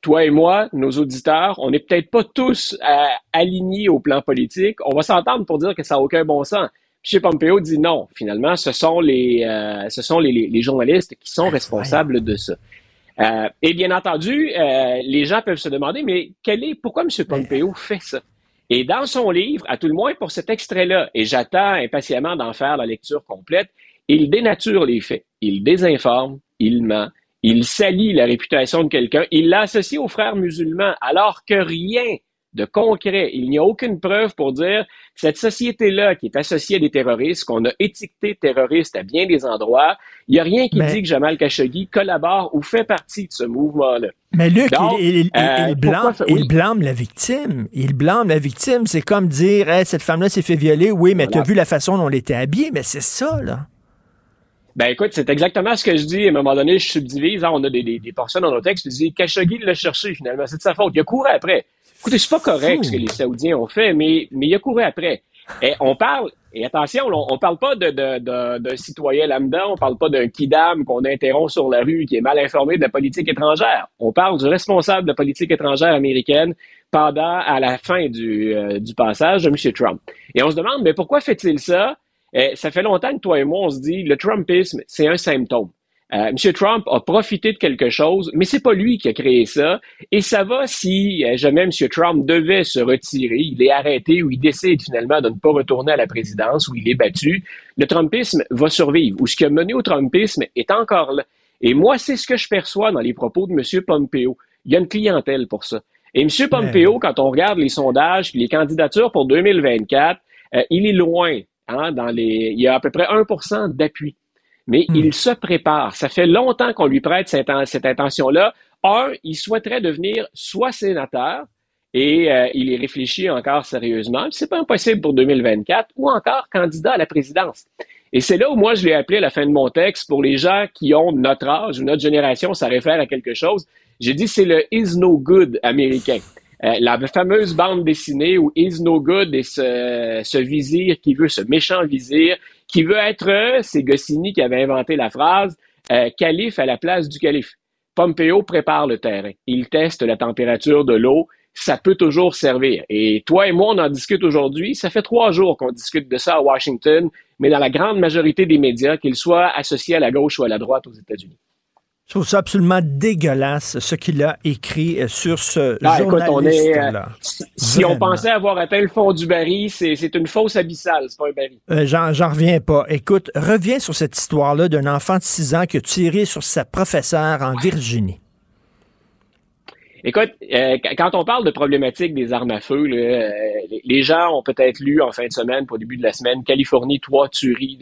toi et moi, nos auditeurs, on n'est peut-être pas tous euh, alignés au plan politique. On va s'entendre pour dire que ça n'a aucun bon sens. Puis chez Pompeo dit non. Finalement, ce sont les, euh, ce sont les, les- les journalistes qui sont responsables de ça. Euh, et bien entendu, euh, les gens peuvent se demander, mais quel est, pourquoi M. Pompeo fait ça? Et dans son livre, à tout le moins pour cet extrait-là, et j'attends impatiemment d'en faire la lecture complète, il dénature les faits. Il désinforme, il ment, il salit la réputation de quelqu'un, il l'associe aux frères musulmans, alors que rien de concret, il n'y a aucune preuve pour dire cette société-là qui est associée à des terroristes, qu'on a étiqueté terroriste à bien des endroits, il n'y a rien qui Mais- dit que Jamal Khashoggi collabore ou fait partie de ce mouvement-là. Mais Luc, Donc, il, euh, il blâme, ça- il blâme la victime. Il blâme la victime. C'est comme dire, Hey, cette femme-là s'est fait violer. Oui, mais tu as vu la façon dont elle était habillée. Mais c'est ça, là. Ben écoute, c'est exactement ce que je dis. À un moment donné, je subdivise. hein, on a des, des, des portions dans nos textes. Je dis, Khashoggi l'a cherché finalement. C'est de sa faute. Il a couru après. Écoutez, c'est pas correct ce que les Saoudiens ont fait, mais, mais il a couru après. Et on parle, et attention, on, on parle pas de, de, de- d'un citoyen lambda, on parle pas d'un kidam qu'on interrompt sur la rue qui est mal informé de la politique étrangère. On parle du responsable de la politique étrangère américaine pendant, à la fin du, euh, du passage de M. Trump. Et on se demande, mais pourquoi fait-il ça? Eh, ça fait longtemps que toi et moi, on se dit, le Trumpisme, c'est un symptôme. Euh, M. Trump a profité de quelque chose, mais c'est pas lui qui a créé ça. Et ça va si euh, jamais M. Trump devait se retirer, il est arrêté ou il décide finalement de ne pas retourner à la présidence ou il est battu. Le Trumpisme va survivre. Ou ce qui a mené au Trumpisme est encore là. Et moi, c'est ce que je perçois dans les propos de M. Pompeo. Il y a une clientèle pour ça. Et M. Pompeo, quand on regarde les sondages les candidatures pour 2024, euh, il est loin. Hein, dans les, il y a à peu près 1% d'appui mais il se prépare. Ça fait longtemps qu'on lui prête cette, cette intention-là. Un, il souhaiterait devenir soit sénateur, et euh, il y réfléchit encore sérieusement. C'est pas impossible pour 2024, ou encore candidat à la présidence. Et c'est là où moi je l'ai appelé à la fin de mon texte pour les gens qui ont notre âge ou notre génération, ça réfère à quelque chose. J'ai dit c'est le is no good américain. Euh, la fameuse bande dessinée où is no good et ce, ce vizir qui veut, ce méchant vizir, qui veut être, euh, c'est Goscinny qui avait inventé la phrase, euh, calife à la place du calife. Pompeo prépare le terrain. Il teste la température de l'eau. ça peut toujours servir. Et toi et moi, on en discute aujourd'hui. Ça fait trois jours qu'on discute de ça à Washington, mais dans la grande majorité des médias, qu'ils soient associés à la gauche ou à la droite aux États-Unis. Je trouve ça absolument dégueulasse ce qu'il a écrit euh, sur ce Ah, euh, journaliste-là. si on pensait avoir atteint le fond du baril, c'est une fausse abyssale, c'est pas un baril. Euh, J'en j'en reviens pas. Écoute, reviens sur cette histoire-là d'un enfant de 6 ans qui a tiré sur sa professeure en Virginie. Écoute, euh, qu- quand on parle de problématique des armes à feu, euh, les- gens ont peut-être lu en fin de semaine, pour le début de la semaine, Californie, trois tueries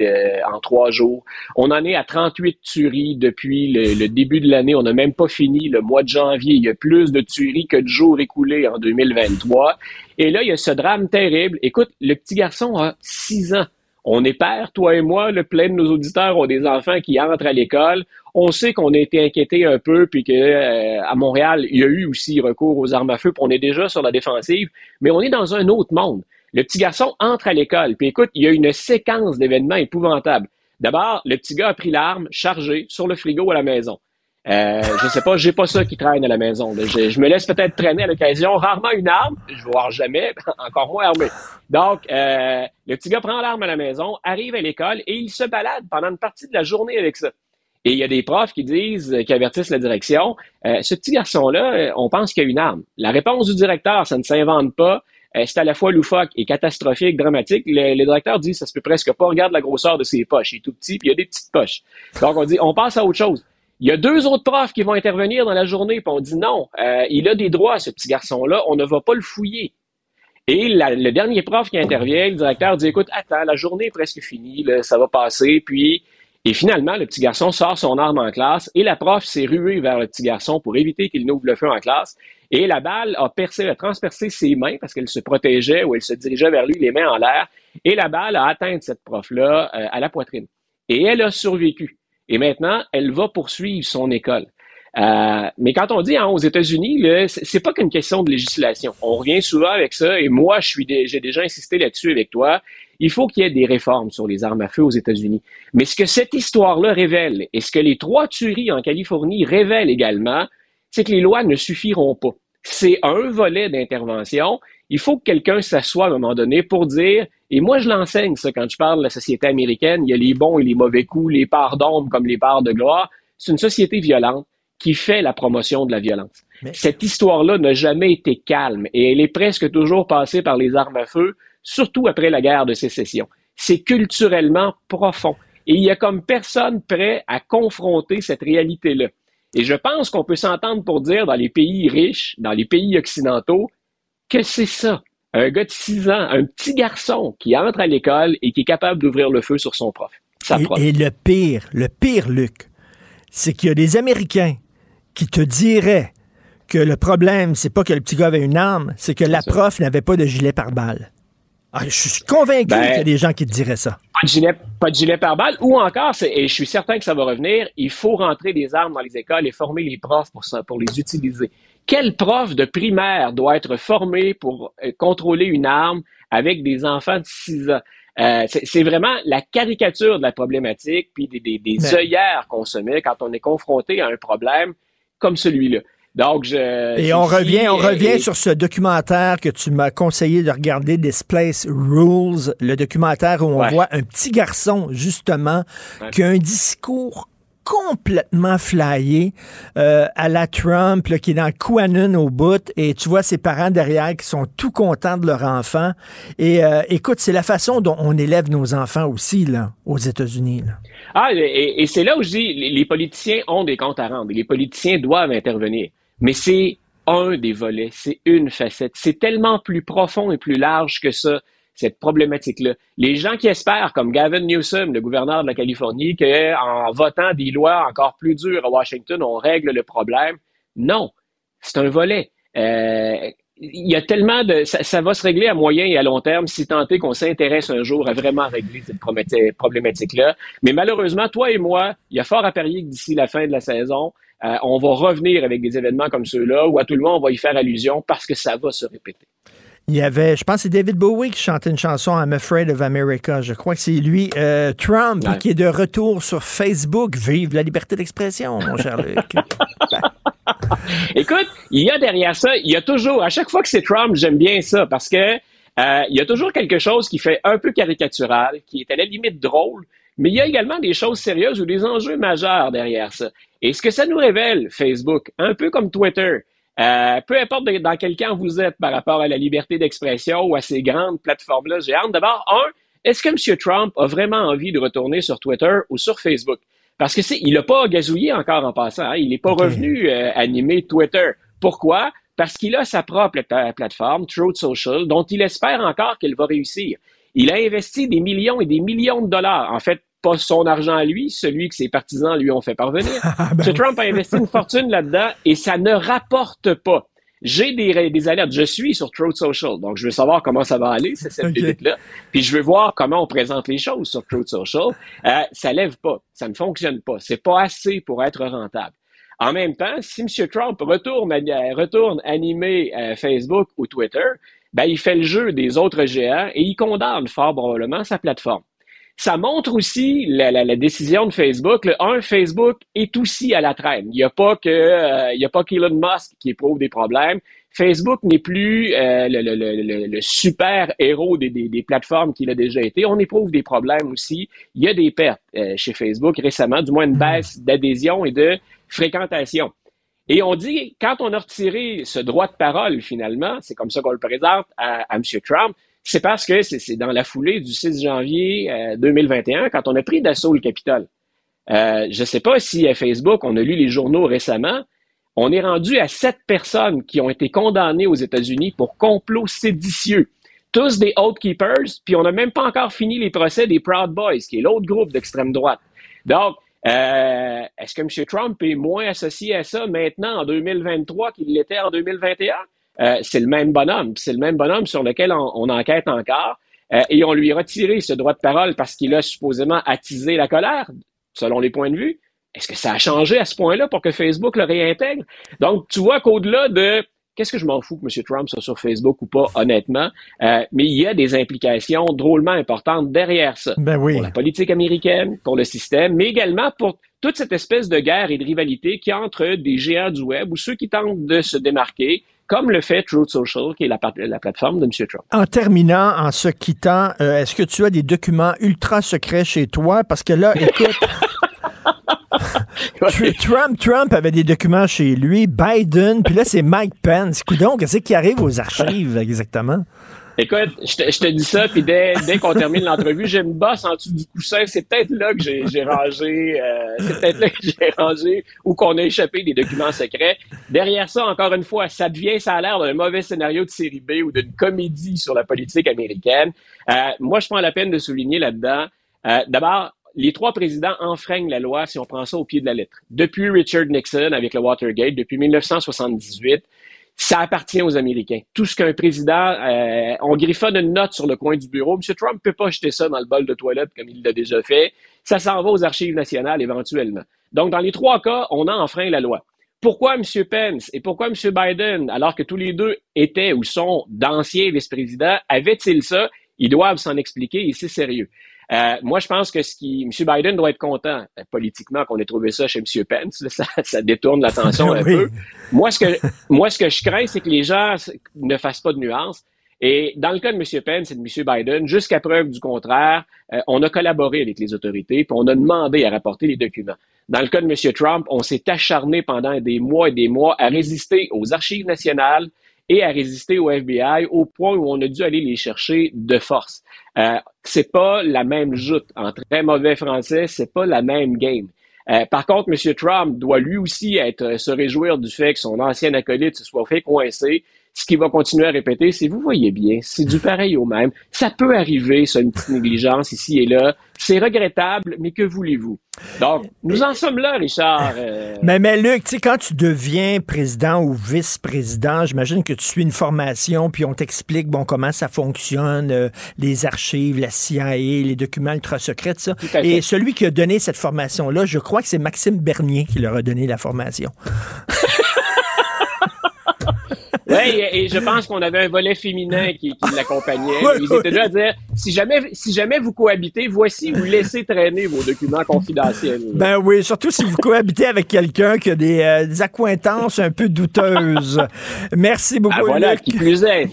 en trois jours. On en est à 38 tueries depuis le, le début de l'année. On n'a même pas fini le mois de janvier. Il y a plus de tueries que de jours écoulés en 2023. Et là, il y a ce drame terrible. Écoute, le petit garçon a 6 ans. On est père, toi et moi, le plein de nos auditeurs ont des enfants qui entrent à l'école. On sait qu'on a été inquiété un peu, puis que euh, à Montréal, il y a eu aussi recours aux armes à feu, puis on est déjà sur la défensive, mais on est dans un autre monde. Le petit garçon entre à l'école, puis écoute, il y a une séquence d'événements épouvantables. D'abord, le petit gars a pris l'arme chargée sur le frigo à la maison. Euh, je sais pas, j'ai pas ça qui traîne à la maison. Je, je me laisse peut-être traîner à l'occasion, rarement une arme, je vais voir jamais, [LAUGHS] encore moins armé. Donc, euh, le petit gars prend l'arme à la maison, arrive à l'école et il se balade pendant une partie de la journée avec ça. Et il y a des profs qui disent, qui avertissent la direction, euh, ce petit garçon-là, euh, on pense qu'il a une arme. La réponse du directeur, ça ne s'invente pas. Euh, c'est à la fois loufoque et catastrophique, dramatique. Le, le directeur dit, ça se peut presque pas. Regarde la grosseur de ses poches. Il est tout petit, puis il y a des petites poches. Donc, on dit, on passe à autre chose. Il y a deux autres profs qui vont intervenir dans la journée, puis on dit non, euh, il a des droits, ce petit garçon-là, on ne va pas le fouiller. Et le dernier prof qui intervient, le directeur dit écoute, attends, la journée est presque finie, ça va passer. Puis, et finalement, le petit garçon sort son arme en classe et la prof s'est ruée vers le petit garçon pour éviter qu'il n'ouvre le feu en classe. Et la balle a percé, a transpercé ses mains parce qu'elle se protégeait ou elle se dirigeait vers lui, les mains en l'air. Et la balle a atteint cette prof-là euh, à la poitrine. Et elle a survécu. Et maintenant, elle va poursuivre son école. Euh, mais quand on dit hein, aux États-Unis, c'est pas qu'une question de législation. On revient souvent avec ça, et moi, je suis, j'ai déjà insisté là-dessus avec toi. Il faut qu'il y ait des réformes sur les armes à feu aux États-Unis. Mais ce que cette histoire-là révèle, et ce que les trois tueries en Californie révèlent également, c'est que les lois ne suffiront pas. C'est un volet d'intervention. Il faut que quelqu'un s'assoie à un moment donné pour dire, et moi je l'enseigne ça quand je parle de la société américaine, il y a les bons et les mauvais coups, les parts d'ombre comme les parts de gloire. C'est une société violente qui fait la promotion de la violence. Cette histoire-là n'a jamais été calme et elle est presque toujours passée par les armes à feu, surtout après la guerre de sécession. C'est culturellement profond et il y a comme personne prêt à confronter cette réalité-là. Et je pense qu'on peut s'entendre pour dire dans les pays riches, dans les pays occidentaux, que c'est ça. Un gars de 6 ans, un petit garçon qui entre à l'école et qui est capable d'ouvrir le feu sur son prof. Sa prof. Et, le pire, le pire, Luc, c'est qu'il y a des Américains qui te diraient que le problème, c'est pas que le petit gars avait une arme, c'est que la prof n'avait pas de gilet pare-balles. Ah, je suis convaincu Ben- qu'il y a des gens qui te diraient ça. Pas de gilet, pas de gilet pare-balles. Ou encore, et je suis certain que ça va revenir, il faut rentrer des armes dans les écoles et former les profs pour, ça, pour les utiliser. Quel prof de primaire doit être formé pour euh, contrôler une arme avec des enfants de 6 ans? Euh, c'est vraiment la caricature de la problématique, puis des, des, des Mais- œillères qu'on se met quand on est confronté à un problème comme celui-là. Donc, je. Et on revient, on et- revient et- sur ce documentaire que tu m'as conseillé de regarder, Displace Rules, le documentaire où on Ouais. voit un petit garçon, justement, Ouais. qui a un discours complètement flyé euh, à la Trump, qui est dans QAnon au bout, et tu vois ses parents derrière qui sont tout contents de leur enfant. Et euh, écoute, c'est la façon dont on élève nos enfants aussi, là, aux États-Unis. Ah, et, c'est là où je dis, les, politiciens ont des comptes à rendre les politiciens doivent intervenir. Mais c'est un des volets, c'est une facette. C'est tellement plus profond et plus large que ça, cette problématique-là. Les gens qui espèrent, comme Gavin Newsom, le gouverneur de la Californie, qu'en votant des lois encore plus dures à Washington, on règle le problème. Non, c'est un volet. Euh, il y a tellement de... Ça, va se régler à moyen et à long terme si tant est qu'on s'intéresse un jour à vraiment régler cette problématique- problématique-là. Mais malheureusement, toi et moi, il y a fort à parier que d'ici la fin de la saison, euh, on va revenir avec des événements comme ceux-là, où à tout le monde, on va y faire allusion parce que ça va se répéter. Il y avait, je pense c'est David Bowie qui chantait une chanson I'm Afraid of America. Je crois que c'est lui. Euh, Trump, Ouais. qui est de retour sur Facebook. Vive la liberté d'expression, mon cher Luc. Ben, [LAUGHS] Écoute, il y a derrière ça, il y a toujours, à chaque fois que c'est Trump, j'aime bien ça parce que euh, il y a toujours quelque chose qui fait un peu caricatural, qui est à la limite drôle, mais il y a également des choses sérieuses ou des enjeux majeurs derrière ça. Et ce que ça nous révèle, Facebook, un peu comme Twitter, euh, peu importe de- dans quel camp vous êtes par rapport à la liberté d'expression ou à ces grandes plateformes-là géantes, d'abord, un, est-ce que M. Trump a vraiment envie de retourner sur Twitter ou sur Facebook? Parce que c'est, il n'a pas gazouillé encore en passant. hein. Il n'est pas revenu euh, animer Twitter. Pourquoi? Parce qu'il a sa propre pla- plateforme, Truth Social, dont il espère encore qu'elle va réussir. Il a investi des millions et des millions de dollars. En fait, pas son argent à lui, celui que ses partisans lui ont fait parvenir. [LAUGHS] M. Trump a investi une fortune là-dedans et ça ne rapporte pas. J'ai des, des alertes. Je suis sur Truth Social, donc je veux savoir comment ça va aller, cette Ok. là Puis je veux voir comment on présente les choses sur Truth Social. Euh, ça lève pas, ça ne fonctionne pas. C'est pas assez pour être rentable. En même temps, si M. Trump retourne, retourne animer euh, Facebook ou Twitter, ben, il fait le jeu des autres géants et il condamne fort probablement sa plateforme. Ça montre aussi la, la- la décision de Facebook. Le un, Facebook est aussi à la traîne. Il n'y a pas que, euh, il y a pas qu'Elon Musk qui éprouve des problèmes. Facebook n'est plus euh, le, le- le- le- le super héros des, des- des plateformes qu'il a déjà été. On éprouve des problèmes aussi. Il y a des pertes euh, chez Facebook récemment, du moins une baisse d'adhésion et de fréquentation. Et on dit, quand on a retiré ce droit de parole, finalement, c'est comme ça qu'on le présente à, à M. Trump, c'est parce que c'est dans la foulée du 6 janvier euh, 2021, quand on a pris d'assaut le Capitole. Euh, je ne sais pas si à Facebook, on a lu les journaux récemment, on est rendu à sept personnes qui ont été condamnées aux États-Unis pour complot séditieux. Tous des Oath Keepers, puis on n'a même pas encore fini les procès des Proud Boys, qui est l'autre groupe d'extrême droite. Donc, euh, est-ce que M. Trump est moins associé à ça maintenant en 2023 qu'il l'était en 2021? Euh, c'est le même bonhomme. C'est le même bonhomme sur lequel on, on enquête encore. Euh, et on lui a retiré ce droit de parole parce qu'il a supposément attisé la colère, selon les points de vue. Est-ce que ça a changé à ce point-là pour que Facebook le réintègre? Donc, tu vois qu'au-delà de qu'est-ce que je m'en fous que M. Trump soit sur Facebook ou pas, honnêtement, euh, mais il y a des implications drôlement importantes derrière ça. Ben oui. Pour la politique américaine, pour le système, mais également pour toute cette espèce de guerre et de rivalité qui entre des géants du web ou ceux qui tentent de se démarquer, comme le fait Truth Social, qui est la, la plateforme de M. Trump. En terminant, en se quittant, euh, est-ce que tu as des documents ultra secrets chez toi? Parce que là, écoute. [LAUGHS] Tr- Trump, Trump avait des documents chez lui, Biden, puis là, c'est Mike Pence. Coudon, qu'est-ce qui arrive aux archives exactement? Écoute, je te, je te dis ça, puis dès, dès qu'on termine l'entrevue, j'ai une bosse en dessous du coussin. C'est peut-être là que j'ai rangé, euh, c'est peut-être là que j'ai rangé ou qu'on a échappé des documents secrets. Derrière ça, encore une fois, ça devient, ça a l'air d'un mauvais scénario de série B ou d'une comédie sur la politique américaine. Euh, moi, je prends la peine de souligner là-dedans. euh, D'abord, les trois présidents enfreignent la loi si on prend ça au pied de la lettre. Depuis Richard Nixon avec le Watergate, depuis 1978, ça appartient aux Américains. Tout ce qu'un président, euh, on griffonne une note sur le coin du bureau. M. Trump peut pas jeter ça dans le bol de toilette comme il l'a déjà fait. Ça s'en va aux archives nationales éventuellement. Donc, dans les trois cas, on a enfreint la loi. Pourquoi M. Pence et pourquoi M. Biden, alors que tous les deux étaient ou sont d'anciens vice-présidents, avaient-ils ça? Ils doivent s'en expliquer et c'est sérieux. Euh, moi, je pense que ce qui, M. Biden doit être content euh, politiquement qu'on ait trouvé ça chez M. Pence. [LAUGHS] Ça, ça détourne l'attention un [LAUGHS] Oui. peu. Moi, ce que, moi, ce que je crains, c'est que les gens ne fassent pas de nuances. Et dans le cas de M. Pence et de M. Biden, jusqu'à preuve du contraire, euh, on a collaboré avec les autorités, puis on a demandé à rapporter les documents. Dans le cas de M. Trump, on s'est acharné pendant des mois et des mois à résister aux archives nationales et à résister au FBI au point où on a dû aller les chercher de force. Euh, c'est pas la même joute. En très mauvais français, c'est pas la même game. Euh, par contre, M. Trump doit lui aussi être, euh, se réjouir du fait que son ancien acolyte se soit fait coincer. Ce qu'il va continuer à répéter, c'est vous voyez bien, c'est du pareil au même. Ça peut arriver, ça, une petite négligence ici et là. C'est regrettable, mais que voulez-vous? Donc, nous en sommes là, Richard. Euh, Mais, mais Luc, tu sais, quand tu deviens président ou vice-président, j'imagine que tu suis une formation, puis on t'explique, bon, comment ça fonctionne, euh, les archives, la CIA, les documents ultra secrets, tout ça. Et celui qui a donné cette formation-là, je crois que c'est Maxime Bernier qui leur a donné la formation. [LAUGHS] Oui, et, et je pense qu'on avait un volet féminin qui, qui l'accompagnait. Ouais, Ils étaient deux à dire si jamais, si jamais vous cohabitez, voici ou laissez traîner vos documents confidentiels. Ben oui, surtout si vous cohabitez avec quelqu'un qui a des, euh, des accointances un peu douteuses. Merci beaucoup, Ah, voilà, Luc. qui plus est.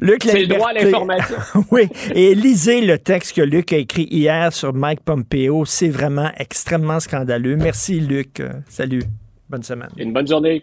Luc C'est le droit à l'information. [LAUGHS] oui, et lisez le texte que Luc a écrit hier sur Mike Pompeo. C'est vraiment extrêmement scandaleux. Merci, Luc. Salut. Bonne semaine. Une bonne journée.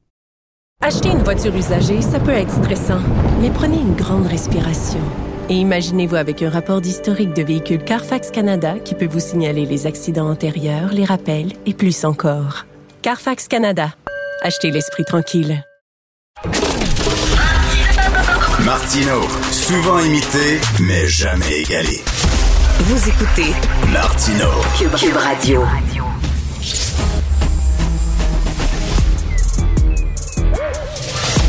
Acheter une voiture usagée, ça peut être stressant, mais prenez une grande respiration. Et imaginez-vous avec un rapport d'historique de véhicule Carfax Canada qui peut vous signaler les accidents antérieurs, les rappels et plus encore. Carfax Canada. Achetez l'esprit tranquille. Martino, souvent imité, mais jamais égalé. Vous écoutez Martino. Cube, Cube Radio.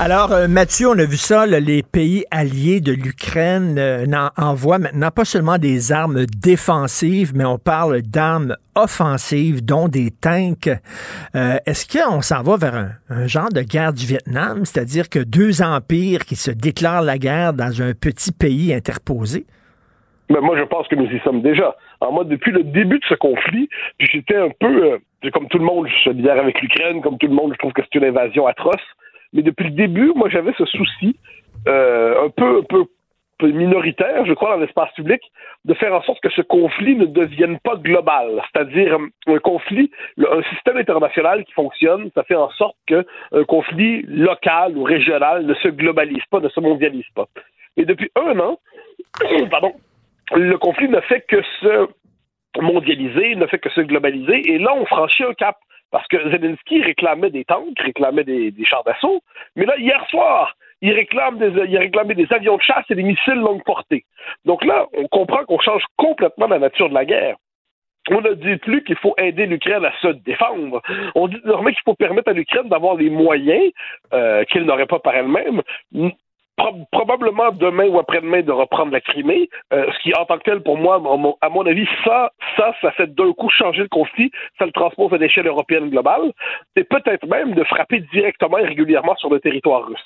Alors, euh, Mathieu, on a vu ça, là, les pays alliés de l'Ukraine euh, envoient maintenant pas seulement des armes défensives, mais on parle d'armes offensives, dont des tanks. Euh, Est-ce qu'on s'en va vers un, un genre de guerre du Vietnam, c'est-à-dire que deux empires qui se déclarent la guerre dans un petit pays interposé? Mais moi, je pense que nous y sommes déjà. Alors moi, depuis le début de ce conflit, puis j'étais un peu, euh, comme tout le monde, je suis solidaire avec l'Ukraine, comme tout le monde, je trouve que c'est une invasion atroce. Mais depuis le début, moi, j'avais ce souci euh, un peu, un peu minoritaire, je crois, dans l'espace public, de faire en sorte que ce conflit ne devienne pas global. C'est-à-dire euh, un conflit, un système international qui fonctionne, ça fait en sorte que un conflit local ou régional ne se globalise pas, ne se mondialise pas. Et depuis un an, [COUGHS] pardon, le conflit ne fait que se mondialiser, ne fait que se globaliser, et là, on franchit un cap. Parce que Zelensky réclamait des tanks, réclamait des, chars d'assaut, mais là, hier soir, il réclame des, il réclamait des avions de chasse et des missiles longue portée. Donc là, on comprend qu'on change complètement la nature de la guerre. On ne dit plus qu'il faut aider l'Ukraine à se défendre. On dit désormais qu'il faut permettre à l'Ukraine d'avoir les moyens euh, qu'elle n'aurait pas par elle-même, probablement demain ou après-demain de reprendre la Crimée, euh, ce qui en tant que tel pour moi, à mon, avis, ça, ça, ça fait d'un coup changer le conflit, ça le transpose à l'échelle européenne globale, et peut-être même de frapper directement et régulièrement sur le territoire russe.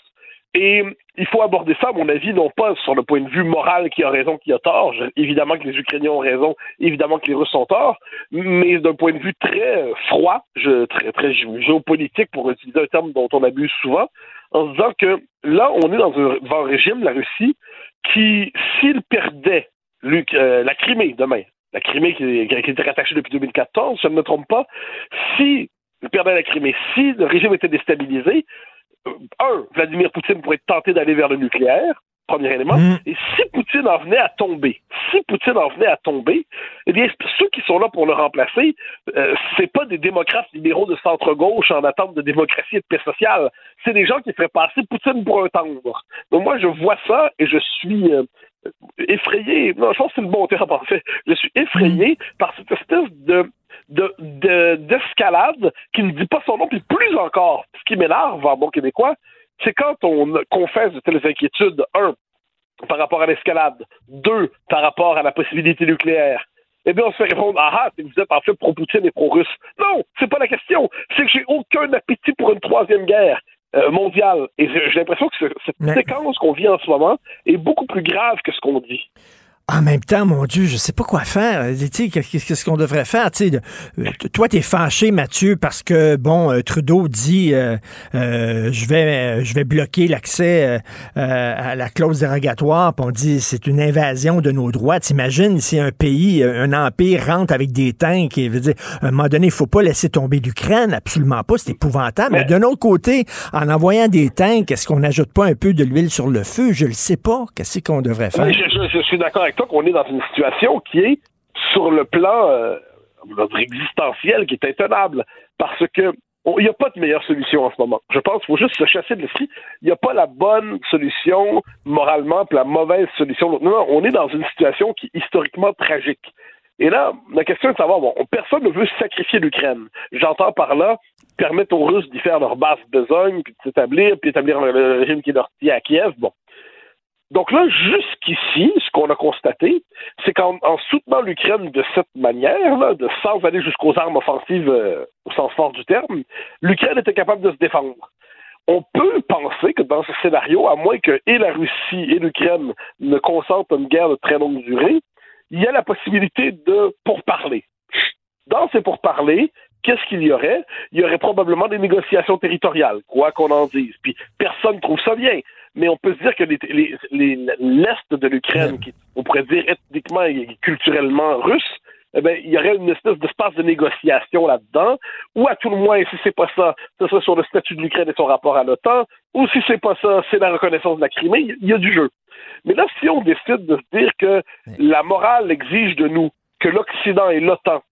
Et il faut aborder ça, à mon avis, non pas sur le point de vue moral qui a raison, qui a tort. Évidemment que les Ukrainiens ont raison, évidemment que les Russes ont tort, mais d'un point de vue très euh, froid, très, très gé- géopolitique, pour utiliser un terme dont on abuse souvent, en se disant que là, on est dans un, régime, la Russie, qui, s'il perdait euh, la Crimée demain, la Crimée qui, qui été rattachée depuis 2014, je ne me trompe pas, si il perdait la Crimée, si le régime était déstabilisé, euh, un, Vladimir Poutine pourrait tenter d'aller vers le nucléaire, premier élément, et si Poutine en venait à tomber, si Poutine en venait à tomber, eh bien, ceux qui sont là pour le remplacer, euh, c'est pas des démocrates libéraux de centre-gauche en attente de démocratie et de paix sociale, c'est des gens qui feraient passer Poutine pour un tendre. Donc moi, je vois ça et je suis euh, effrayé, non, je pense que c'est le bon terme en fait, je suis effrayé par cette espèce de de- de- d'escalade qui ne dit pas son nom, puis plus encore, ce qui m'énerve en bon québécois, c'est quand on confesse de telles inquiétudes, un, par rapport à l'escalade, deux, par rapport à la possibilité nucléaire, eh bien, on se fait répondre, ah ah, vous êtes en fait pro-Poutine et pro-russe. Non, c'est pas la question. C'est que j'ai aucun appétit pour une troisième guerre euh, mondiale. Et j'ai j'ai l'impression que ce- cette Mais- séquence qu'on vit en ce moment est beaucoup plus grave que ce qu'on dit. En même temps, mon Dieu, je sais pas quoi faire. Tu qu'est-ce qu'on devrait faire? Tu sais, de- euh, toi, t'es fâché, Mathieu, parce que, bon, euh, Trudeau dit, euh, euh, je vais je vais bloquer l'accès euh, à la clause dérogatoire, puis on dit, c'est une invasion de nos droits. T'imagines si un pays, un empire rentre avec des tanks et veut dire, à un moment donné, il faut pas laisser tomber l'Ukraine, absolument pas, c'est épouvantable. Mais, d'un autre côté, en envoyant des tanks, est-ce qu'on n'ajoute pas un peu de l'huile sur le feu? Je le sais pas. Qu'est-ce qu'on devrait faire? Oui, je, je- je suis d'accord toi qu'on est dans une situation qui est, sur le plan euh, existentiel, qui est intenable. Parce que on- il n'y a pas de meilleure solution en ce moment. Je pense qu'il faut juste se chasser de l'esprit. Il n'y a pas la bonne solution moralement, puis la mauvaise solution. Non, non, on est dans une situation qui est historiquement tragique. Et là, la question est de savoir, bon, personne ne veut sacrifier l'Ukraine. J'entends par là permettre aux Russes d'y faire leur basse besogne, puis de s'établir, puis établir le régime qui est leur à Kiev. Bon. Donc là, jusqu'ici, ce qu'on a constaté, c'est qu'en en soutenant l'Ukraine de cette manière, de sans aller jusqu'aux armes offensives euh, au sens fort du terme, l'Ukraine était capable de se défendre. On peut penser que dans ce scénario, à moins que et la Russie et l'Ukraine ne consentent une guerre de très longue durée, il y a la possibilité de pourparler. Dans ces pourparlers, qu'est-ce qu'il y aurait? Il y aurait probablement des négociations territoriales, quoi qu'on en dise. Puis personne ne trouve ça bien. Mais on peut se dire que les- les- les- l'Est de l'Ukraine, qui on pourrait dire ethniquement et culturellement russe, eh ben, il y aurait une espèce d'espace de négociation là-dedans, ou à tout le moins, si c'est pas ça, ce serait sur le statut de l'Ukraine et son rapport à l'OTAN, ou si c'est pas ça, c'est la reconnaissance de la Crimée, il y a du jeu. Mais là, si on décide de se dire que la morale exige de nous que l'Occident et l'OTAN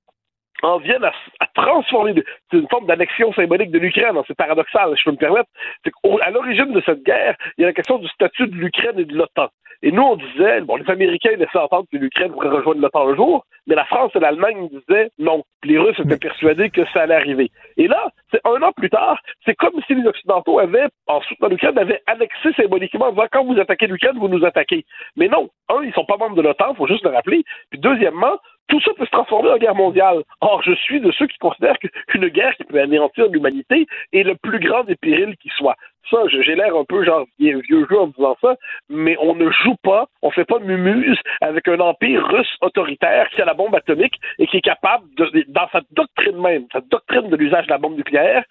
en viennent à, à transformer, c'est une forme d'annexion symbolique de l'Ukraine, hein, c'est paradoxal, je peux me permettre, c'est qu'à l'origine de cette guerre, il y a la question du statut de l'Ukraine et de l'OTAN. Et nous, on disait, bon, les Américains laissaient entendre que l'Ukraine pourrait rejoindre l'OTAN un jour, mais la France et l'Allemagne disaient non. Les Russes étaient persuadés que ça allait arriver. Et là, c'est un an plus tard, c'est comme si les Occidentaux avaient, en soutenant l'Ukraine, avaient annexé symboliquement en disant quand vous attaquez l'Ukraine, vous nous attaquez. Mais non, un, ils sont pas membres de l'OTAN, faut juste le rappeler. Puis deuxièmement, tout ça peut se transformer en guerre mondiale. Or, je suis de ceux qui considèrent qu'une guerre qui peut anéantir l'humanité est le plus grand des périls qui soit. Ça, j'ai l'air un peu genre vieux jeu en disant ça, mais on ne joue pas, on fait pas mumuse avec un empire russe autoritaire qui a la bombe atomique et qui est capable, de, dans sa doctrine même, sa doctrine de l'usage de la bombe nucléaire,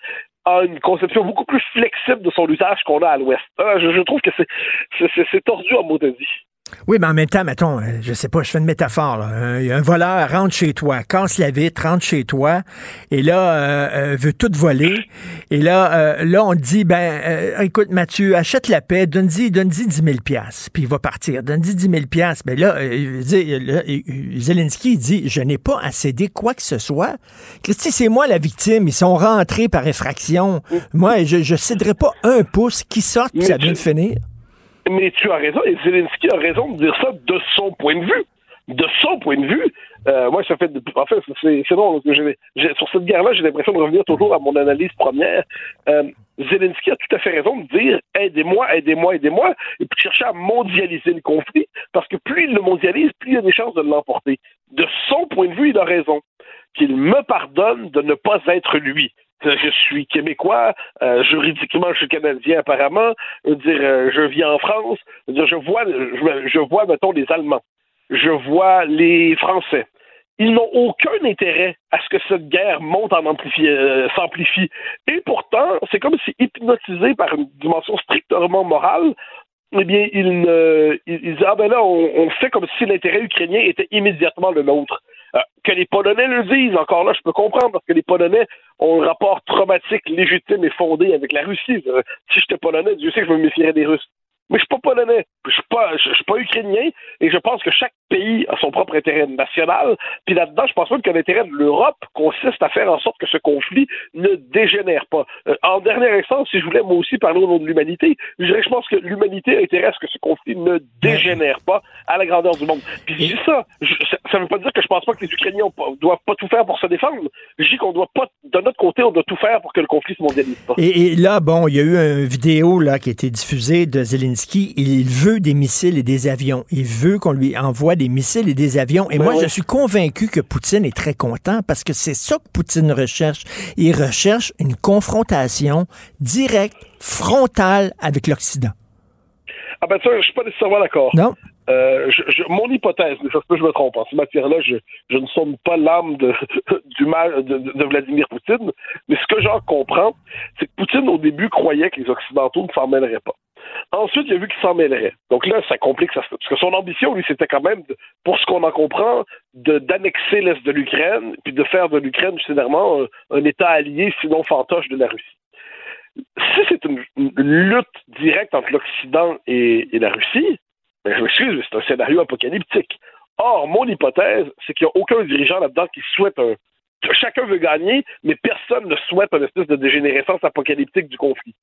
a une conception beaucoup plus flexible de son usage qu'on a à l'Ouest. Euh, Je, trouve que c'est- tordu en mot de dit. Oui, mais en même temps, mettons, euh, je sais pas, je fais une métaphore. Là. Un, un voleur rentre chez toi, casse la vitre, rentre chez toi, et là, euh, euh, veut tout voler. Et là, euh, là, on dit, ben, euh, écoute, Mathieu, achète la paix, donne-y donne 10 000 piastres, puis il va partir. Donne-y 10 000 piastres. Ben là, là, Zelensky dit, je n'ai pas à céder quoi que ce soit. Christy, c'est moi la victime. Ils sont rentrés par effraction. Moi, je ne céderai pas un pouce qui sorte, puis ça vient de finir. Mais tu as raison, et Zelensky a raison de dire ça de son point de vue. De son point de vue, euh, moi, ça fait. de- En fait, c'est j'ai- sur cette guerre-là, j'ai l'impression de revenir toujours à mon analyse première. Euh, Zelensky a tout à fait raison de dire aidez-moi, aidez-moi, aidez-moi, et puis chercher à mondialiser le conflit, parce que plus il le mondialise, plus il y a des chances de l'emporter. De son point de vue, il a raison. Qu'il me pardonne de ne pas être lui. Je suis québécois, euh, juridiquement je suis canadien apparemment. Je dire, euh, je vis en France. Je, je vois, je, vois, mettons, les Allemands. Je vois les Français. Ils n'ont aucun intérêt à ce que cette guerre monte en amplifie, euh, s'amplifie. Et pourtant, c'est comme si hypnotisés par une dimension strictement morale, eh bien, ils, ils, disent ah ben là, on, on fait comme si l'intérêt ukrainien était immédiatement le nôtre. Euh, que les Polonais le disent, encore là, je peux comprendre, parce que les Polonais ont un rapport traumatique, légitime et fondé avec la Russie. Si j'étais Polonais, Dieu sait que je me méfierais des Russes. Mais je suis pas polonais, je suis pas, je suis pas ukrainien, et je pense que chaque pays a son propre intérêt national. Puis là-dedans, je pense même que l'intérêt de l'Europe consiste à faire en sorte que ce conflit ne dégénère pas. Euh, en dernière instance, si je voulais moi aussi parler au nom de l'humanité, je dirais je pense que l'humanité a que ce conflit ne dégénère pas à la grandeur du monde. Puis ça, je, ça, ça veut pas dire que je pense pas que les Ukrainiens pas- doivent pas tout faire pour se défendre. Je dis qu'on doit pas, de notre côté, on doit tout faire pour que le conflit se mondialise pas. Et, et là, bon, il y a eu une vidéo là, qui a été diffusée de Zelensky. Il veut des missiles et des avions. Il veut qu'on lui envoie des missiles et des avions. Et moi, oui. je suis convaincu que Poutine est très content parce que c'est ça que Poutine recherche. Il recherche une confrontation directe, frontale avec l'Occident. Ah ben ça, je suis pas nécessairement d'accord. Non? Euh, mon hypothèse, mais ça se peut que je me trompe, en cette matière-là, je, ne sonne pas l'âme [LAUGHS] de, Vladimir Poutine, mais ce que j'en comprends, c'est que Poutine, au début, croyait que les Occidentaux ne s'en mêleraient pas. Ensuite, il a vu qu'ils s'en mêleraient. Donc là, ça complique ça. Parce que son ambition, lui, c'était quand même, pour ce qu'on en comprend, d'annexer l'Est de l'Ukraine, puis de faire de l'Ukraine, finalement, un, État allié, sinon fantoche de la Russie. Si c'est une, lutte directe entre l'Occident et, la Russie, je m'excuse, c'est un scénario apocalyptique. Or, mon hypothèse, c'est qu'il n'y a aucun dirigeant là-dedans qui souhaite un. Chacun veut gagner, mais personne ne souhaite une espèce de dégénérescence apocalyptique du conflit.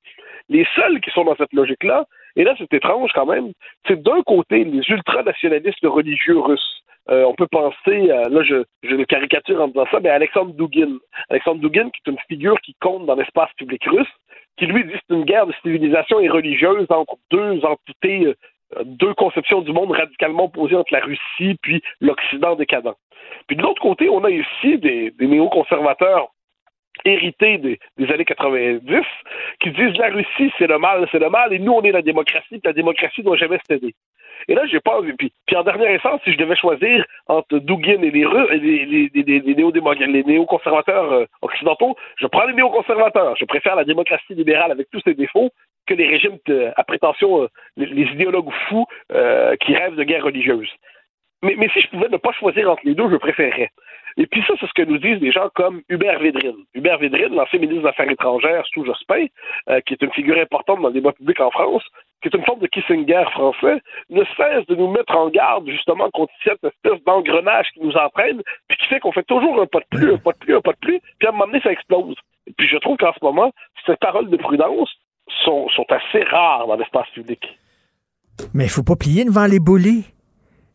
Les seuls qui sont dans cette logique-là, et là c'est étrange quand même, c'est d'un côté les ultranationalistes religieux russes. Euh, on peut penser, à- là je, le caricature en disant ça, mais Alexandre Dugin. Alexandre Dugin, qui est une figure qui compte dans l'espace public russe, qui lui dit c'est une guerre de civilisation et religieuse entre deux entités, euh, deux conceptions du monde radicalement opposées entre la Russie puis l'Occident décadent. Puis de l'autre côté, on a ici des, néoconservateurs hérités des, années 90 qui disent la Russie c'est le mal, c'est le mal, et nous on est la démocratie, puis la démocratie doit jamais céder. Et là, j'ai pas. Puis, puis en dernière instance, si je devais choisir entre Dugin et les, les, les, les néoconservateurs euh, occidentaux, je prends les néoconservateurs. Je préfère la démocratie libérale avec tous ses défauts que les régimes à prétention, euh, les, idéologues fous euh, qui rêvent de guerre religieuse. Mais, si je pouvais ne pas choisir entre les deux, je préférerais. Et puis ça, c'est ce que nous disent des gens comme Hubert Védrine. Hubert Védrine, l'ancien ministre des Affaires étrangères sous Jospin, euh, qui est une figure importante dans le débat public en France, qui est une forme de Kissinger français, ne cesse de nous mettre en garde justement contre cette espèce d'engrenage qui nous entraîne, puis qui fait qu'on fait toujours un pas de plus, un pas de plus, un pas de plus, puis à un moment donné, ça explose. Et puis je trouve qu'en ce moment, ces paroles de prudence sont, sont assez rares dans l'espace public. Mais il faut pas plier devant les bullies.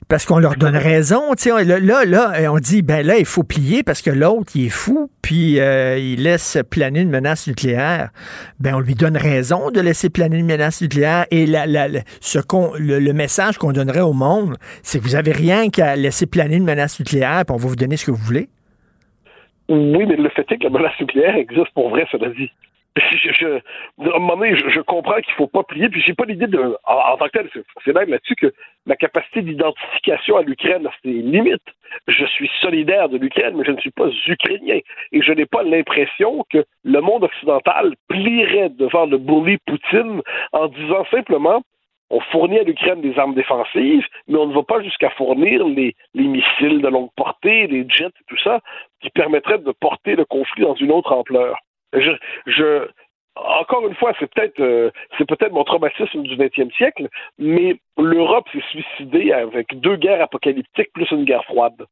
Parce qu'on leur donne raison. Là, là, là, on dit, ben là, il faut plier parce que l'autre, il est fou, puis euh, il laisse planer une menace nucléaire. Ben, on lui donne raison de laisser planer une menace nucléaire. Et la, la- la- ce qu'on, le, le message qu'on donnerait au monde, c'est que vous avez rien qu'à laisser planer une menace nucléaire, puis on va vous donner ce que vous voulez. Oui, mais le fait est que la menace nucléaire existe pour vrai, cela dit. Je, je, à un moment je, comprends qu'il faut pas plier, puis j'ai pas l'idée de. En, tant que tel, c'est- c'est même là-dessus que ma capacité d'identification à l'Ukraine a ses limites. Je suis solidaire de l'Ukraine, mais je ne suis pas ukrainien. Et je n'ai pas l'impression que le monde occidental plierait devant le bully Poutine en disant simplement on fournit à l'Ukraine des armes défensives, mais on ne va pas jusqu'à fournir les, les missiles de longue portée, les jets et tout ça, qui permettraient de porter le conflit dans une autre ampleur. Je, je, encore une fois, c'est peut-être euh, c'est peut-être mon traumatisme du 20e siècle, mais l'Europe s'est suicidée avec deux guerres apocalyptiques plus une guerre froide.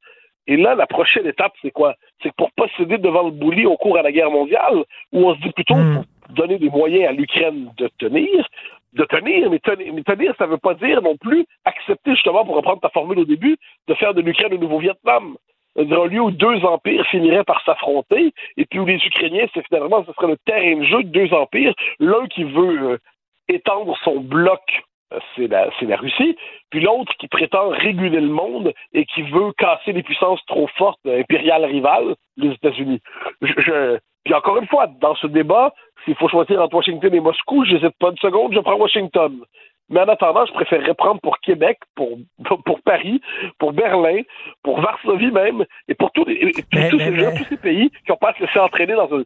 Et là, la prochaine étape, c'est quoi? C'est que pour pas céder devant le bouli au cours à la guerre mondiale, où on se dit plutôt faut donner des moyens à l'Ukraine de tenir, de tenir, mais tenir, mais tenir, ça veut pas dire non plus accepter, justement, pour reprendre ta formule au début, de faire de l'Ukraine le nouveau Vietnam. Un lieu où deux empires finiraient par s'affronter, et puis où les Ukrainiens, c'est finalement, ce serait le terrain de jeu de deux empires, l'un qui veut euh, étendre son bloc, euh, c'est la, c'est la Russie, puis l'autre qui prétend réguler le monde et qui veut casser les puissances trop fortes euh, impériales rivales, les États-Unis. Puis encore une fois, dans ce débat, s'il faut choisir entre Washington et Moscou, j'hésite pas une seconde, je prends Washington. Mais en attendant, je préférerais prendre pour Québec, pour, [LAUGHS] pour Paris, pour Berlin, pour Varsovie même, et pour tous, les, tous- Mais- tous mais- ces gens, tous ces pays qui n'ont pas à se laisser entraîner dans un,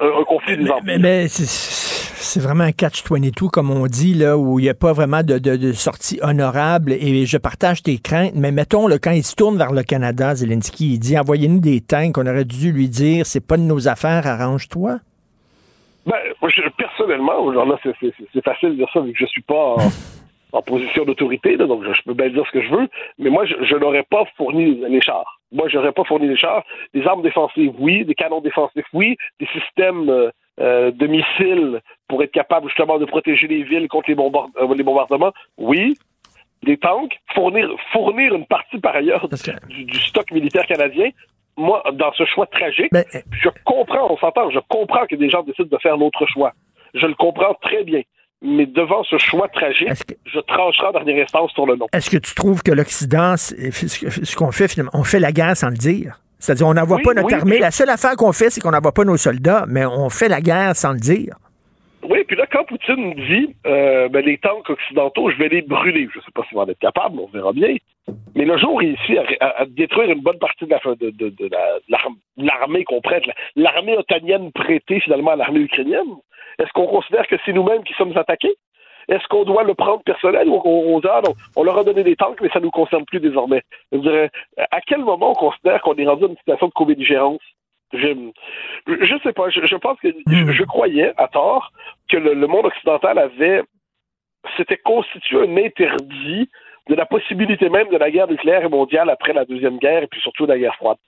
un- un conflit des empires. Mais, c'est- vraiment un catch-22, comme on dit, là, où il n'y a pas vraiment de, de- de sortie honorable. Et je partage tes craintes. Mais mettons, là, quand il se tourne vers le Canada, Zelensky, il dit envoyez-nous des tanks. On aurait dû lui dire c'est pas de nos affaires, arrange-toi. Ben, moi, je- personnellement, là, c'est- facile de dire ça vu que je suis pas en, [LAUGHS] en position d'autorité, donc je, je peux bien dire ce que je veux, mais moi, je, je n'aurais pas fourni les chars. Moi, je n'aurais pas fourni les chars. Des armes défensives, oui. Des canons défensifs, oui. Des systèmes euh, euh, de missiles pour être capable justement de protéger les villes contre les, bombard- euh, les bombardements, oui. Des tanks, fournir, fournir une partie par ailleurs du, du stock militaire canadien, moi, dans ce choix tragique, je comprends, on s'entend, je comprends que des gens décident de faire l'autre choix. Je le comprends très bien. Mais devant ce choix tragique, je trancherai en dernière instance sur le nom. Est-ce que tu trouves que l'Occident, ce qu'on fait finalement, on fait la guerre sans le dire? C'est-à-dire, on n'envoie Oui, pas notre oui, armée. La seule affaire qu'on fait, c'est qu'on n'envoie pas nos soldats, mais on fait la guerre sans le dire. Oui, puis là, quand Poutine dit euh, ben, les tanks occidentaux, je vais les brûler, je ne sais pas s'il va en être capable, on verra bien. Mais le jour où il réussit à, à- à détruire une bonne partie de la- de, de- la- l'armée qu'on prête, la- l'armée otanienne prêtée finalement à l'armée ukrainienne, est-ce qu'on considère que c'est nous-mêmes qui sommes attaqués? Est-ce qu'on doit le prendre personnel ou on, on dit, ah on leur a donné des tanks, mais ça ne nous concerne plus désormais? Je dirais, à quel moment on considère qu'on est rendu dans une situation de co-belligérance? Je, je sais pas, je, je pense que je, je croyais, à tort, que le, le monde occidental avait s'était constitué un interdit de la possibilité même de la guerre nucléaire et mondiale après la Deuxième Guerre et puis surtout la guerre froide.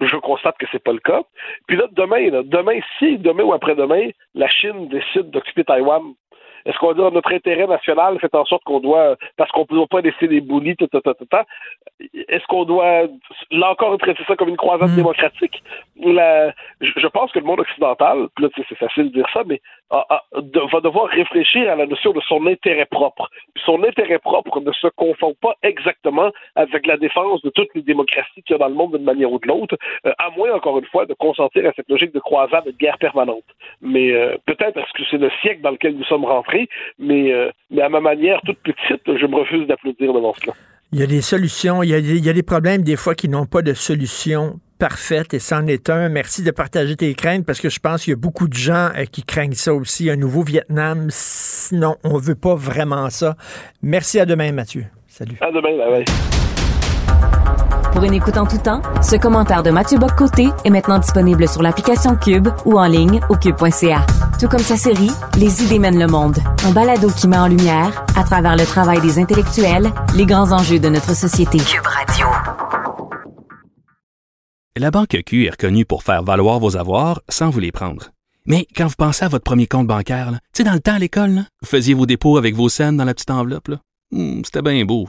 Je constate que c'est pas le cas. Puis là, demain, là, demain, si demain ou après-demain, la Chine décide d'occuper Taïwan, est-ce qu'on dit notre intérêt national fait en sorte qu'on doit, parce qu'on ne peut pas laisser des boulis, tout, tout, tout, tout, tout, est-ce qu'on doit, là encore, traiter ça comme une croisade démocratique? La- je, je pense que le monde occidental, là, c'est facile de dire ça, mais va devoir réfléchir à la notion de son intérêt propre. Son intérêt propre ne se confond pas exactement avec la défense de toutes les démocraties qu'il y a dans le monde d'une manière ou de l'autre, euh, à moins, encore une fois, de consentir à cette logique de croisade et de guerre permanente. Mais euh, peut-être parce que c'est le siècle dans lequel nous sommes rentrés, mais, euh, mais à ma manière toute petite, je me refuse d'applaudir devant cela. Il y a des solutions, il y a, des- problèmes des fois qui n'ont pas de solution parfaite et c'en est un. Merci de partager tes craintes parce que je pense qu'il y a beaucoup de gens euh, qui craignent ça aussi, un nouveau Vietnam. Sinon, on veut pas vraiment ça. Merci à demain, Mathieu. Salut. À demain, bye bye. Pour une écoute en tout temps, ce commentaire de Mathieu Bock-Côté est maintenant disponible sur l'application Cube ou en ligne au cube.ca. Tout comme sa série Les idées mènent le monde, un balado qui met en lumière, à travers le travail des intellectuels, les grands enjeux de notre société. Cube Radio. La Banque Q est reconnue pour faire valoir vos avoirs sans vous les prendre. Mais quand vous pensez à votre premier compte bancaire, tu sais, dans le temps à l'école, vous faisiez vos dépôts avec vos scènes dans la petite enveloppe. Hmm, C'était bien beau.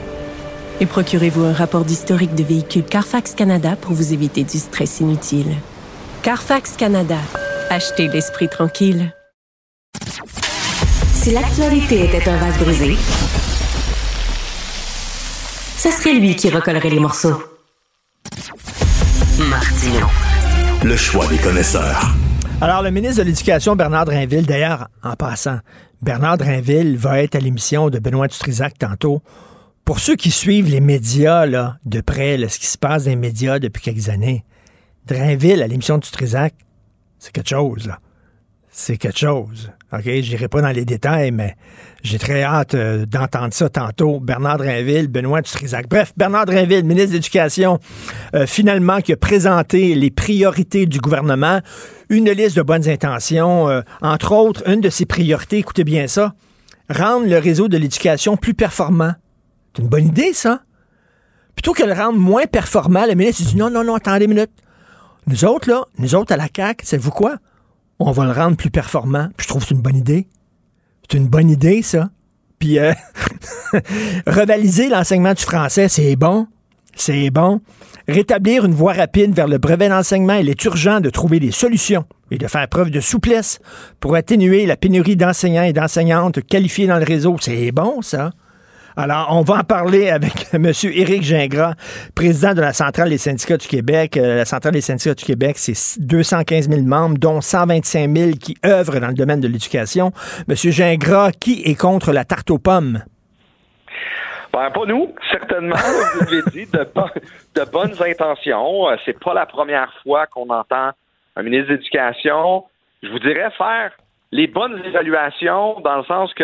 Et procurez-vous un rapport d'historique de véhicule Carfax Canada pour vous éviter du stress inutile. Carfax Canada. Achetez l'esprit tranquille. Si l'actualité était un vase brisé, ce serait lui qui recollerait les morceaux. Martino. Le choix des connaisseurs. Alors, le ministre de l'Éducation, Bernard Drinville, d'ailleurs, en passant, Bernard Drinville va être à l'émission de Benoît Dutrisac tantôt. Pour ceux qui suivent les médias là, de près, là, ce qui se passe dans les médias depuis quelques années, Drinville à l'émission de Dutrisac, c'est quelque chose. C'est quelque chose. OK? J'irai pas dans les détails, mais j'ai très hâte euh, d'entendre ça tantôt. Bernard Drinville, Benoît Dutrisac. Bref, Bernard Drinville, ministre de l'Éducation, euh, finalement, qui a présenté les priorités du gouvernement, une liste de bonnes intentions. euh, entre autres, une de ses priorités, écoutez bien ça, rendre le réseau de l'éducation plus performant. C'est une bonne idée, ça. Plutôt que le rendre moins performant, le ministre dit non, non, non, attendez une minute. Nous autres, là, nous autres à la CAQ, savez-vous quoi? On va le rendre plus performant. Puis je trouve que c'est une bonne idée. C'est une bonne idée, ça. Puis euh, [LAUGHS] revaliser l'enseignement du français, c'est bon. C'est bon. Rétablir une voie rapide vers le brevet d'enseignement, il est urgent de trouver des solutions et de faire preuve de souplesse pour atténuer la pénurie d'enseignants et d'enseignantes qualifiés dans le réseau. C'est bon, ça. Alors, on va en parler avec [LAUGHS] M. Éric Gingras, président de la Centrale des syndicats du Québec. Euh, la Centrale des syndicats du Québec, c'est 215 000 membres, dont 125 000 qui œuvrent dans le domaine de l'éducation. M. Gingras, qui est contre la tarte aux pommes? Ben, pas nous, certainement. Vous l'avez [LAUGHS] dit, de, bo- de bonnes intentions. Euh, C'est pas la première fois qu'on entend un ministre de l'Éducation, je vous dirais, faire les bonnes évaluations dans le sens que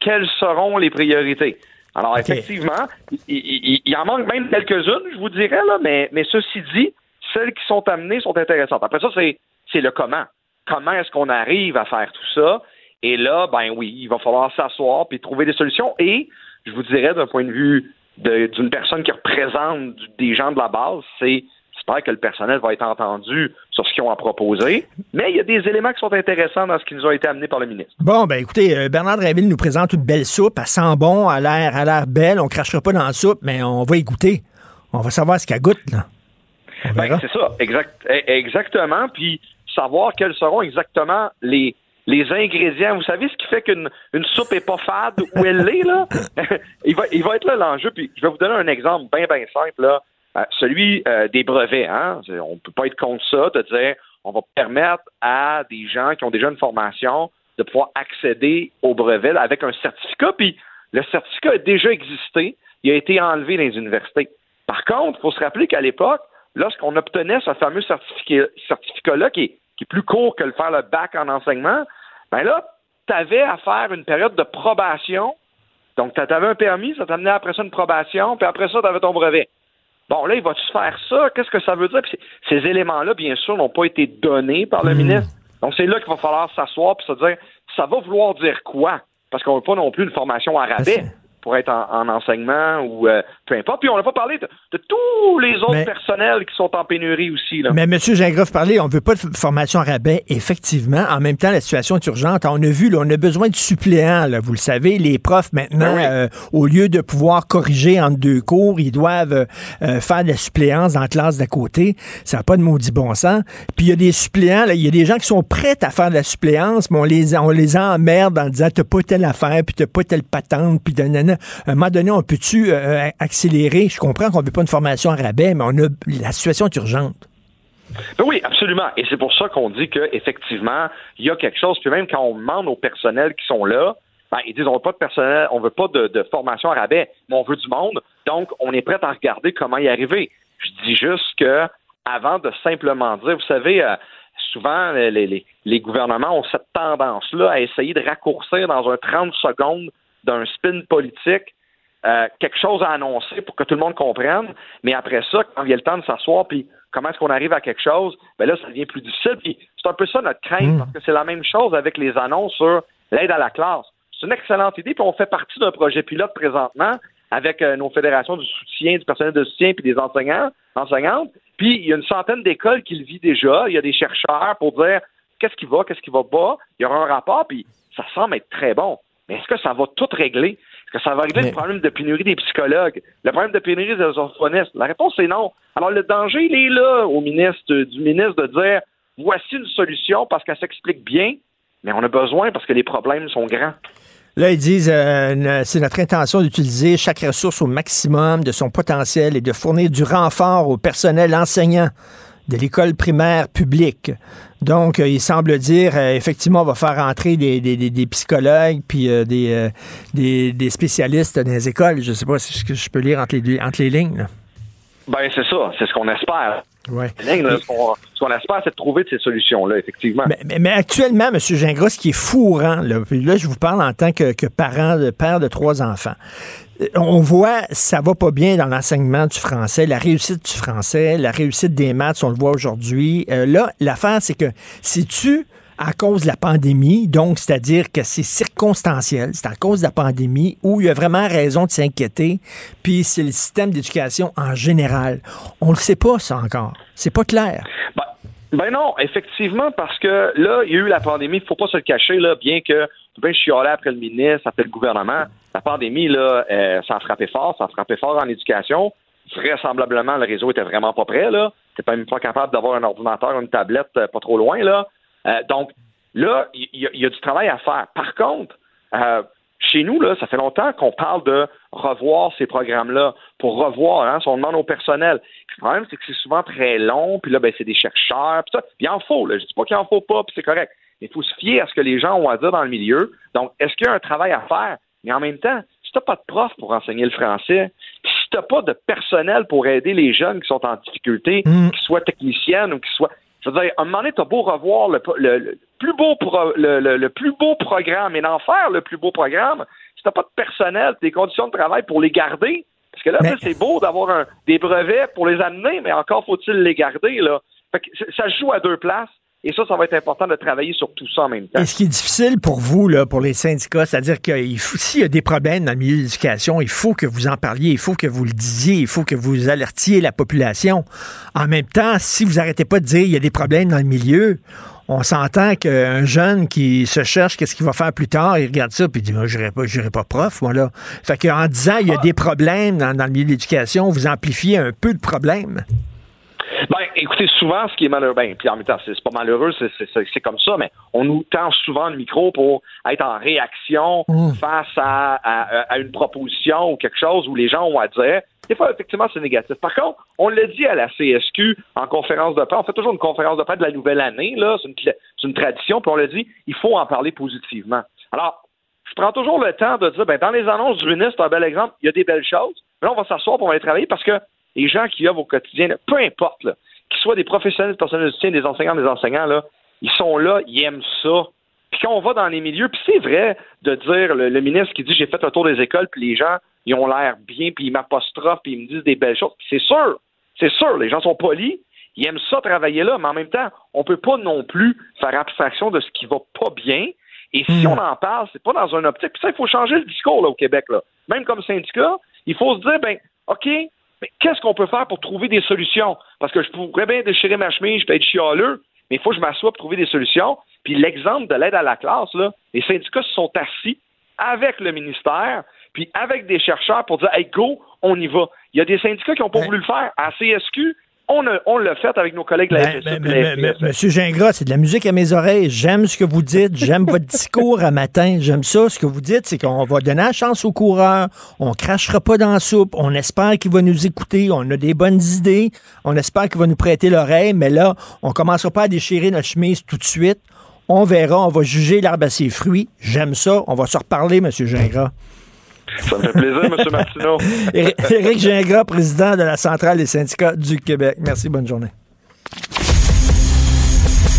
quelles seront les priorités. Alors, effectivement, il, il- il en manque même quelques-unes, je vous dirais, là, mais, mais ceci dit, celles qui sont amenées sont intéressantes. Après ça, c'est, c'est le comment. Comment est-ce qu'on arrive à faire tout ça? Et là, ben oui, il va falloir s'asseoir puis trouver des solutions. Et je vous dirais, d'un point de vue de- d'une personne qui représente du- des gens de la base, c'est, J'espère que le personnel va être entendu sur ce qu'ils ont à proposer. Mais il y a des éléments qui sont intéressants dans ce qui nous a été amené par le ministre. Bon, ben écoutez, euh, Bernard Drinville nous présente une belle soupe. Elle sent bon, elle a l'air, a l'air belle. On crachera pas dans la soupe, mais on va y goûter. On va savoir ce qu'elle goûte, là. Ben, c'est ça, exact, e- exactement. Puis savoir quels seront exactement les les ingrédients. Vous savez ce qui fait qu'une une soupe est pas fade où elle l'est là? [LAUGHS] [LAUGHS] Il va il va être là l'enjeu. Puis je vais vous donner un exemple bien bien simple là, celui euh, des brevets. Hein, on peut pas être contre ça de dire on va permettre à des gens qui ont déjà une formation de pouvoir accéder au brevet avec un certificat. Puis le certificat a déjà existé. Il a été enlevé dans les universités. Par contre, il faut se rappeler qu'à l'époque, lorsqu'on obtenait ce fameux certificat- certificat-là, qui est, qui est plus court que le faire le bac en enseignement, ben là, tu avais à faire une période de probation. Donc, tu avais un permis, ça t'amenait après ça une probation, puis après ça, tu avais ton brevet. Bon, là, il va-tu faire ça? Qu'est-ce que ça veut dire? Puis ces éléments-là, bien sûr, n'ont pas été donnés par le ministre. Donc, c'est là qu'il va falloir s'asseoir et se dire, ça va vouloir dire quoi? Parce qu'on veut pas non plus une formation à rabais pour être en, en enseignement ou euh, peu importe. Puis on n'a pas parlé de, de tous les autres Mais- personnels qui sont en pénurie aussi. Là. Mais M. Gingras parlait, on ne veut pas de formation à rabais, effectivement. En même temps, la situation est urgente. On a vu, là, on a besoin de suppléants, là, vous le savez. Les profs, maintenant, Ben euh, au lieu de pouvoir corriger entre deux cours, ils doivent euh, euh, faire de la suppléance dans la classe d'à côté. Ça n'a pas de maudit bon sens. Puis il y a des suppléants, il y a des gens qui sont prêts à faire de la suppléance, mais on les, on les emmerde en disant, t'as pas telle affaire, puis t'as pas telle patente, puis nanana. À un moment donné, on peut-tu euh, accélérer? Je comprends qu'on veut pas une formation à rabais, mais la situation est urgente. Ben oui, absolument. Et c'est pour ça qu'on dit qu'effectivement, il y a quelque chose. Puis même quand on demande aux personnels qui sont là, ben, ils disent on veut pas de personnel, on veut pas de, formation à rabais, mais on veut du monde. Donc, on est prêt à regarder comment y arriver. Je dis juste que avant de simplement dire, vous savez, euh, souvent les gouvernements ont cette tendance-là à essayer de raccourcir dans un 30 secondes d'un spin politique euh, quelque chose à annoncer pour que tout le monde comprenne. Mais après ça, quand il y a le temps de s'asseoir, puis comment est-ce qu'on arrive à quelque chose, ben là, ça devient plus difficile. Puis c'est un peu ça notre crainte, parce que c'est la même chose avec les annonces sur l'aide à la classe. C'est une excellente idée, puis on fait partie d'un projet pilote présentement avec euh, nos fédérations du soutien, du personnel de soutien, puis des enseignants, enseignantes. Puis il y a une centaine d'écoles qui le vit déjà. Il y a des chercheurs pour dire qu'est-ce qui va, qu'est-ce qui va pas. Il y aura un rapport, puis ça semble être très bon. Mais est-ce que ça va tout régler? Est-ce que ça va régler le problème de pénurie des psychologues? Le problème de pénurie des orthophonistes? La réponse est non. Alors le danger, il est là au ministre, du ministre de dire voici une solution parce qu'elle s'explique bien, mais on a besoin parce que les problèmes sont grands. Là, ils disent euh, c'est notre intention d'utiliser chaque ressource au maximum de son potentiel et de fournir du renfort au personnel enseignant de l'école primaire publique. Donc, euh, il semble dire, euh, effectivement, on va faire entrer des, des- des- psychologues puis euh, des, euh, des, des spécialistes dans les écoles. Je ne sais pas si je peux lire entre les, entre les lignes. Ben c'est ça, c'est ce qu'on espère. Ouais. Là, Ce qu'on ce espère, c'est de trouver de ces solutions-là, effectivement. Mais, mais- mais actuellement, M. Gingras, ce qui est fourrant, là, là, je vous parle en tant que, que parent, de père de trois enfants. Euh, On voit, ça va pas bien dans l'enseignement du français, la réussite du français, la réussite des maths, on le voit aujourd'hui. Euh, là, l'affaire, c'est que si tu à cause de la pandémie, donc c'est-à-dire que c'est circonstanciel, c'est à cause de la pandémie où il y a vraiment raison de s'inquiéter, puis c'est le système d'éducation en général. On le sait pas ça encore, c'est pas clair. Ben, ben non, effectivement, parce que là, il y a eu la pandémie, il faut pas se le cacher, là, bien que bien chialer après le ministre, après le gouvernement, la pandémie, là, euh, ça a frappé fort, ça a frappé fort en éducation. Vraisemblablement, le réseau était vraiment pas prêt, là. T'es même pas capable d'avoir un ordinateur, une tablette euh, pas trop loin, là. Euh, donc, là, il y, a du travail à faire. Par contre, euh, chez nous, là, ça fait longtemps qu'on parle de revoir ces programmes-là pour revoir, hein, si on demande au personnel. Le problème, c'est que c'est souvent très long, puis là, ben, c'est des chercheurs, puis ça. Puis il en faut, là. Je dis pas qu'il en faut pas, puis c'est correct. Mais il faut se fier à ce que les gens ont à dire dans le milieu. Donc, est-ce qu'il y a un travail à faire? Mais en même temps, si t'as pas de prof pour enseigner le français, si t'as pas de personnel pour aider les jeunes qui sont en difficulté, qu'ils soient techniciennes ou qu'ils soient je veux dire, à un moment donné, t'as beau revoir le, le- le plus beau pro- le, le- plus beau programme et d'en faire le plus beau programme, si t'as pas de personnel, des conditions de travail pour les garder, parce que là, Mais- c'est beau d'avoir des brevets pour les amener, mais encore faut-il les garder, là. Fait que ça se joue à deux places. Et ça, ça va être important de travailler sur tout ça en même temps. Et ce qui est difficile pour vous, là, pour les syndicats, c'est-à-dire que s'il y a des problèmes dans le milieu de l'éducation, il faut que vous en parliez, il faut que vous le disiez, il faut que vous alertiez la population. En même temps, si vous arrêtez pas de dire il y a des problèmes dans le milieu, on s'entend qu'un jeune qui se cherche qu'est-ce qu'il va faire plus tard, il regarde ça puis il dit moi j'irai pas j'irai pas prof moi là. Fait qu'en disant il y a des problèmes dans, dans le milieu de l'éducation, vous amplifiez un peu de problèmes. Écoutez, souvent, ce qui est malheureux, ben, puis en même temps, c'est pas malheureux, c'est- comme ça, mais on nous tend souvent le micro pour être en réaction face à, à, à une proposition ou quelque chose où les gens ont à dire. Des fois, effectivement, c'est négatif. Par contre, on l'a dit à la CSQ en conférence de paix. On fait toujours une conférence de paix de la nouvelle année, là. C'est une, tradition, puis on l'a dit, il faut en parler positivement. Alors, je prends toujours le temps de dire, ben, dans les annonces du ministre, un bel exemple, il y a des belles choses. Mais là, on va s'asseoir pour les travailler parce que les gens qui œuvrent au quotidien, peu importe, là, qu'ils soient des professionnels, des personnels de soutien, des enseignants, des enseignants, là, ils sont là, ils aiment ça. Puis quand on va dans les milieux, puis c'est vrai de dire, le, le ministre qui dit j'ai fait un tour des écoles, puis les gens, ils ont l'air bien, puis ils m'apostrophent, puis ils me disent des belles choses. C'est sûr, c'est sûr, les gens sont polis, ils aiment ça travailler là, mais en même temps, on peut pas non plus faire abstraction de ce qui va pas bien. Et si on en parle, c'est pas dans un optique. Puis ça, il faut changer le discours là, au Québec. Là. Même comme syndicat, il faut se dire, ben, OK, mais qu'est-ce qu'on peut faire pour trouver des solutions? Parce que je pourrais bien déchirer ma chemise, je peux être chialeux, mais il faut que je m'assoie pour trouver des solutions. Puis l'exemple de l'aide à la classe, là, les syndicats se sont assis avec le ministère, puis avec des chercheurs pour dire, hey, go, on y va. Il y a des syndicats qui n'ont pas voulu le faire. À CSQ, on, a- on l'a fait avec nos collègues de la Ben, ben, ben. Monsieur Gingras, c'est de la musique à mes oreilles. J'aime ce que vous dites. J'aime [LAUGHS] votre discours à matin. J'aime ça. Ce que vous dites, c'est qu'on va donner la chance au coureur. On crachera pas dans la soupe. On espère qu'il va nous écouter. On a des bonnes idées. On espère qu'il va nous prêter l'oreille. Mais là, on commencera pas à déchirer notre chemise tout de suite. On verra. On va juger l'arbre à ses fruits. J'aime ça. On va se reparler, Monsieur Gingras. Ça me fait plaisir, M. [LAUGHS] Martineau. Éric Gingras, président de la Centrale des syndicats du Québec. Merci. Bonne journée.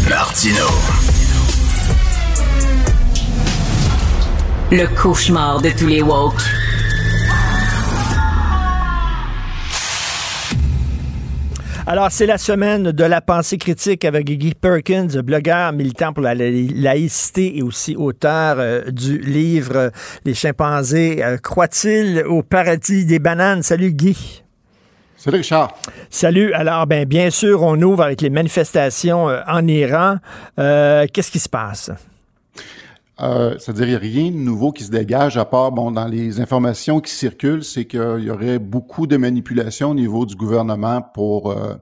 Martino. Le cauchemar de tous les woke. Alors, c'est la semaine de la pensée critique avec Guy Perkins, blogueur militant pour la la- laïcité et aussi auteur euh, du livre euh, Les chimpanzés euh, croient-ils au paradis des bananes? Salut Guy. Salut Richard. Salut. Alors, ben, bien sûr, on ouvre avec les manifestations euh, en Iran. Qu'est-ce qui se passe? Euh, C'est-à-dire, il n'y a rien de nouveau qui se dégage à part, bon, dans les informations qui circulent, c'est qu'il y aurait beaucoup de manipulations au niveau du gouvernement pour euh,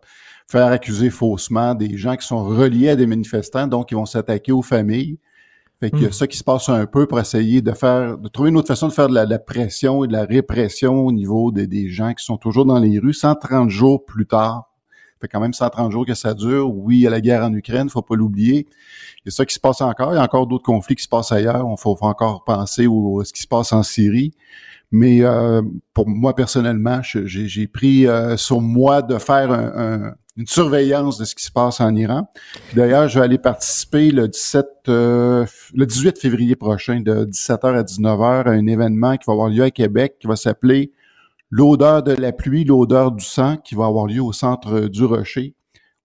faire accuser faussement des gens qui sont reliés à des manifestants, donc ils vont s'attaquer aux familles. Fait qu'il y a Mm. ça qui se passe un peu pour essayer de faire, de trouver une autre façon de faire de la, de la pression et de la répression au niveau des- des gens qui sont toujours dans les rues 130 jours plus tard. Fait quand même 130 jours que ça dure. Oui, il y a la guerre en Ukraine, faut pas l'oublier. Il y a ça qui se passe encore. Il y a encore d'autres conflits qui se passent ailleurs. On faut, encore penser au, à ce qui se passe en Syrie. Mais euh, pour moi, personnellement, j'ai pris euh, sur moi de faire un- un- une surveillance de ce qui se passe en Iran. D'ailleurs, je vais aller participer le 17, euh, le 18 février prochain, de 17h à 19h, à un événement qui va avoir lieu à Québec, qui va s'appeler L'odeur de la pluie, l'odeur du sang, qui va avoir lieu au centre du Rocher,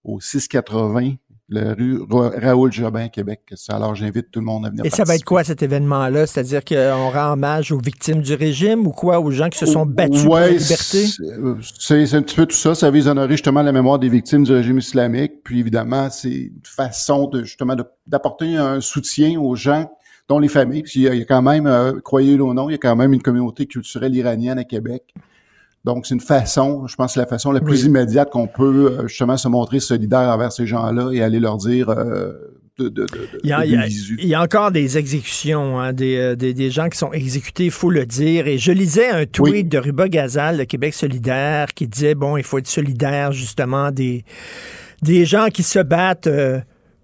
au 680, la rue Ra- Raoul Jobin, Québec. Alors, j'invite tout le monde à venir Et ça va être quoi cet événement-là? C'est-à-dire qu'on rend hommage aux victimes du régime ou quoi? Aux gens qui se sont battus pour la liberté? c'est- euh, C'est un petit peu tout ça. Ça vise à honorer justement la mémoire des victimes du régime islamique. Puis évidemment, c'est une façon de justement d'apporter un soutien aux gens, dont les familles. Puis il y a, il y a quand même, euh, croyez-le ou non, il y a quand même une communauté culturelle iranienne à Québec. Donc c'est une façon, je pense, c'est la façon la plus Oui. immédiate qu'on peut euh, justement se montrer solidaire envers ces gens-là et aller leur dire euh, de, de, de, de- Il y, a, de il y a- visu. il y a encore des exécutions, hein, des, euh, des, des gens qui sont exécutés, il faut le dire. Et je lisais un tweet de Ruba Gazal de Québec solidaire qui disait, bon, il faut être solidaire justement des, des gens qui se battent euh,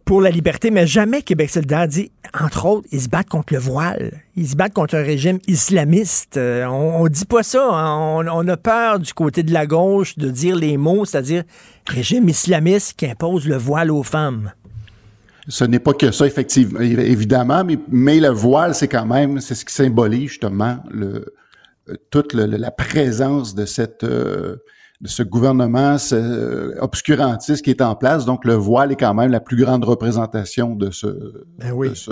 pour la liberté, mais jamais Québec solidaire dit, entre autres, ils se battent contre le voile. Ils se battent contre un régime islamiste. Euh, on, on dit pas ça. hein. On, a peur du côté de la gauche de dire les mots, c'est-à-dire régime islamiste qui impose le voile aux femmes. Ce n'est pas que ça, effectivement, évi- évidemment, mais, mais le voile, c'est quand même, c'est ce qui symbolise justement euh, toute la présence de cette, euh, de ce gouvernement euh, obscurantiste qui est en place. Donc, le voile est quand même la plus grande représentation de ce, Ben oui. de ce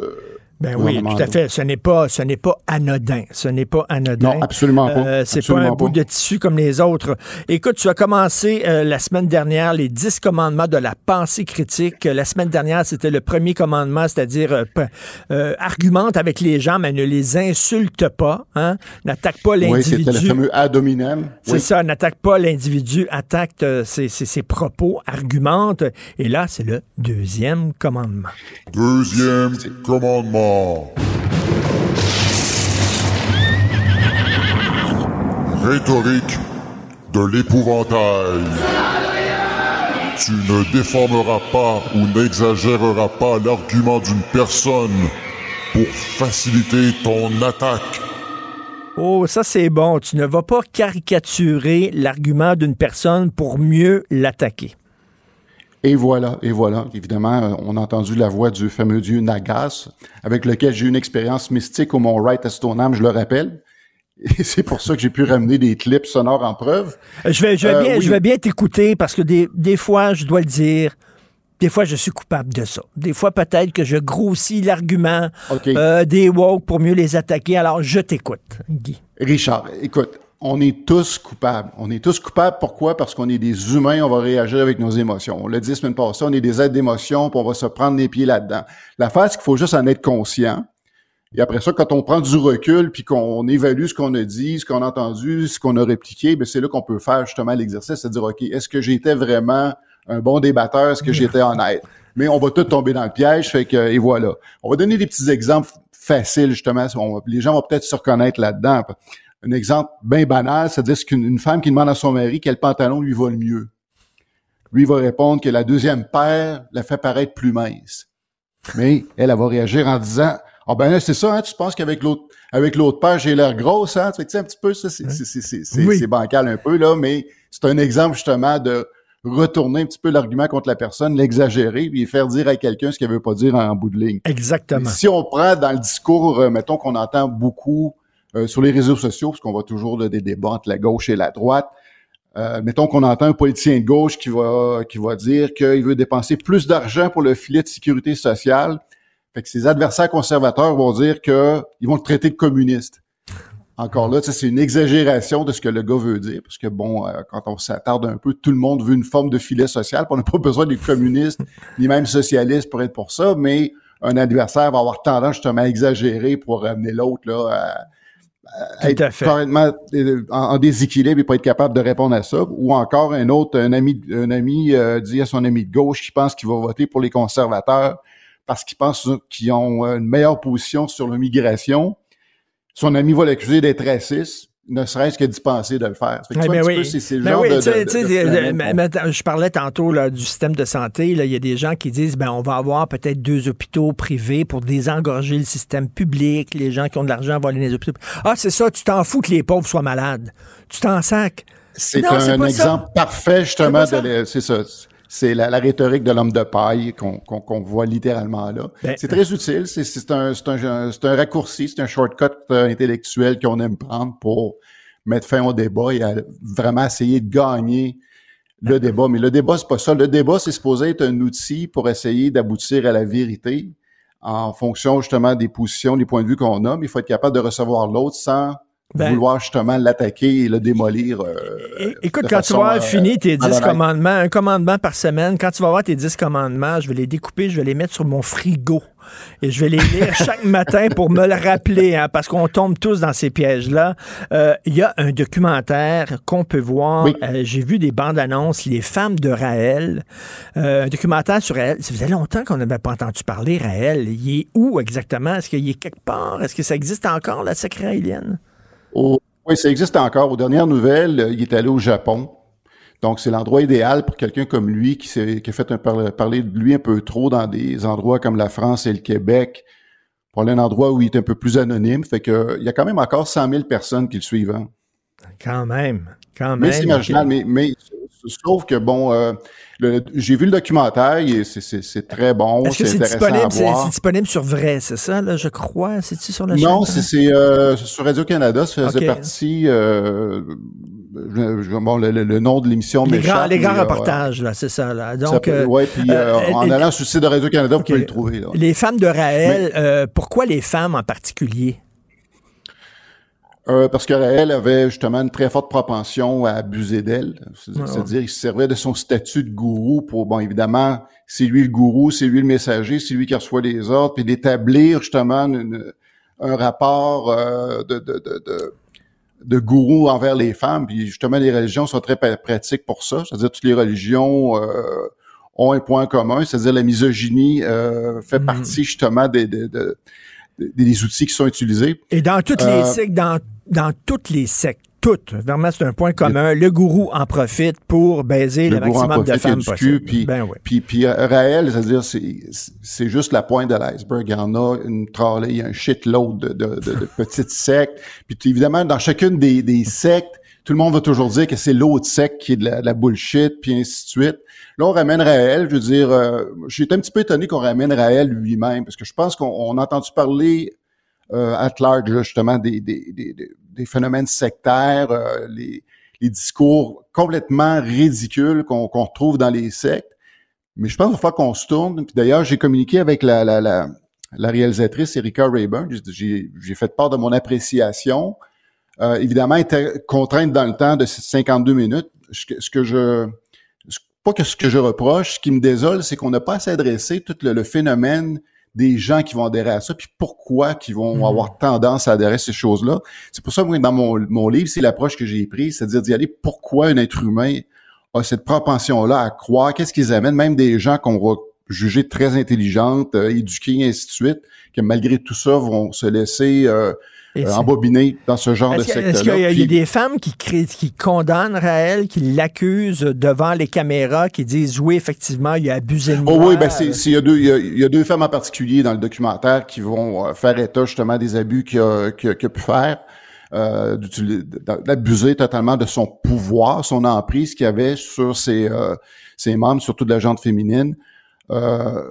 Ben oui, tout à fait. Ce n'est pas, ce n'est pas anodin. Ce n'est pas anodin. Non, absolument pas. Euh, c'est pas un bout pas. de tissu comme les autres. Écoute, tu as commencé euh, la semaine dernière les dix commandements de la pensée critique. La semaine dernière, c'était le premier commandement, c'est-à-dire euh, euh, argumente avec les gens, mais ne les insulte pas. Hein? N'attaque pas Oui, l'individu. c'était le fameux ad hominem. C'est Oui. ça, n'attaque pas l'individu, attaque euh, ses, ses- ses propos, argumente. Et là, c'est le deuxième commandement. Deuxième commandement. Rhétorique de l'épouvantail. Tu ne déformeras pas ou n'exagéreras pas l'argument d'une personne pour faciliter ton attaque. Oh, ça c'est bon. Tu ne vas pas caricaturer l'argument d'une personne pour mieux l'attaquer. Et voilà, et voilà. Évidemment, euh, on a entendu la voix du fameux dieu Nagas, avec lequel j'ai eu une expérience mystique au Mont Wright à Stoneham, je le rappelle. Et [LAUGHS] c'est pour ça que j'ai pu ramener des clips sonores en preuve. Je vais, je vais Euh, bien, oui. je vais bien t'écouter parce que des, des fois, je dois le dire, des fois, je suis coupable de ça. Des fois, peut-être que je grossis l'argument euh, des woke pour mieux les attaquer. Alors, je t'écoute, Guy. Richard, écoute, on est tous coupables. On est tous coupables. Pourquoi? Parce qu'on est des humains, on va réagir avec nos émotions. On l'a dit la semaine passée, on est des êtres d'émotion, puis on va se prendre les pieds là-dedans. L'affaire, c'est qu'il faut juste en être conscient. Et après ça, quand on prend du recul, puis qu'on évalue ce qu'on a dit, ce qu'on a entendu, ce qu'on a répliqué, ben c'est là qu'on peut faire justement l'exercice, c'est-à-dire, OK, est-ce que j'étais vraiment un bon débatteur? Est-ce que j'étais honnête? Mais on va tout tomber dans le piège, fait que, et voilà. On va donner des petits exemples faciles, justement. On les gens vont peut-être se reconnaître là-dedans. Un exemple bien banal, c'est-à-dire qu'une une femme qui demande à son mari quel pantalon lui va le mieux. Lui va répondre que la deuxième paire la fait paraître plus mince. Mais elle, elle va réagir en disant Ah ben là, c'est ça, hein, tu penses qu'avec l'autre avec l'autre paire, j'ai l'air grosse, hein? Tu sais, un petit peu, ça, Oui. c'est bancal un peu, là, mais c'est un exemple justement de retourner un petit peu l'argument contre la personne, l'exagérer, puis faire dire à quelqu'un ce qu'elle veut pas dire en, bout de ligne. Exactement. Si on prend dans le discours, euh, mettons qu'on entend beaucoup euh, sur les réseaux sociaux, parce qu'on voit toujours des débats entre la gauche et la droite, euh, mettons qu'on entend un politicien de gauche qui va qui va dire qu'il veut dépenser plus d'argent pour le filet de sécurité sociale. Fait que ses adversaires conservateurs vont dire que ils vont le traiter de communiste. Encore là, c'est une exagération de ce que le gars veut dire, parce que bon, euh, quand on s'attarde un peu, tout le monde veut une forme de filet social, on n'a pas [LAUGHS] besoin des communistes ni même socialistes pour être pour ça, mais un adversaire va avoir tendance justement à exagérer pour ramener l'autre là à être fait. euh, en, en déséquilibre et pas être capable de répondre à ça. Ou encore un autre, un ami, un ami euh, dit à son ami de gauche qui pense qu'il va voter pour les conservateurs parce qu'il pense qu'ils ont euh, une meilleure position sur l'immigration. Son ami va l'accuser d'être raciste, ne serait-ce que d'y penser de le faire. Fait que tu vois, un oui. c'est le je parlais tantôt là, du système de santé. Il y a des gens qui disent ben on va avoir peut-être deux hôpitaux privés pour désengorger le système public. Les gens qui ont de l'argent vont aller dans les hôpitaux. Ah, c'est ça, tu t'en fous que les pauvres soient malades. Tu t'en sacs. C'est un ça. exemple parfait, justement, c'est ça. C'est la, la rhétorique de l'homme de paille qu'on voit littéralement là. Ben, c'est très utile. C'est c'est un, c'est un, c'est un raccourci, c'est un shortcut euh, intellectuel qu'on aime prendre pour mettre fin au débat et à vraiment essayer de gagner le débat. Mais le débat, c'est pas ça. Le débat, c'est supposé être un outil pour essayer d'aboutir à la vérité en fonction justement des positions, des points de vue qu'on a, mais il faut être capable de recevoir l'autre sans Ben- vouloir justement l'attaquer et le démolir. euh, Écoute, quand tu vas avoir euh, fini tes 10 malhonnête. commandements, un commandement par semaine, quand tu vas avoir tes 10 commandements, je vais les découper, je vais les mettre sur mon frigo. Et je vais les lire [LAUGHS] chaque matin pour me le rappeler, hein, parce qu'on tombe tous dans ces pièges-là. Euh, Il y a un documentaire qu'on peut voir. Euh, J'ai vu des bandes annonces, Les femmes de Raël. Euh, un documentaire sur Raël. Ça faisait longtemps qu'on n'avait pas entendu parler Raël. Il est où exactement? Est-ce qu'il est quelque part? Est-ce que ça existe encore, la secret raélienne? Au- oui, ça existe encore. Aux dernières nouvelles, euh, il est allé au Japon. Donc, c'est l'endroit idéal pour quelqu'un comme lui qui, a fait un par- parler de lui un peu trop dans des endroits comme la France et le Québec, pour aller à un endroit où il est un peu plus anonyme. Fait que, euh, il y a quand même encore 100 000 personnes qui le suivent. hein. Quand même. Quand Mais même. c'est marginal. Mais, mais sauf que, bon, euh, j'ai vu le documentaire, c'est- très bon, Est-ce que c'est intéressant disponible, à c'est- disponible sur vrai, c'est ça, là, je crois? C'est-tu sur la chaîne? Non, c'est euh, sur Radio-Canada, ça faisait partie, euh, bon, le, le- le nom de l'émission Les grands, les grands euh, reportages, là, c'est ça. Là. ça Donc, peut- euh, ouais, puis euh, en allant sur le site de Radio-Canada, vous pouvez le trouver. là. Les femmes de Raël, euh, pourquoi les femmes en particulier? Euh, parce que Raël avait justement une très forte propension à abuser d'elle. C'est-à-dire qu'il se servait de son statut de gourou pour, bon, évidemment, c'est lui le gourou, c'est lui le messager, c'est lui qui reçoit les ordres, puis d'établir justement une- un rapport euh, de, de, de, de, de gourou envers les femmes. Puis justement, les religions sont très pratiques pour ça. C'est-à-dire toutes les religions euh, ont un point commun, c'est-à-dire la misogynie euh, fait Mm. partie justement des, des, des- des outils qui sont utilisés. Et dans toutes Euh, les sectes, dans, dans toutes les sectes, toutes, vraiment, c'est un point commun. Le gourou en profite pour baiser le, le gourou en maximum de femmes du possible. cul, puis, Ben oui. puis, puis euh, Raël, c'est-à-dire, c'est, c'est juste la pointe de l'iceberg. Il y en a une trolley, il y a un shitload de, de, de, de petites sectes. Puis évidemment, dans chacune des, des sectes, tout le monde va toujours dire que c'est l'autre secte qui est de la, bullshit, puis ainsi de suite. Là, on ramène Raël, je veux dire, euh, j'étais un petit peu étonné qu'on ramène Raël lui-même, parce que je pense qu'on on a entendu parler euh, at justement, des, des, des, des- phénomènes sectaires, euh, les, les discours complètement ridicules qu'on qu'on retrouve dans les sectes. Mais je pense qu'il va falloir qu'on se tourne. D'ailleurs, j'ai communiqué avec la, la, la, la réalisatrice Erika Rayburn. J'ai fait part de mon appréciation. Euh, évidemment, était contrainte dans le temps de 52 minutes. Ce que, ce que je... Pas que ce que je reproche, ce qui me désole, c'est qu'on n'a pas assez adressé tout le, le phénomène des gens qui vont adhérer à ça, puis pourquoi qu'ils vont Mhm. avoir tendance à adhérer à ces choses-là. C'est pour ça que moi, dans mon, mon livre, c'est l'approche que j'ai prise, c'est-à-dire d'y aller pourquoi un être humain a cette propension-là à croire, qu'est-ce qu'ils amènent, même des gens qu'on va juger très intelligentes, euh, éduquées, et ainsi de suite, que malgré tout ça, vont se laisser euh, euh, emmobiner dans ce genre de secte-là. est-ce qu'il y, a- il y a Puis- des femmes qui, crient- qui condamnent Raël, qui l'accusent devant les caméras, qui disent oui, effectivement, il a abusé de moi. Oh oui, ben c'est- il y a deux, il y a, il y a deux femmes en particulier dans le documentaire qui vont euh, faire état justement des abus qu'il a, qu'il a- pu faire, euh, d'abuser totalement de son pouvoir, son emprise qu'il avait sur ses, euh, ses membres, surtout de la gente féminine. Euh,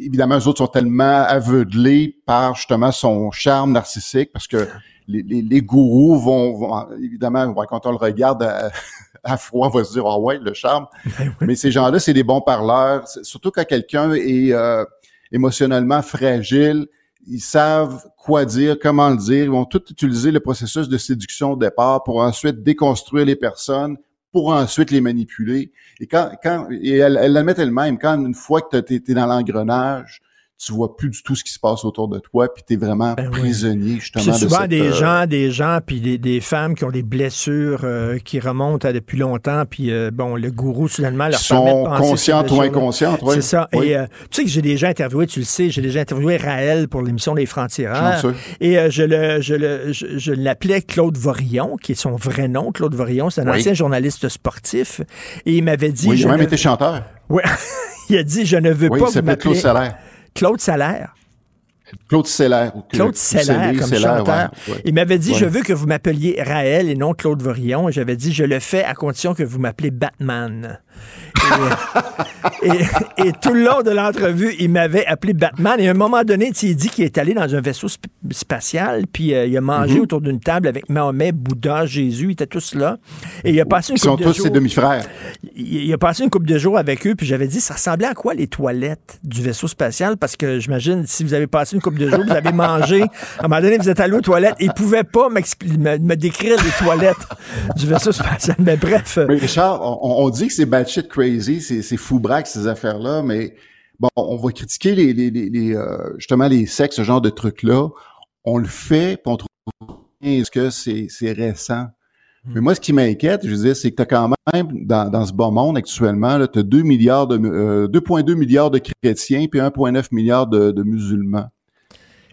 évidemment, eux autres sont tellement aveuglés par justement son charme narcissique parce que les, les, les gourous vont, vont- évidemment, quand on le regarde à, [LAUGHS] à froid, on va se dire ah ouais le charme. [LAUGHS] Mais ces gens-là, c'est des bons parleurs. Surtout quand quelqu'un est euh, émotionnellement fragile, ils savent quoi dire, comment le dire. Ils vont tout utiliser le processus de séduction au départ pour ensuite déconstruire les personnes, pour ensuite les manipuler. Et quand, quand et elle, elle l'admet elle-même, quand une fois que tu dans l'engrenage, tu vois plus du tout ce qui se passe autour de toi, puis tu es vraiment prisonnier justement Ben C'est de souvent cette, des euh, gens, des gens, puis des, des femmes qui ont des blessures euh, qui remontent à depuis longtemps, puis euh, bon, le gourou soudainement leur de sont penser ces conscientes ou inconscientes, oui. C'est ça. Oui. Et euh, tu sais que j'ai déjà interviewé, tu le sais, j'ai déjà interviewé Raël pour l'émission Les Francs-Tireurs. Et euh, je le, je le, je, je l'appelais Claude Vorillon, qui est son vrai nom. Claude Vorillon, c'est un Oui. ancien journaliste sportif. Et il m'avait dit. Oui, il a même ne- été chanteur. Ouais. [LAUGHS] il a dit, je ne veux Oui, pas il vous s'appelait Claude Salaire. Claude Salaire. Claude Seller. Claude Seller comme chanteur. ouais, ouais. Il m'avait dit, Ouais. je veux que vous m'appeliez Raël et non Claude Vorillon. Et j'avais dit, je le fais à condition que vous m'appelez Batman. Et, et- et tout le long de l'entrevue, il m'avait appelé Batman. Et à un moment donné, il dit qu'il est allé dans un vaisseau sp- spatial, puis euh, il a mangé Mhm. autour d'une table avec Mahomet, Bouddha, Jésus, ils étaient tous là. Et il a passé une Ils sont de tous jours. ses demi-frères. Il, il a passé une couple de jours avec eux, puis j'avais dit, ça ressemblait à quoi les toilettes du vaisseau spatial? Parce que j'imagine, si vous avez passé une couple de jours, vous avez mangé, à un moment donné, vous êtes allé aux toilettes, et ils pouvaient pas me, me décrire les toilettes du vaisseau spatial. Mais bref. Mais Richard, on, on dit que c'est batshit crazy, c'est, fou braque ces affaires-là, mais bon, on va critiquer les, les, les, les, euh, justement les sexes, ce genre de trucs-là. On le fait, puis on trouve est-ce que c'est, récent. Mais moi, ce qui m'inquiète, je veux dire, c'est que tu as quand même, dans, dans ce bas monde actuellement, tu as 2 milliards de, euh, 2,2 milliards de chrétiens puis 1,9 milliard de, de musulmans.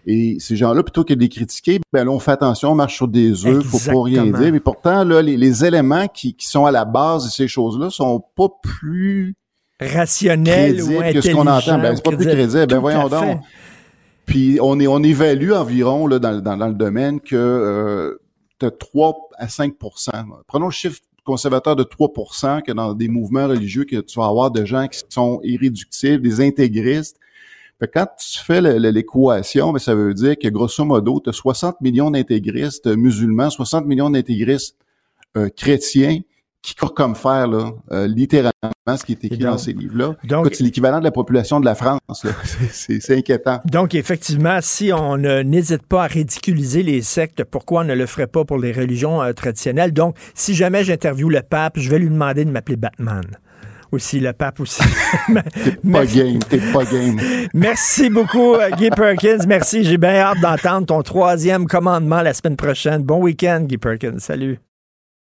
Et ces gens-là, plutôt que de les critiquer, ben là, on fait attention, on marche sur des œufs, faut pas rien dire. Mais pourtant, là, les, les éléments qui, qui sont à la base de ces choses-là sont pas plus Rationnel ou que ce qu'on entend. Ben, c'est pas plus crédible. Ben, voyons donc. Puis on est on évalue environ là, dans, dans, dans le domaine que euh, tu as 3 à 5% Prenons le chiffre conservateur de 3% que dans des mouvements religieux que tu vas avoir de gens qui sont irréductibles, des intégristes. Fait que quand tu fais l'équation, ben, ça veut dire que grosso modo, tu as 60 millions d'intégristes musulmans, 60 millions d'intégristes euh, chrétiens qui courent comme fer, là, euh, littéralement, ce qui est écrit donc- dans ces livres-là. donc- c'est l'équivalent de la population de la France. [LAUGHS] C'est- inquiétant. Donc, effectivement, si on n'hésite pas à ridiculiser les sectes, pourquoi on ne le ferait pas pour les religions euh, traditionnelles? Donc, si jamais j'interviewe le pape, je vais lui demander de m'appeler Batman. Aussi, le pape aussi. [LAUGHS] [LAUGHS] Pas game, t'es pas game. Merci beaucoup, euh, Guy Perkins. Merci. J'ai bien hâte d'entendre ton troisième commandement la semaine prochaine. Bon week-end, Guy Perkins. Salut.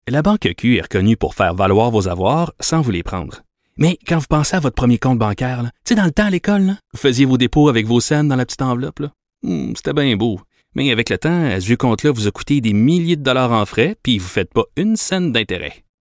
La Banque Q est reconnue pour faire valoir vos avoirs sans vous les prendre. Mais quand vous pensez à votre premier compte bancaire, tu sais, dans le temps à l'école, vous faisiez vos dépôts avec vos scènes dans la petite enveloppe. là. Hmm, C'était bien beau. Mais avec le temps, à ce vieux compte-là vous a coûté des milliers de dollars en frais, puis vous ne faites pas une scène d'intérêt.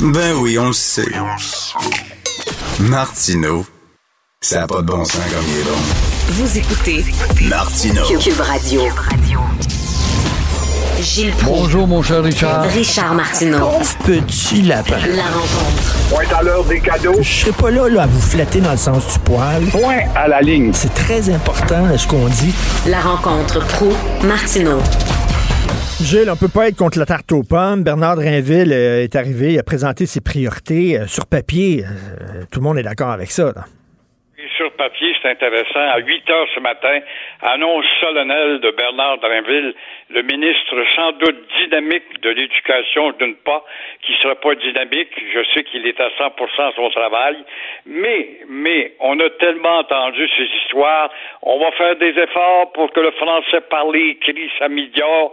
Ben oui, on le sait. Martineau, ça n'a pas de bon sens comme il est bon. Vous écoutez Martineau. Cube Radio. Gilles Proulx. Bonjour, mon cher Richard. Richard Martineau. Petit lapin. La rencontre. Point à l'heure des cadeaux. Je serai pas là, là à vous flatter dans le sens du poil. Point à la ligne. C'est très important là, ce qu'on dit. La rencontre pro martineau Gilles, on peut pas être contre la tarte aux pommes. Bernard Drinville euh, est arrivé, il a présenté ses priorités euh, sur papier. euh, tout le monde est d'accord avec ça. sur papier, c'est intéressant. À 8 heures ce matin, annonce solennelle de Bernard Drinville, le ministre sans doute dynamique de l'éducation, d'une part, qui ne sera pas dynamique. Je sais qu'il est à 100% à son travail. Mais, mais, on a tellement entendu ces histoires. On va faire des efforts pour que le français parlé, écrit, s'améliore.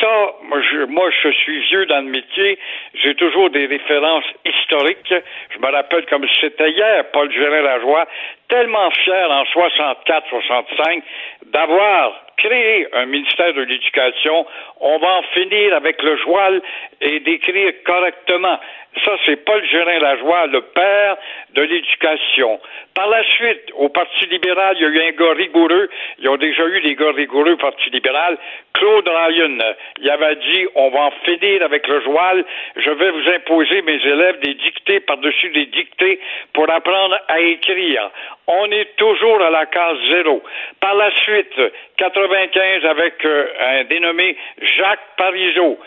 Ça, moi je, suis vieux dans le métier. J'ai toujours des références historiques. Je me rappelle comme c'était hier, Paul Gérin-Lajoie, tellement fier en 64-65 d'avoir créé un ministère de l'Éducation. On va en finir avec le joual et d'écrire correctement. Ça, c'est Paul Gérin-Lajoie, le père de l'éducation. Par la suite, au Parti libéral, il y a eu un gars rigoureux. Ils ont déjà eu des gars rigoureux au Parti libéral. Claude Ryan, il avait dit, on va en finir avec le joual. Je vais vous imposer, mes élèves, des dictées par-dessus des dictées pour apprendre à écrire. On est toujours à la case zéro. Par la suite, 95 avec euh, un dénommé Jacques Parizeau.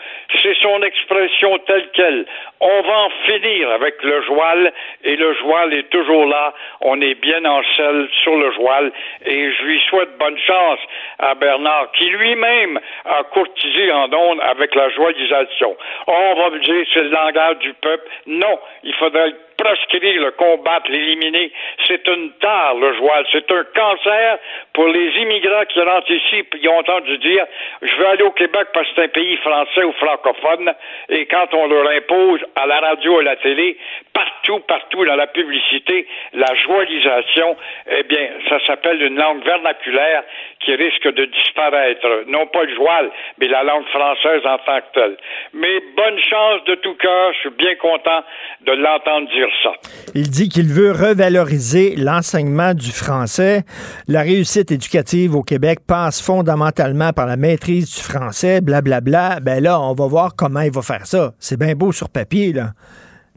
C'est son expression telle qu'elle. On va en finir avec le joual et le joual est toujours là. On est bien en selle sur le joual et je lui souhaite bonne chance à Bernard qui lui-même a courtisé en ondes avec la joyalisation. On va me dire c'est le langage du peuple. Non, il faudrait proscrire, le combattre, l'éliminer. C'est une tare, le joual. C'est un cancer pour les immigrants qui rentrent ici et qui ont entendu dire je veux aller au Québec parce que c'est un pays français ou francophone. Et quand on leur impose à la radio à la télé, partout, partout dans la publicité, la joialisation, eh bien, ça s'appelle une langue vernaculaire qui risque de disparaître. Non pas le joual, mais la langue française en tant que telle. Mais bonne chance de tout cœur. Je suis bien content de l'entendre dire ça. Il dit qu'il veut revaloriser l'enseignement du français. La réussite éducative au Québec passe fondamentalement par la maîtrise du français, blablabla. Ben là, on va voir comment il va faire ça. C'est bien beau sur papier, là.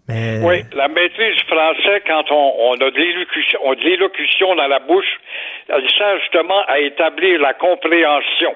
Mais Oui, la maîtrise du français, quand on, on a de l'élocution, on a de l'élocution dans la bouche, elle sert justement à établir la compréhension.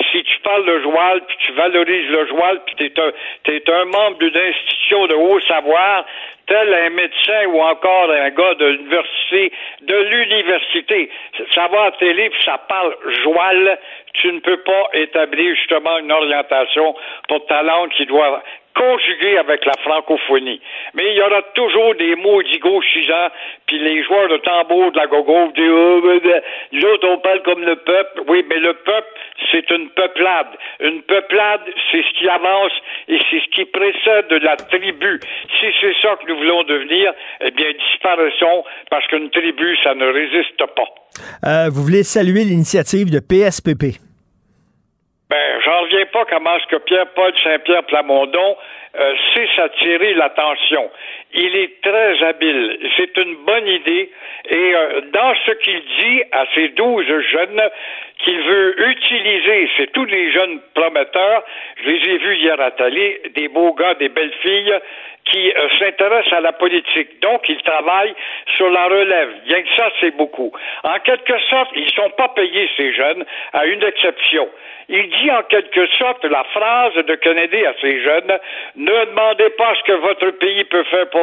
Si tu parles le joual, puis tu valorises le joual, puis tu es un, t'es un membre d'une institution de haut savoir, tel un médecin ou encore un gars de l'université, de l'université, ça va télé, puis ça parle joual, tu ne peux pas établir justement une orientation pour ta langue qui doit conjuguer avec la francophonie. Mais il y aura toujours des maudits gauchisants, puis les joueurs de tambour de la gogo oh, ben, ben, l'autre on parle comme le peuple. Oui, mais le peuple, c'est une peuplade. Une peuplade, c'est ce qui avance et c'est ce qui précède de la tribu. Si c'est ça que nous voulons devenir, eh bien, disparaissons parce qu'une tribu, ça ne résiste pas. euh, vous voulez saluer l'initiative de PSPP. Ben, j'en reviens pas comment est-ce que Pierre-Paul Saint-Pierre Plamondon euh, sait s'attirer l'attention. Il est très habile. C'est une bonne idée. Et euh, dans ce qu'il dit à ces douze jeunes qu'il veut utiliser, c'est tous les jeunes prometteurs, je les ai vus hier à télé, des beaux gars, des belles filles, qui euh, s'intéressent à la politique. Donc, ils travaillent sur la relève. Bien que ça, c'est beaucoup. En quelque sorte, ils sont pas payés, ces jeunes, à une exception. Il dit en quelque sorte la phrase de Kennedy à ces jeunes, ne demandez pas ce que votre pays peut faire pour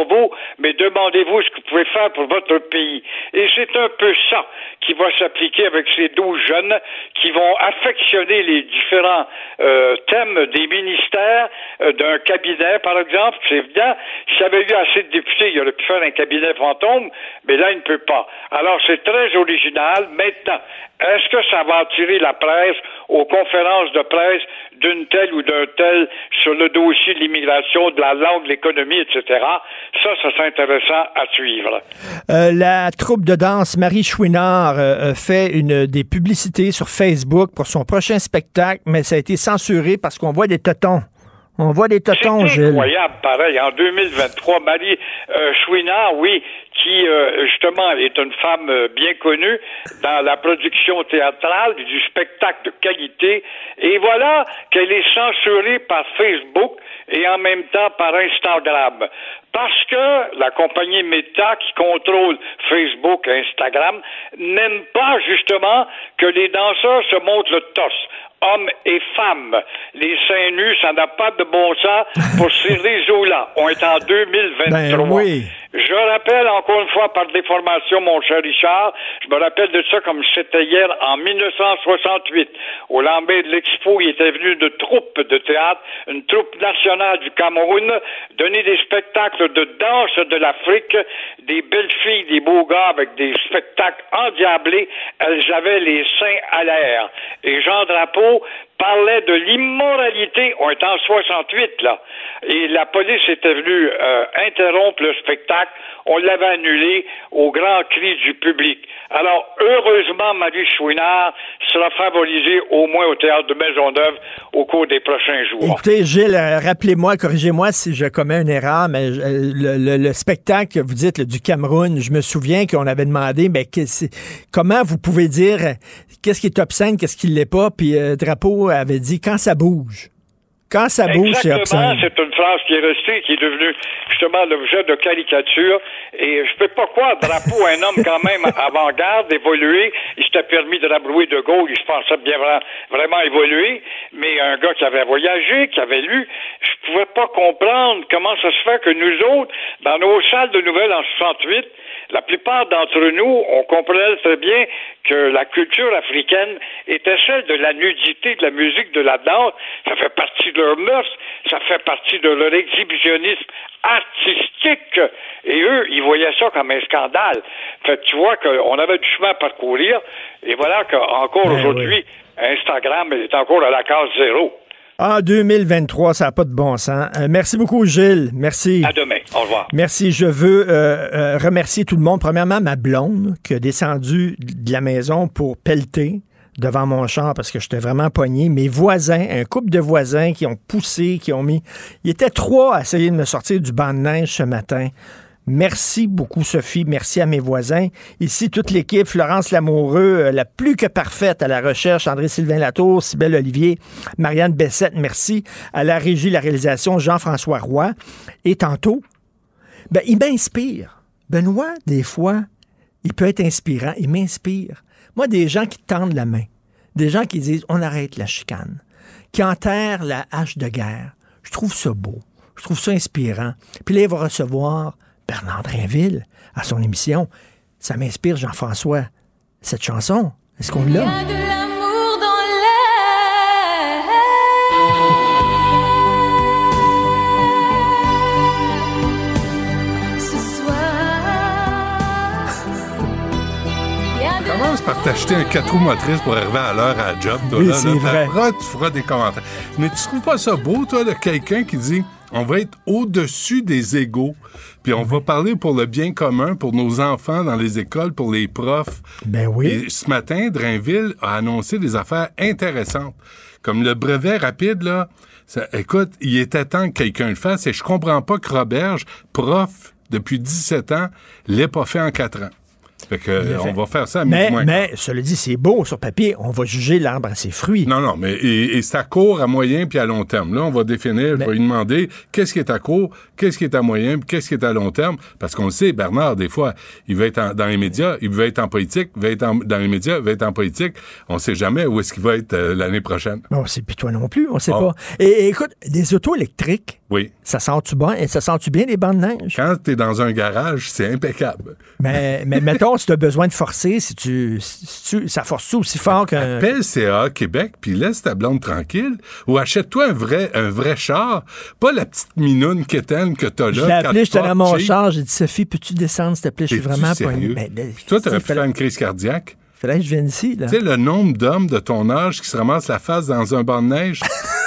mais demandez-vous ce que vous pouvez faire pour votre pays. Et c'est un peu ça qui va s'appliquer avec ces douze jeunes qui vont affectionner les différents euh, thèmes des ministères euh, d'un cabinet, par exemple. C'est évident, s'il avait eu assez de députés, il aurait pu faire un cabinet fantôme, mais là, il ne peut pas. Alors, c'est très original. Maintenant, est-ce que ça va attirer la presse aux conférences de presse d'une telle ou d'un tel sur le dossier de l'immigration, de la langue, de l'économie, etc. Ça, ça serait intéressant à suivre. Euh, la troupe de danse Marie Chouinard euh, fait une des publicités sur Facebook pour son prochain spectacle, mais ça a été censuré parce qu'on voit des totons. On voit des totons, C'est Gilles. incroyable, pareil. En 2023, Marie euh, Chouinard, oui, qui euh, justement est une femme euh, bien connue dans la production théâtrale du spectacle de qualité. Et voilà qu'elle est censurée par Facebook et en même temps par Instagram. Parce que la compagnie Meta qui contrôle Facebook et Instagram n'aime pas justement que les danseurs se montrent le torse hommes et femmes. Les seins nus, ça n'a pas de bon sens pour ces [LAUGHS] réseaux-là. On est en 2023. Ben oui. Je rappelle encore une fois par déformation, mon cher Richard, je me rappelle de ça comme c'était hier en 1968. Au lendemain de l'Expo, il était venu de troupes de théâtre, une troupe nationale du Cameroun, donner des spectacles de danse de l'Afrique, des belles filles, des beaux gars avec des spectacles endiablés. Elles avaient les seins à l'air. Et Jean Drapeau parlait de l'immoralité. On est en 68, là. Et la police était venue euh, interrompre le spectacle. On l'avait annulé au grand cri du public. Alors, heureusement, Marie Chouinard sera favorisée au moins au théâtre de Maisonneuve au cours des prochains jours. Écoutez, Gilles, euh, rappelez-moi, corrigez-moi si je commets une erreur, mais euh, le, le- le spectacle, vous dites, du Cameroun, je me souviens qu'on avait demandé, mais comment vous pouvez dire qu'est-ce qui est obscène, qu'est-ce qui ne l'est pas, puis euh, Drapeau avait dit quand ça bouge. Quand ça bouge, c'est obscène. c'est une phrase qui est restée, qui est devenue justement l'objet de caricature. Et je peux pas croire, Drapeau, un homme quand même [LAUGHS] avant-garde, évolué, il s'était permis de rabrouer de Gaulle, il se pensait bien vra- vraiment évolué, mais un gars qui avait voyagé, qui avait lu, je pouvais pas comprendre comment ça se fait que nous autres, dans nos salles de nouvelles en 68, la plupart d'entre nous, on comprenait très bien que la culture africaine était celle de la nudité, de la musique, de la danse. Ça fait partie de leur mœurs, ça fait partie de leur exhibitionnisme artistique. Et eux, ils voyaient ça comme un scandale. Fait que tu vois qu'on avait du chemin à parcourir. Et voilà qu'encore Ben aujourd'hui, Instagram est encore à la case zéro. En 2023, ça n'a pas de bon sens. Euh, merci beaucoup, Gilles. Merci. À demain. Au revoir. Merci. Je veux euh, euh, remercier tout le monde. Premièrement, ma blonde qui a descendu de la maison pour pelleter devant mon char parce que j'étais vraiment pogné. Mes voisins, un couple de voisins qui ont poussé, qui ont mis... Il était trois à essayer de me sortir du banc de neige ce matin. Merci beaucoup, Sophie. Merci à mes voisins. Ici, toute l'équipe, Florence Lamoureux, euh, la plus que parfaite à la recherche, André-Sylvain Latour, Sybelle Olivier, Marianne Bessette, merci. À la régie, la réalisation, Jean-François Roy. Et tantôt, ben, il m'inspire. Benoît, des fois, il peut être inspirant. Il m'inspire. Moi, des gens qui tendent la main, des gens qui disent on arrête la chicane, qui enterrent la hache de guerre. Je trouve ça beau. Je trouve ça inspirant. Puis là, il va recevoir Bernard Drinville à son émission. Ça m'inspire, Jean-François. Cette chanson, est-ce qu'on l'a? de l'amour dans l'air. Ce soir, y a de Commence par t'acheter un 4 roues motrices pour arriver à l'heure à la job. Toi, Oui, là, c'est là, vrai. tu feras des commentaires. Mais tu trouves pas ça beau, toi, de quelqu'un qui dit on va être au-dessus des égaux, puis on va parler pour le bien commun, pour nos enfants dans les écoles, pour les profs. Ben oui. Et ce matin, Drainville a annoncé des affaires intéressantes. Comme le brevet rapide, là, ça- écoute, il était temps que quelqu'un le fasse et je comprends pas que Roberge, prof depuis 17 ans, l'ait pas fait en 4 ans. Fait que, euh, on va faire ça à Mais, moins mais, cela dit, c'est beau sur papier. On va juger l'arbre à ses fruits. Non, non, mais et, et c'est à court, à moyen puis à long terme. Là, on va définir, je vais lui demander qu'est-ce qui est à court, qu'est-ce qui est à moyen, puis qu'est-ce qui est à long terme? Parce qu'on le sait, Bernard, des fois, il veut être en- dans les médias, il veut être en politique, il veut être en- dans les médias, il veut être en politique. On sait jamais où est-ce qu'il va être euh, l'année prochaine. Bon, c'est puis toi non plus, on sait Ah. pas. Et, et écoute, des autos électriques, Oui. ça sent-tu bien, et ça sent-tu bien les bancs de neige? Quand t'es dans un garage, c'est impeccable. Mais, [LAUGHS] mais mettons, si tu as besoin de forcer, si tu, si tu- ça force-tu aussi fort qu'un. Appelle CA Québec, puis laisse ta blonde tranquille. Ou achète-toi un vrai, un vrai char, pas la petite minoune quétaine que t'as là. Je l'ai appelé, j'étais dans mon char, j'ai dit Sophie, peux-tu descendre, s'il te plaît? Je suis vraiment poigné. Ben, Toi, t'aurais il pu faire une crise cardiaque. fallait que je vienne ici, là. Tu sais, le nombre d'hommes de ton âge qui se ramassent la face dans un banc de neige? [LAUGHS]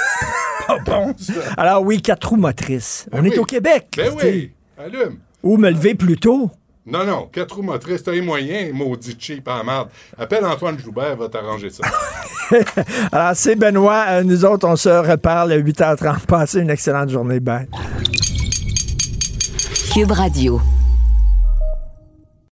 pas bon, ça. Alors oui, quatre roues motrices. On Ben est oui. au Québec. Ben oui, allume. Ou me lever plus tôt. Non, non, quatre roues motrices, t'as les moyens, maudit cheap en marde. Appelle Antoine Joubert, elle va t'arranger ça. [LAUGHS] Alors, c'est Benoît. Euh, Nous autres, on se reparle à 8h30. Passez une excellente journée. Bye. Cube Radio.